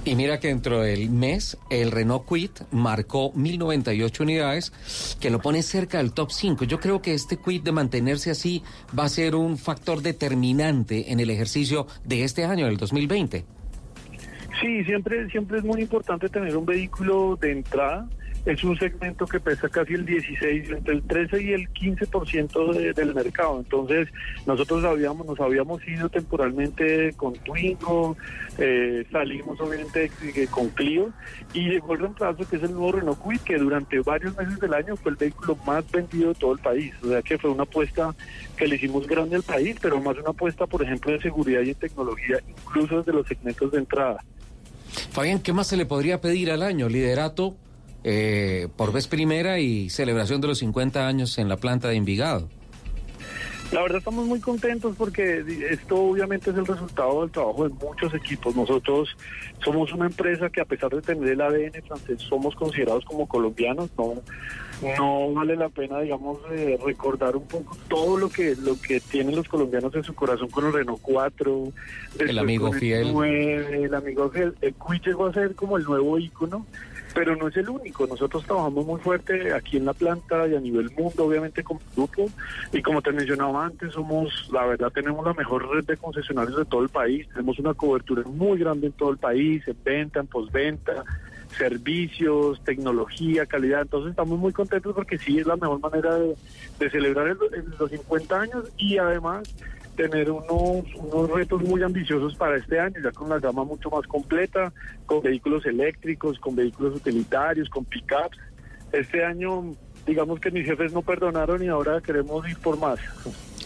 Y mira que dentro del mes el Renault Quit marcó 1098 unidades, que lo pone cerca del top 5. Yo creo que este Quit de mantenerse así va a ser un factor determinante en el ejercicio de este año, del 2020. Sí, siempre, siempre es muy importante tener un vehículo de entrada es un segmento que pesa casi el 16, entre el 13 y el 15% del mercado. Entonces, nosotros habíamos, nos habíamos ido temporalmente con Twingo, eh, salimos obviamente con Clio y llegó el reemplazo que es el nuevo Renault que durante varios meses del año fue el vehículo más vendido de todo el país. O sea que fue una apuesta que le hicimos grande al país, pero más una apuesta, por ejemplo, de seguridad y en tecnología, incluso desde los segmentos de entrada. Fabián, ¿qué más se le podría pedir al año? Liderato eh, por vez primera y celebración de los 50 años en la planta de Envigado. La verdad estamos muy contentos porque esto obviamente es el resultado del trabajo de muchos equipos. Nosotros somos una empresa que a pesar de tener el ADN francés somos considerados como colombianos. No, no vale la pena, digamos, eh, recordar un poco todo lo que lo que tienen los colombianos en su corazón con el Renault 4, el amigo fiel, el amigo fiel. El Cui llegó a ser como el nuevo ícono pero no es el único. Nosotros trabajamos muy fuerte aquí en la planta y a nivel mundo, obviamente, como grupo. Y como te mencionaba antes, somos, la verdad, tenemos la mejor red de concesionarios de todo el país. Tenemos una cobertura muy grande en todo el país, en venta, en postventa servicios, tecnología, calidad. Entonces estamos muy contentos porque sí es la mejor manera de, celebrar los 50 años y además tener unos, unos retos muy ambiciosos para este año, ya con una gama mucho más completa, con vehículos eléctricos, con vehículos utilitarios, con pickups. Este año, digamos que mis jefes no perdonaron y ahora queremos ir por más.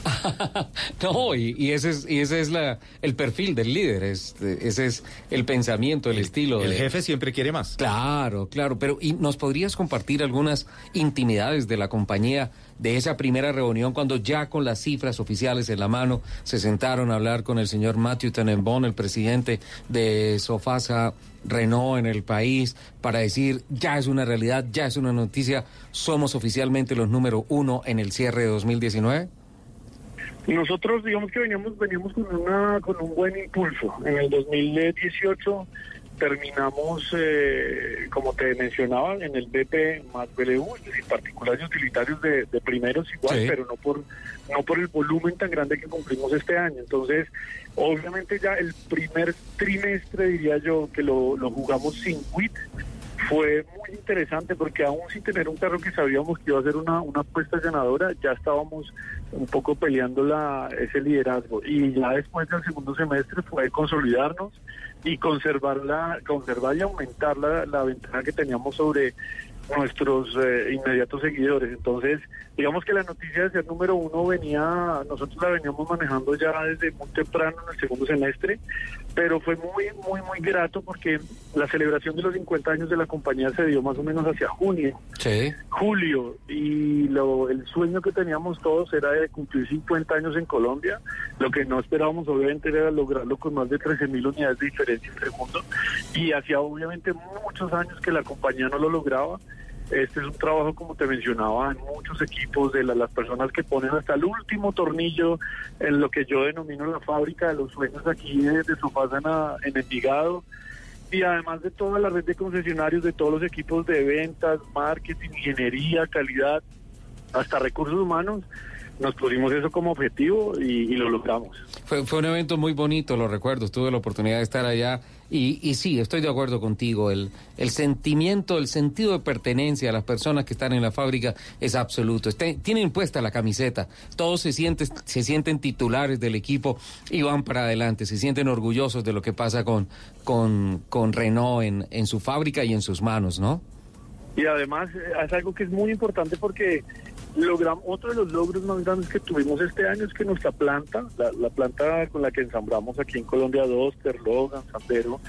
no, y, ese es, y ese es la, el perfil del líder, es, ese es el pensamiento, el, estilo. El jefe siempre quiere más. Claro, claro, pero ¿y nos podrías compartir algunas intimidades de la compañía de esa primera reunión cuando ya con las cifras oficiales en la mano se sentaron a hablar con el señor Matthew Tenenbaum, el presidente de Sofasa Renault en el país, para decir ya es una realidad, ya es una noticia, somos oficialmente los número uno en el cierre de 2019? Nosotros digamos que veníamos, veníamos con, una, con un buen impulso. En el 2018 terminamos, eh, como te mencionaba, en el BP más BLU, y particulares y utilitarios de, de primeros igual, Sí. pero no por no por el volumen tan grande que cumplimos este año. Entonces, obviamente ya el primer trimestre, diría yo, que lo, lo jugamos sin WIT, fue muy interesante porque aún sin tener un carro que sabíamos que iba a ser una, una apuesta ganadora, ya estábamos un poco peleando la, ese liderazgo. Y ya después del segundo semestre fue consolidarnos y conservar, la, conservar y aumentar la, la ventaja que teníamos sobre nuestros eh, inmediatos seguidores. Entonces, digamos que la noticia de ser número uno venía, nosotros la veníamos manejando ya desde muy temprano en el segundo semestre, pero fue muy, muy, muy grato porque la celebración de los 50 años de la compañía se dio más o menos hacia junio, Sí. julio, y lo, el sueño que teníamos todos era de cumplir 50 años en Colombia. Lo que no esperábamos, obviamente, era lograrlo con más de 13 mil unidades de diferencia entre mundo, y hacía obviamente muchos años que la compañía no lo lograba. Este es un trabajo, como te mencionaba, en muchos equipos de la- las personas que ponen hasta el último tornillo en lo que yo denomino la fábrica de los sueños aquí de, de Sofasana en Envigado. Y además de toda la red de concesionarios, de todos los equipos de ventas, marketing, ingeniería, calidad, hasta recursos humanos, nos pusimos eso como objetivo y, y lo logramos. Fue, fue un evento muy bonito, lo recuerdo. Tuve la oportunidad de estar allá. Y, y sí, estoy de acuerdo contigo. El, el sentimiento, el sentido de pertenencia a las personas que están en la fábrica es absoluto. Este- tienen puesta la camiseta. Todos se sienten, se sienten titulares del equipo y van para adelante. Se sienten orgullosos de lo que pasa con, con, con Renault en, en su fábrica y en sus manos, ¿no? Y además eh, es algo que es muy importante porque logramos otro de los logros más grandes que tuvimos este año es que nuestra planta, la, la planta con la que ensamblamos aquí en Colombia Doster, Logan, Sandero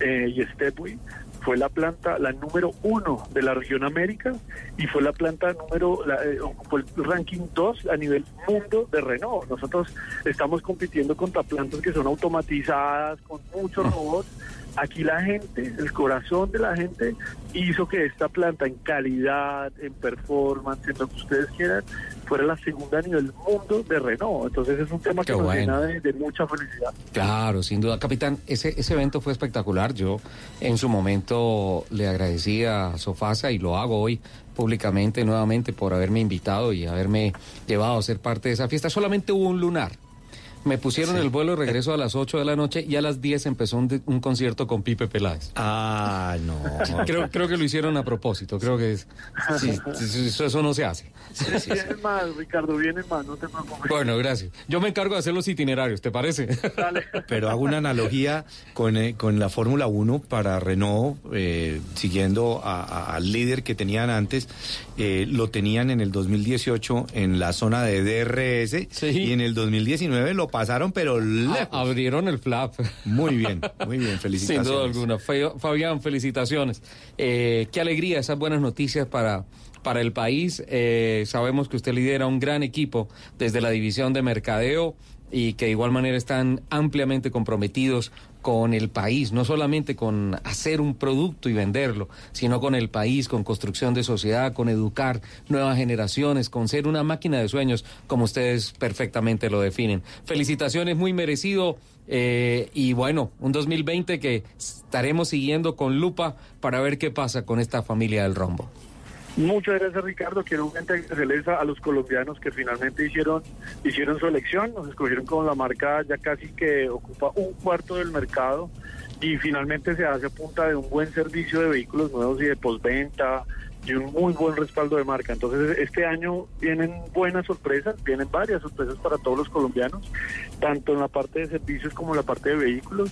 eh, y Stepway, fue la planta, la número uno de la región América y fue la planta número, la, eh, ocupó el ranking 2 a nivel mundo de Renault. Nosotros estamos compitiendo contra plantas que son automatizadas, con muchos robots. Aquí la gente, el corazón de la gente hizo que esta planta en calidad, en performance, en lo que ustedes quieran, fuera la segunda a nivel mundo de Renault. Entonces es un tema que nos llena de, de mucha felicidad. Claro, sin duda. Capitán, ese, ese evento fue espectacular. Yo en su momento le agradecí a Sofasa y lo hago hoy públicamente nuevamente por haberme invitado y haberme llevado a ser parte de esa fiesta. Solamente hubo un lunar. Me pusieron el vuelo de regreso a las 8 de la noche y a las 10 empezó un, de- un concierto con Pipe Peláez. Ah, no. Creo, creo que lo hicieron a propósito. Creo que es, sí, sí, eso, eso no se hace. Vienen más, Ricardo, vienen más, no te preocupes. Bueno, gracias. Yo me encargo de hacer los itinerarios, ¿te parece? Pero hago una analogía con, eh, con la Fórmula 1 para Renault, eh, siguiendo a- a- al líder que tenían antes, eh, lo tenían en el 2018 en la zona de DRS y en el 2019 lo pasaron, pero lejos. Abrieron el flap. Muy bien, muy bien, Sin felicitaciones. duda alguna. Fabián, felicitaciones. Eh, qué alegría esas buenas noticias para, para el país. Eh, sabemos que usted lidera un gran equipo desde la división de mercadeo y que de igual manera están ampliamente comprometidos con el país, no solamente con hacer un producto y venderlo, sino con el país, con construcción de sociedad, con educar nuevas generaciones, con ser una máquina de sueños, como ustedes perfectamente lo definen. Felicitaciones, muy merecido. eh, y bueno, un 2020 que estaremos siguiendo con lupa para ver qué pasa con esta familia del rombo. Muchas gracias Ricardo, quiero agradecerles a a los colombianos que finalmente hicieron hicieron su elección, nos escogieron como la marca ya casi que ocupa un cuarto del mercado y finalmente se hace a punta de un buen servicio de vehículos nuevos y de postventa y un muy buen respaldo de marca. Entonces este año vienen buenas sorpresas, vienen varias sorpresas para todos los colombianos, tanto en la parte de servicios como en la parte de vehículos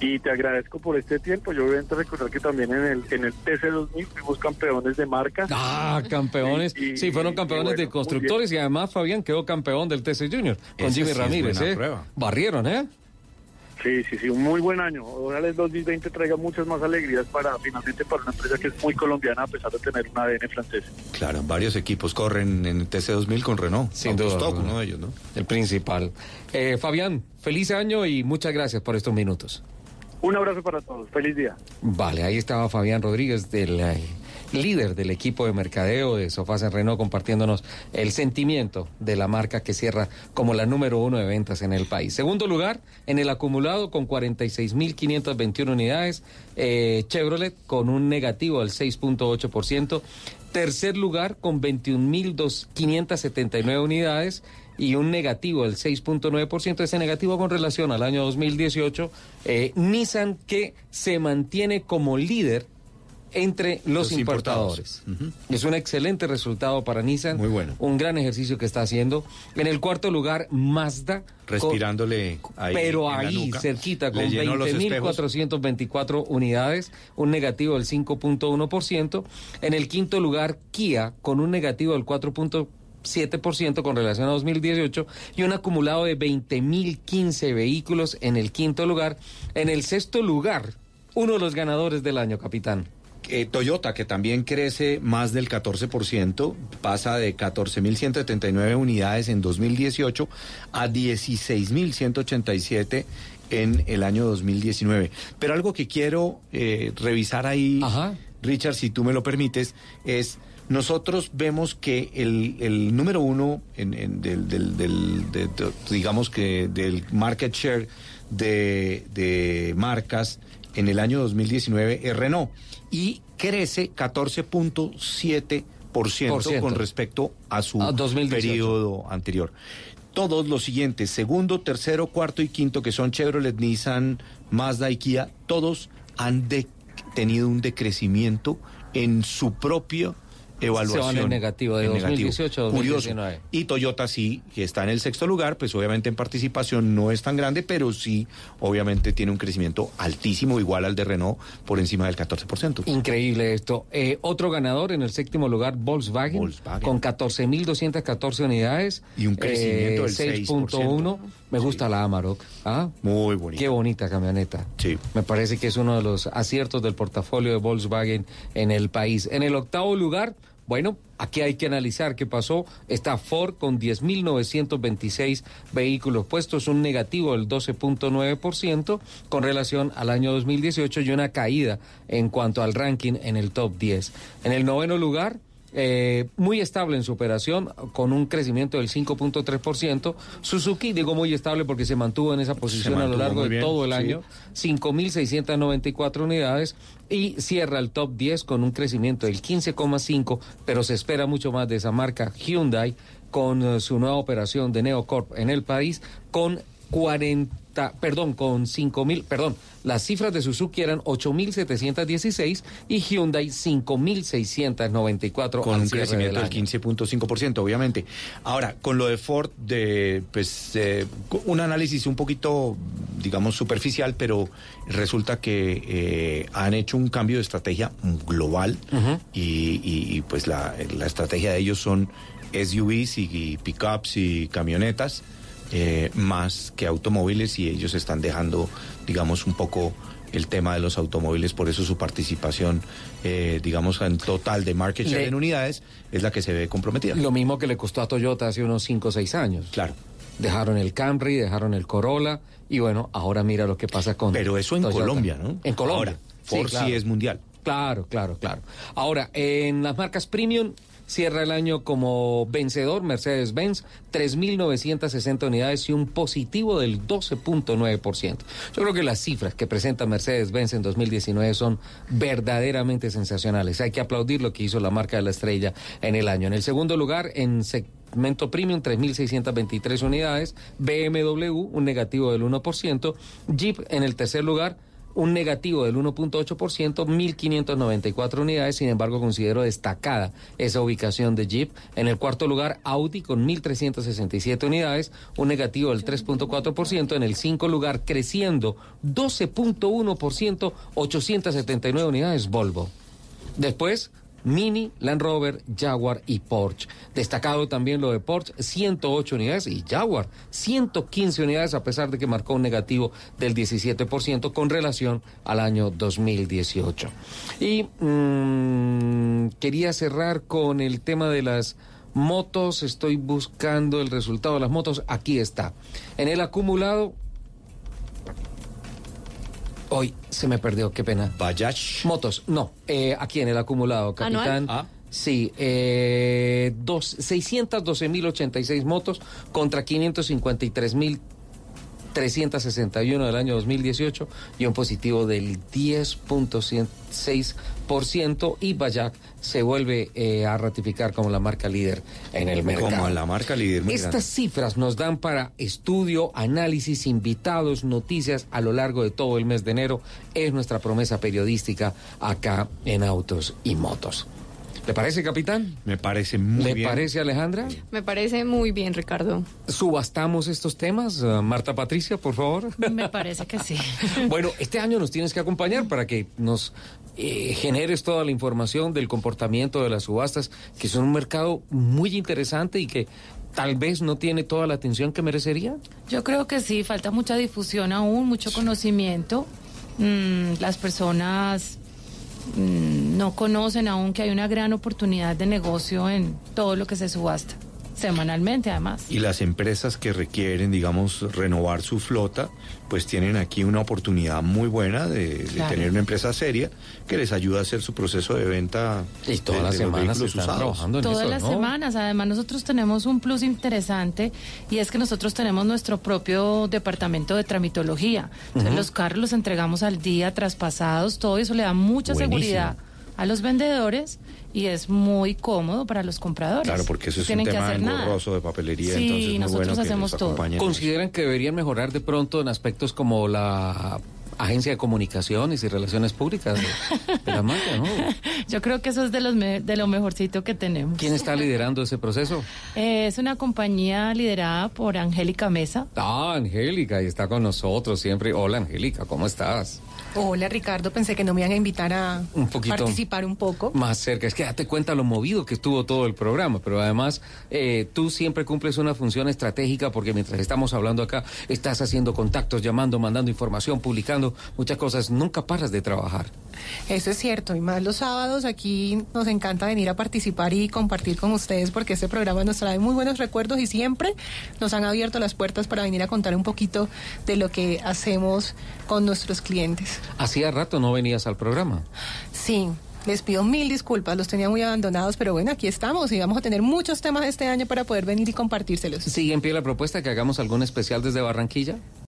y te agradezco por este tiempo. Yo obviamente recordar que también en el en el TC2000 fuimos campeones de marca. Ah, campeones. Y- y- sí, fueron campeones bueno, de constructores y además Fabián quedó campeón del TC Junior con Ese Jimmy sí es Ramírez. buena ¿eh? prueba. Barrieron, ¿eh? Sí, sí, sí, un muy buen año. Ojalá el 2020 traiga muchas más alegrías para finalmente para una empresa que es muy colombiana a pesar de tener un ADN francés. Claro, varios equipos corren en el TC2000 con Renault. Sin duda alguna. uno de ellos, ¿no? El principal. Eh, Fabián, feliz año y muchas gracias por estos minutos. Un abrazo para todos. Feliz día. Vale, ahí estaba Fabián Rodríguez del eh, líder del equipo de mercadeo de Sofás en Renault, compartiéndonos el sentimiento de la marca que cierra como la número uno de ventas en el país. Segundo lugar, en el acumulado con 46.521 unidades, eh, Chevrolet con un negativo del 6.8%. Tercer lugar con 21.579 unidades y un negativo del 6.9%, ese negativo con relación al año 2018. Eh, Nissan que se mantiene como líder entre los, importadores. Es un excelente resultado para Nissan. Muy bueno. Un gran ejercicio que está haciendo. En el cuarto lugar, Mazda. Respirándole ahí. Pero ahí, cerquita, con 20.424 unidades, un negativo del 5.1%. En el quinto lugar, Kia, con un negativo del 4.7% con relación a 2018 y un acumulado de 20.015 vehículos en el quinto lugar. En el sexto lugar, uno de los ganadores del año, capitán. Eh, Toyota, que también crece más del 14%, pasa de 14.179 unidades en 2018 a 16.187 en el año 2019. Pero algo que quiero eh, revisar ahí, Richard, si tú me lo permites, es nosotros vemos que el, número uno en, del, digamos que del market share de, de marcas en el año 2019 es Renault y crece 14.7% con respecto a su periodo anterior. Todos los siguientes, segundo, tercero, cuarto y quinto, que son Chevrolet, Nissan, Mazda y Kia, todos han tenido un decrecimiento en su propio evaluación. en negativo de 2018 2019. Y Toyota sí, que está en el sexto lugar, pues obviamente en participación no es tan grande, pero sí, obviamente tiene un crecimiento altísimo, igual al de Renault, por encima del 14%. Increíble esto. Eh, otro ganador en el séptimo lugar, Volkswagen, Volkswagen. con 14.214 unidades. Y un crecimiento eh, del 6.1. Me gusta la Amarok. ¿Ah? Muy bonita. Qué bonita camioneta. Sí. Me parece que es uno de los aciertos del portafolio de Volkswagen en el país. En el octavo lugar, bueno, aquí hay que analizar qué pasó. Está Ford con 10.926 vehículos puestos, un negativo del 12.9% con relación al año 2018 y una caída en cuanto al ranking en el top 10. En el noveno lugar, eh, muy estable en su operación, con un crecimiento del 5.3%. Suzuki, digo muy estable porque se mantuvo en esa posición a lo largo de todo el año, 5.694 unidades y cierra el top 10 con un crecimiento del 15,5%, pero se espera mucho más de esa marca Hyundai con eh, su nueva operación de Neocorp en el país con 40 perdón, con 5 mil, perdón, las cifras de Suzuki eran 8.716 y Hyundai 5.694. Con un crecimiento del 15.5%, obviamente. Ahora, con lo de Ford, de, pues, eh, un análisis un poquito, digamos, superficial, pero resulta que eh, han hecho un cambio de estrategia global y, pues la, estrategia de ellos son SUVs y pickups y camionetas eh, más que automóviles y ellos están dejando, digamos, un poco el tema de los automóviles, por eso su participación, eh, digamos, en total de market share en unidades es la que se ve comprometida. Lo mismo que le costó a Toyota hace unos 5 o 6 años. Claro. Dejaron el Camry, dejaron el Corolla y bueno, ahora mira lo que pasa con Pero eso en Colombia, ¿no? En Colombia. Ahora, sí, es mundial. Claro, claro, claro. Ahora, en las marcas premium Cierra el año como vencedor Mercedes-Benz, 3.960 unidades y un positivo del 12.9%. Yo creo que las cifras que presenta Mercedes-Benz en 2019 son verdaderamente sensacionales. Hay que aplaudir lo que hizo la marca de la estrella en el año. En el segundo lugar, en segmento premium 3.623 unidades, BMW un negativo del 1%, Jeep en el tercer lugar un negativo del 1.8%, 1.594 unidades, sin embargo considero destacada esa ubicación de Jeep. En el cuarto lugar, Audi con 1.367 unidades, un negativo del 3.4%. En el cinco lugar, creciendo 12.1%, 879 unidades, Volvo. Después, Mini, Land Rover, Jaguar y Porsche. Destacado también lo de Porsche, 108 unidades y Jaguar, 115 unidades a pesar de que marcó un negativo del 17% con relación al año 2018. Y mm, quería cerrar con el tema de las motos, estoy buscando el resultado de las motos, aquí está. En el acumulado Hoy se me perdió, qué pena. Bajaj. Motos, no. Eh, aquí en el acumulado, capitán. Ah. Sí, eh, dos, 612.086 motos contra 553.361 del año 2018 y un positivo del 10.6% y Bayak se vuelve eh, a ratificar como la marca líder en el mercado. Como la marca líder. muy Estas grande. cifras nos dan para estudio, análisis, invitados, noticias a lo largo de todo el mes de enero. Es nuestra promesa periodística acá en Autos y Motos. ¿Le parece, capitán? Me parece muy ¿Le bien. parece, Alejandra? Me parece muy bien, Ricardo. ¿Subastamos estos temas? Uh, Marta Patricia, por favor. Me parece que sí. Bueno, este año nos tienes que acompañar para que nos eh, generes toda la información del comportamiento de las subastas, que son un mercado muy interesante y que tal vez no tiene toda la atención que merecería. Yo creo que sí, falta mucha difusión aún, mucho conocimiento. Mm, las personas mm, no conocen aún que hay una gran oportunidad de negocio en todo lo que se subasta, semanalmente además. Y las empresas que requieren, digamos, renovar su flota, pues tienen aquí una oportunidad muy buena de, de tener una empresa seria que les ayuda a hacer su proceso de venta. Y todas de- las de semanas vehículos están usados. trabajando en Todas eso, las ¿no? semanas. Además, nosotros tenemos un plus interesante y es que nosotros tenemos nuestro propio departamento de tramitología. Entonces, los carros los entregamos al día, traspasados, todo eso le da mucha Buenísimo. seguridad a los vendedores y es muy cómodo para los compradores. Claro, porque eso es un tienen tema nada. engorroso de papelería, Sí, entonces muy nosotros bueno hacemos todo. ¿Consideran que deberían mejorar de pronto en aspectos como la agencia de comunicaciones y relaciones públicas de, de la marca, ¿no? Yo creo que eso es de, los me- de lo mejorcito que tenemos. ¿Quién está liderando ese proceso? Eh, es una compañía liderada por Angélica Mesa. Ah, Angélica, y está con nosotros siempre. Hola, Angélica, ¿cómo estás? Hola Ricardo, pensé que no me iban a invitar a Un participar un poco. Más cerca, es que date cuenta lo movido que estuvo todo el programa, pero además eh, tú siempre cumples una función estratégica porque mientras estamos hablando acá, estás haciendo contactos, llamando, mandando información, publicando muchas cosas, nunca paras de trabajar. Eso es cierto, y más los sábados aquí nos encanta venir a participar y compartir con ustedes porque este programa nos trae muy buenos recuerdos y siempre nos han abierto las puertas para venir a contar un poquito de lo que hacemos con nuestros clientes. Hacía rato no venías al programa. Sí, les pido mil disculpas, los tenía muy abandonados, pero bueno, aquí estamos y vamos a tener muchos temas este año para poder venir y compartírselos. ¿Sigue en pie la propuesta que hagamos algún especial desde Barranquilla?